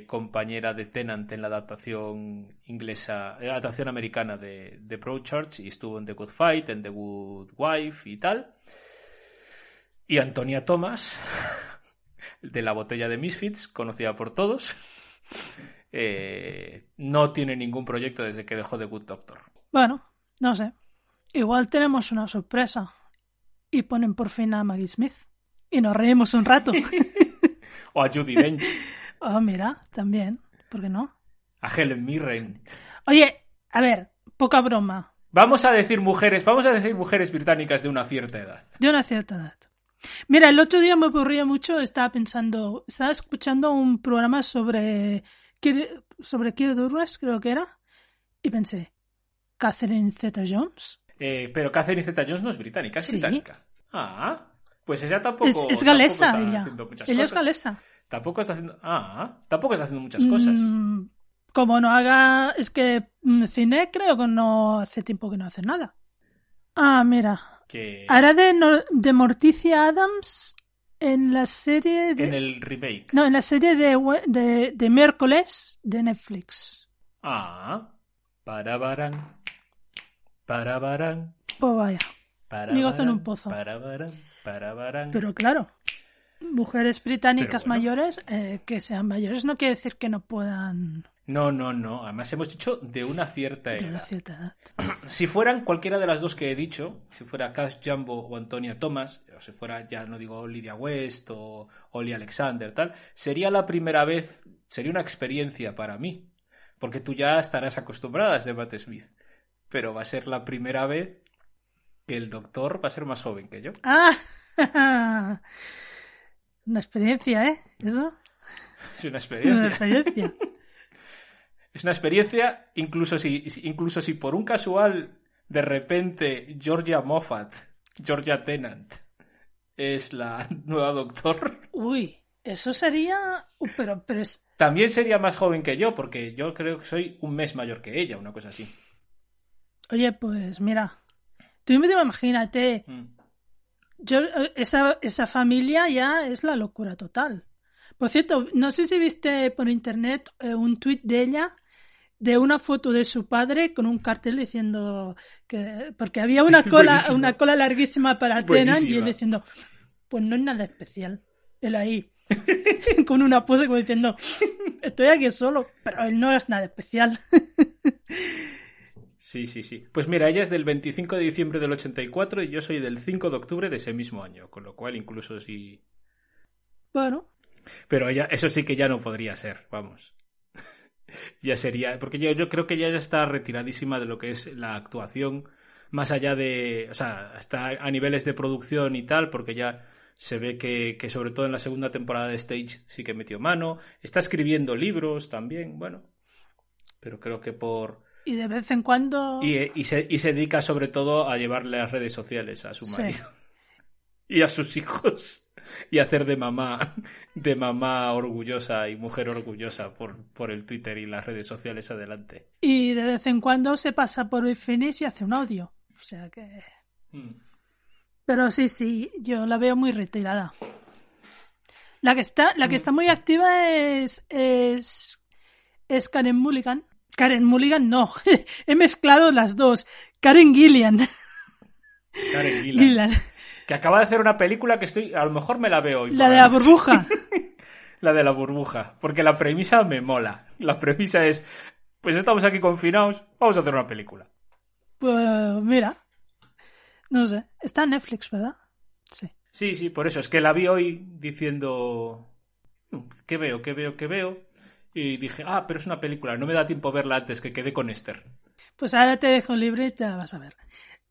compañera de Tennant en la adaptación inglesa, eh, adaptación americana de, de Broadchurch y estuvo en The Good Fight, en The Good Wife y tal. Y Antonia Thomas, de la botella de Misfits, conocida por todos, eh, no tiene ningún proyecto desde que dejó The Good Doctor. Bueno, no sé. Igual tenemos una sorpresa. Y ponen por fin a Maggie Smith. Y nos reímos un rato. O a Judy Dench, oh, mira, también. ¿Por qué no? a Helen Mirren. Oye, a ver, poca broma. Vamos a decir mujeres, vamos a decir mujeres británicas de una cierta edad. De una cierta edad. Mira, el otro día me aburría mucho, estaba pensando, estaba escuchando un programa sobre Kir- sobre Kirk Douglas, creo que era, y pensé, Catherine Zeta-Jones. Eh, pero Catherine Zeta-Jones no es británica, es Sí. británica. Ah, pues ella tampoco. Es, es tampoco galesa está ella. haciendo muchas Ella es cosas. galesa. Tampoco está haciendo. Ah, tampoco está haciendo muchas cosas. Mm, como no haga, es que mm, cine creo que no hace tiempo que no hace nada. Ah, mira. Que Ahora de, Morticia Adams en la serie de... en el remake. No, en la serie de, de, de miércoles de Netflix. Ah, para barán. Para barán. Pues vaya. Para Mi gozo en un pozo. Para barán. Para barán. Pero claro, mujeres británicas bueno. mayores, eh, que sean mayores no quiere decir que no puedan No, no, no. Además hemos dicho de una cierta de una edad. cierta edad. Si fueran cualquiera de las dos que he dicho, si fuera Cash Jumbo o Antonia Thomas, o si fuera, ya no digo Lydia West o Ollie Alexander, tal, sería la primera vez, sería una experiencia para mí. Porque tú ya estarás acostumbrada a este Matt Smith. Pero va a ser la primera vez que el doctor va a ser más joven que yo. ¡Ah! Una experiencia, ¿eh? Eso. Es una Una experiencia. Es una experiencia, incluso si, incluso si por un casual de repente Georgia Moffat, Georgia Tennant, es la nueva doctor, Uy, eso sería. uh, Pero, pero es. también sería más joven que yo, porque yo creo que soy un mes mayor que ella, una cosa así. Oye, pues mira. Tú mismo imagínate. Mm. Yo, eh, esa, esa familia ya es la locura total. Por cierto, no sé si viste por internet eh, un tuit de ella de una foto de su padre con un cartel diciendo que porque había una cola Buenísimo. una cola larguísima para Tennant y él diciendo pues no es nada especial él ahí con una pose como diciendo estoy aquí solo pero él no es nada especial Sí, Sí, sí. Pues mira, ella es del 25 de diciembre del 84 y yo soy del 5 de octubre de ese mismo año, con lo cual incluso sí. Bueno, Pero ella, eso sí que ya no podría ser, vamos. Ya sería, porque yo, yo creo que ella ya está retiradísima de lo que es la actuación, más allá de, o sea, está a niveles de producción y tal, porque ya se ve que, que sobre todo en la segunda temporada de Stage sí que metió mano, está escribiendo libros también, bueno, pero creo que por... y de vez en cuando... Y, y se, y se dedica sobre todo a llevarle las redes sociales a su Sí. marido y a sus hijos y hacer de mamá de mamá orgullosa y mujer orgullosa por, por el Twitter y las redes sociales adelante. Y de vez en cuando se pasa por el finish y hace un audio. O sea que... Mm. Pero sí, sí, yo la veo muy retirada. La que está, la que está muy activa es, es, es Karen Mulligan. Karen Mulligan no, he mezclado las dos. Karen Gillian. Karen Gillan. Que acaba de hacer una película que estoy a lo mejor me la veo hoy. La de la noche. burbuja. La de la burbuja, porque la premisa me mola. La premisa es pues estamos aquí confinados, vamos a hacer una película. Pues mira. No sé. Está en Netflix, ¿verdad? Sí. Sí, sí, por eso. Es que la vi hoy diciendo. "Mm, ¿Qué veo? ¿Qué veo? ¿Qué veo? Y dije, ah, pero es una película. No me da tiempo a verla antes que quedé con Esther. Pues ahora te dejo libre y te la vas a ver.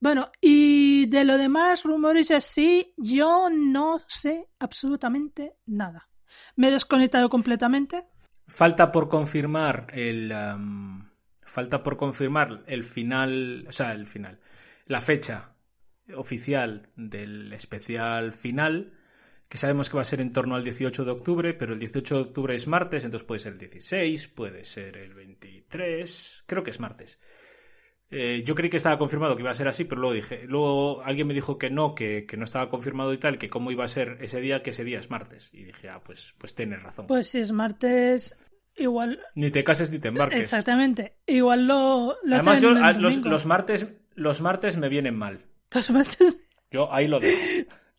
Bueno, y de lo demás, rumores así, yo no sé absolutamente nada. Me he desconectado completamente. Falta por confirmar el. am, falta por confirmar el final. O sea, el final. La fecha oficial del especial final. Que sabemos que va a ser en torno al 18 de octubre, pero el 18 de octubre es martes, entonces puede ser el 16, puede ser el 23. Creo que es martes. Eh, yo creí que estaba confirmado que iba a ser así, pero luego dije, luego alguien me dijo que no, que, que no estaba confirmado y tal, que cómo iba a ser ese día, que ese día es martes. Y dije, ah, pues, pues tienes razón. Pues si es martes, igual. Ni te cases ni te embarques. Exactamente. Igual lo, lo Además, yo, el a- los, los martes, los martes me vienen mal. Los martes. Yo ahí lo dejo.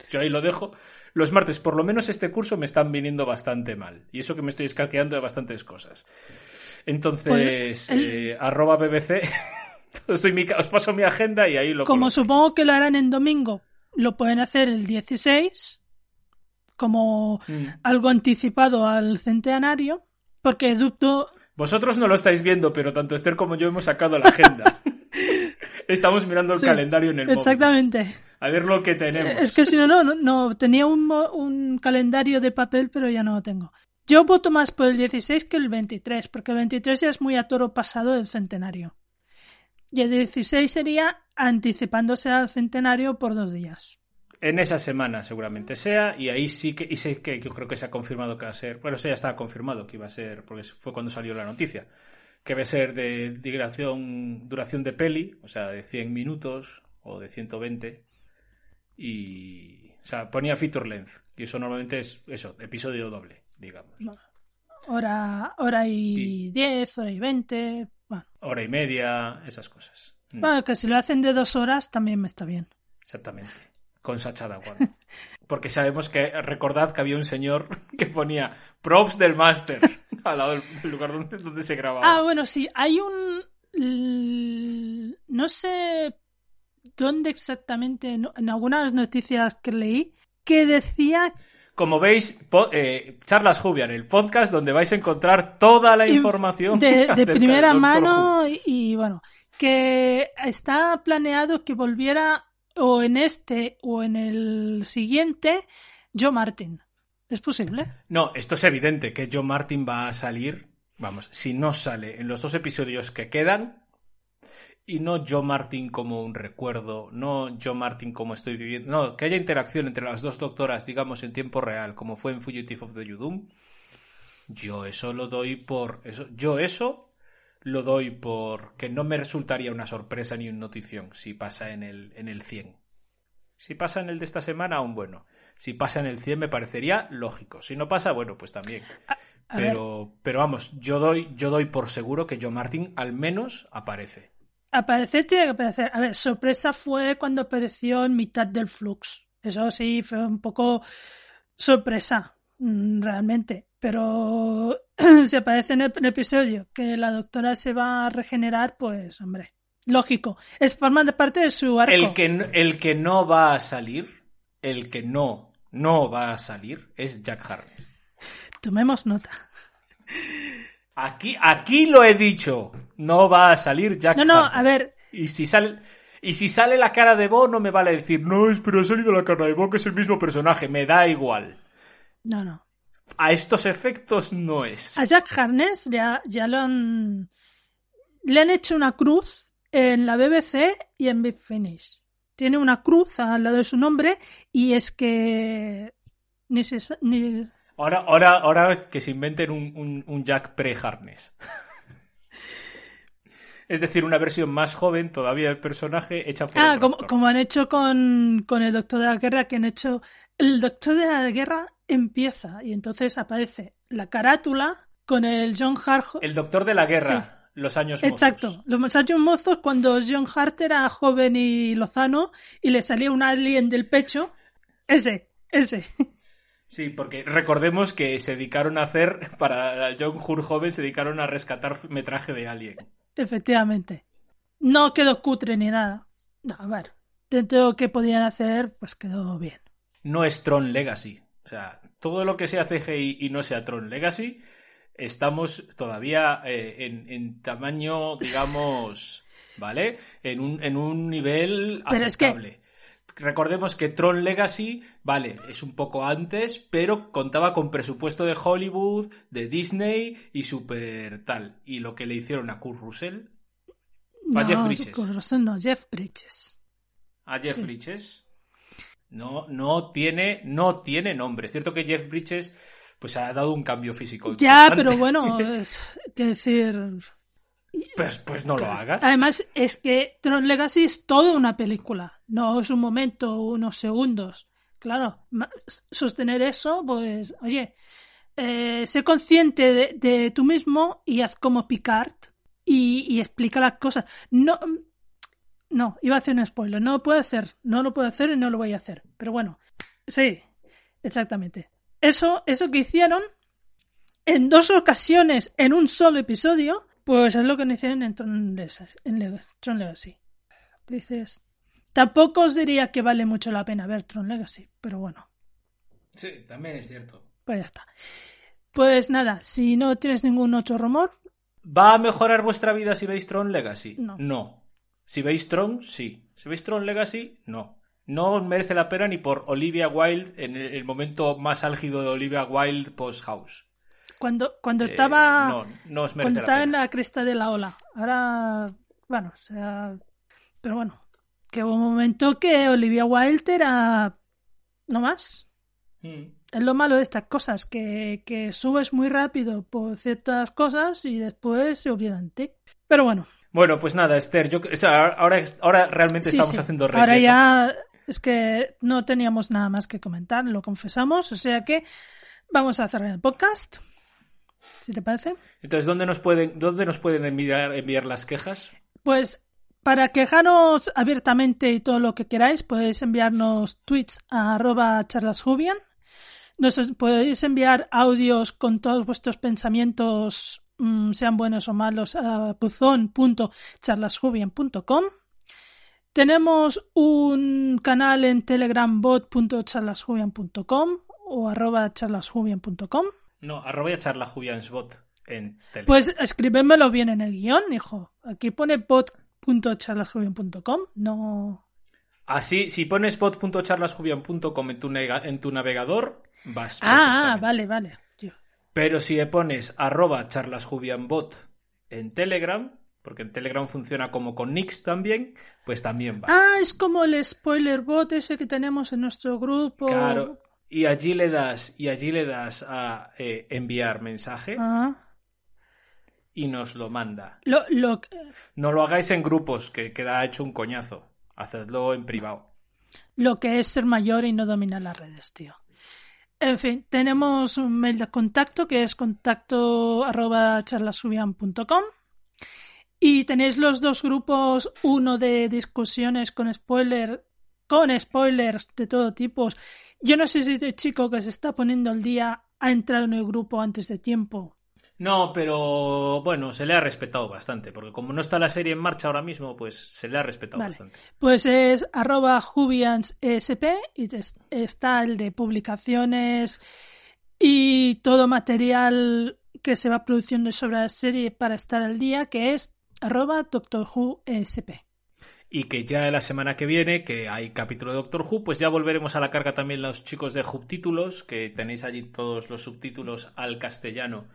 Yo ahí lo dejo. Los martes, por lo menos este curso, me están viniendo bastante mal. Y eso que me estoy escaqueando de bastantes cosas. Entonces, Pues, el- eh, arroba BBC, mi os paso mi agenda y ahí lo Como coloco. supongo que lo harán en domingo, lo pueden hacer el 16, como Mm. algo anticipado al centenario, porque dudo. Vosotros no lo estáis viendo, pero tanto Esther como yo hemos sacado la agenda. Estamos mirando el Sí, calendario en el móvil. Exactamente. A ver lo que tenemos. Es que si no, no, no, no, tenía un, un calendario de papel, pero ya no lo tengo. Yo voto más por el 16 que el 23, porque el 23 ya es muy a toro pasado del centenario. Y el 16 sería anticipándose al centenario por dos días. En esa semana seguramente sea, y ahí sí que, y sé que yo creo que se ha confirmado que va a ser, bueno, eso ya estaba confirmado que iba a ser, porque fue cuando salió la noticia, que va a ser de, duración, duración de peli, o sea, de 100 minutos o de 120, y, o sea, ponía feature length, y eso normalmente es, eso, episodio doble, digamos. Hora, hora y Sí. 10, hora y 20. Bueno, Hora y media, esas cosas. Mm, Bueno, que si lo hacen de dos horas también me está bien. Exactamente. Con Sacha Dawan. Porque sabemos que, recordad que había un señor que ponía props del máster al lado del, lugar donde, donde se grababa. Ah, bueno, sí, hay un... No sé dónde exactamente, en algunas noticias que leí, que decía Como veis, eh, Charlas Jubian, el podcast donde vais a encontrar toda la Inf- información de, primera Who. mano y, bueno, que está planeado que volviera o en este o en el siguiente Joe Martin. ¿Es posible? No, esto es evidente que John Martin va a salir. Vamos, si no sale en los dos episodios que quedan, y no Joe Martin como un recuerdo, no Joe Martin como estoy viviendo, no, que haya interacción entre las dos doctoras, digamos, en tiempo real, como fue en Fugitive of the Yudum, yo eso lo doy por. Eso, yo eso lo doy por que no me resultaría una sorpresa ni una notición si pasa en el, en el 100. Si pasa en el de esta semana, aún bueno. Si pasa en el 100 me parecería lógico. Si no pasa, bueno, pues también. a pero, pero vamos, yo doy, yo doy por seguro que Joe Martin al menos aparece. Aparecer tiene que aparecer. A ver, sorpresa fue cuando apareció en mitad del flux. Eso sí, fue un poco sorpresa, mm, realmente. Pero si aparece en el, en el episodio que la doctora se va a regenerar, pues, hombre. Lógico. Es forma de parte de su arco. El que, el que no va a salir, el que no, no va a salir es Jack Harkness. Tomemos nota. Aquí, aquí lo he dicho. No va a salir Jack No, no, a ver, Y si sale, y si sale la cara de Bo, no me vale decir, no, es- pero ha salido la cara de Bo, que es el mismo personaje. Me da igual. no, no. A estos efectos no es. A Jack Harness ya, ya lo han. Le han hecho una cruz en la BBC y en Big Finish. Tiene una cruz al lado de su nombre y es que. Ni se ni- Ahora, ahora, ahora que se inventen un, un- un Jack pre-Harness. es decir, una versión más joven todavía del personaje hecha por Ah, como, como han hecho con, con el Doctor de la Guerra, que han hecho. El Doctor de la Guerra empieza y entonces aparece la carátula con el John Hart. El Doctor de la Guerra, los años mozos. Exacto, los muchachos mozos cuando John Hart era joven y lozano y le salía un alien del pecho. Ese, ese. Sí, porque recordemos que se dedicaron a hacer, para John Hurt joven, se dedicaron a rescatar metraje de Alien. Efectivamente. No quedó cutre ni nada. No, a ver. Dentro de lo que podían hacer, pues quedó bien. No es Tron Legacy. O sea, todo lo que sea CGI y no sea Tron Legacy, estamos todavía eh, en, en tamaño, digamos, ¿vale? En un, en un nivel Pero es que- aceptable. Recordemos que Tron Legacy, vale, es un poco antes, pero contaba con presupuesto de Hollywood, de Disney y super tal. Y lo que le hicieron a Kurt Russell, A no, Jeff Bridges. con razón no, Jeff Bridges. a Jeff Sí. Bridges, no, no tiene, no tiene nombre. Es cierto que Jeff Bridges, pues ha dado un cambio físico. Ya, importante. pero bueno, es que decir. Pues, pues no lo hagas. Además, es que Tron Legacy es toda una película, no es un momento, unos segundos. Claro, sostener eso, pues, oye, eh, sé consciente de, tú mismo y haz como Picard y, explica las cosas. No, no, iba a hacer un spoiler, no lo puedo hacer, no lo puedo hacer y no lo voy a hacer. Pero bueno, sí, exactamente. Eso, eso que hicieron en dos ocasiones en un solo episodio, pues es lo que hicieron en Tron Legacy. Legacy. Dices, tampoco os diría que vale mucho la pena ver Tron Legacy, pero bueno, Sí, también es cierto. pues ya está. Pues nada, si no tienes ningún otro rumor, ¿Va a mejorar vuestra vida si veis Tron Legacy? No. Si veis Tron, sí. Si veis Tron Legacy, no. No merece la pena ni por Olivia Wilde en el, momento más álgido de Olivia Wilde post-house. cuando, cuando Eh, estaba, no, no os merece cuando la estaba en la cresta de la ola, ahora, bueno, o sea, pero bueno, que hubo un momento que Olivia Wilde era no más. Mm. Es lo malo de estas cosas, que, que subes muy rápido por ciertas cosas y después se olvidan de ti. Pero bueno, Bueno, pues nada, Esther, yo, o sea, ahora, ahora realmente sí, estamos sí. haciendo Ahora relleno. ya es que no teníamos nada más que comentar, lo confesamos, o sea que vamos a cerrar el podcast, si te parece. Entonces, ¿dónde nos pueden, dónde nos pueden enviar, enviar las quejas? Pues para quejaros abiertamente y todo lo que queráis, podéis enviarnos tweets a arroba charlasjubian. Nos podéis enviar audios con todos vuestros pensamientos, mm, sean buenos o malos, a buzón.charlasjubian.com. Tenemos un canal en telegram bot.charlasjubian.com o arroba charlasjubian.com. No, arroba charla Jubiansbot en Telegram. Pues escríbemelo bien en el guion, hijo. Aquí pone bot.charlasjubian.com, no... Así, si pones bot.charlasjubian.com en tu, en tu navegador, vas. Ah, ah, vale, vale. Yo- Pero si le pones arroba charlasjubianbot en Telegram, porque en Telegram funciona como con Nix también, pues también va. Ah, es como el spoiler bot ese que tenemos en nuestro grupo. Claro. Y allí le das, y allí le das a eh, enviar mensaje Ah, y nos lo manda. lo, lo, No lo hagáis en grupos, que queda hecho un coñazo. Hacedlo en privado. lo que es ser mayor y no dominar las redes, tío. En fin, tenemos un mail de contacto que es contacto arroba charlasubian.com y tenéis los dos grupos, uno de discusiones con spoiler, con spoilers de todo tipo. Yo no sé si este chico que se está poniendo al día ha entrado en el grupo antes de tiempo. No, pero bueno, se le ha respetado bastante, porque como no está la serie en marcha ahora mismo, pues se le ha respetado Vale. bastante. Pues es arroba jubiansesp y está el de publicaciones y todo material que se va produciendo sobre la serie para estar al día, que es arroba Doctor Who. Y que ya la semana que viene, que hay capítulo de Doctor Who, pues ya volveremos a la carga también los chicos de subtítulos, que tenéis allí todos los subtítulos al castellano.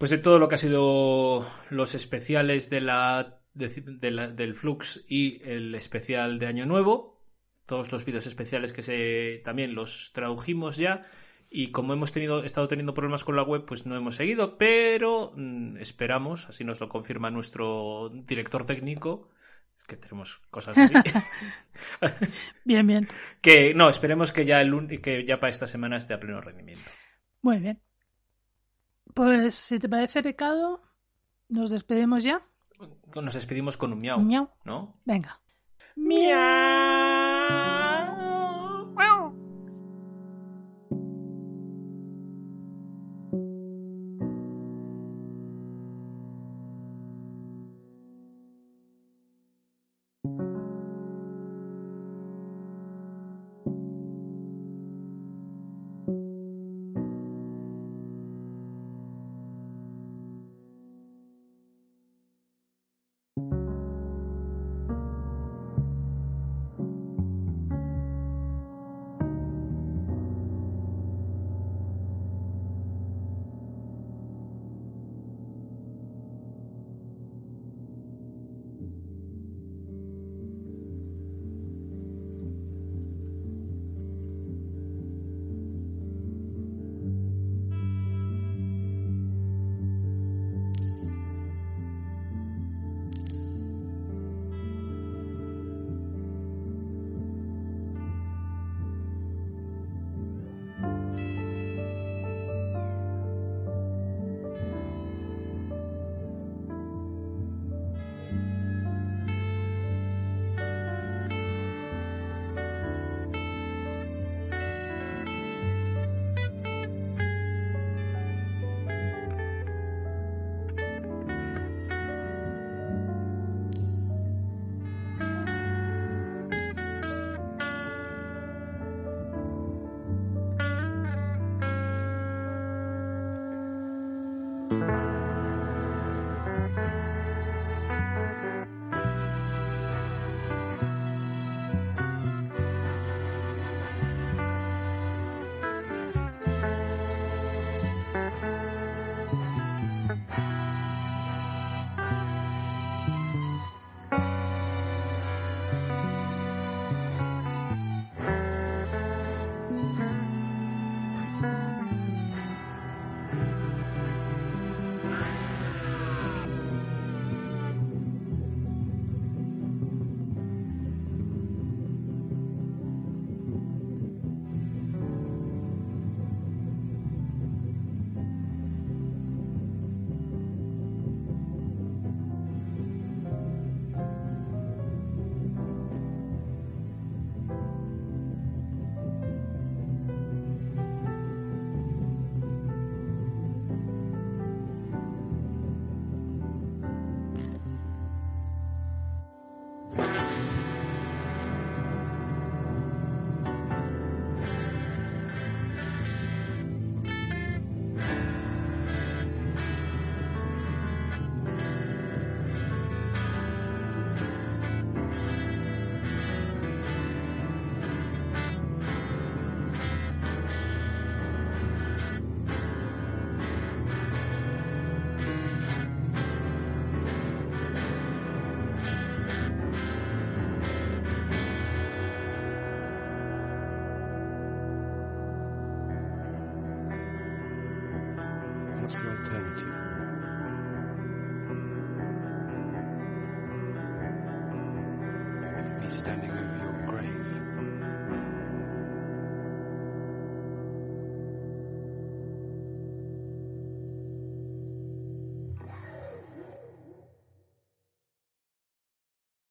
Pues de todo lo que ha sido los especiales de la, de- de la- del Flux y el especial de Año Nuevo. Todos los vídeos especiales que se también los tradujimos ya. Y como hemos tenido, estado teniendo problemas con la web, pues no hemos seguido, pero mm, esperamos, así nos lo confirma nuestro director técnico, que tenemos cosas así, Bien, bien. que no, esperemos que ya, el, que ya para esta semana esté a pleno rendimiento. Muy bien. Pues si te parece, Ricardo, nos despedimos ya. Nos despedimos con un miau, Miau. ¿no? Venga. What's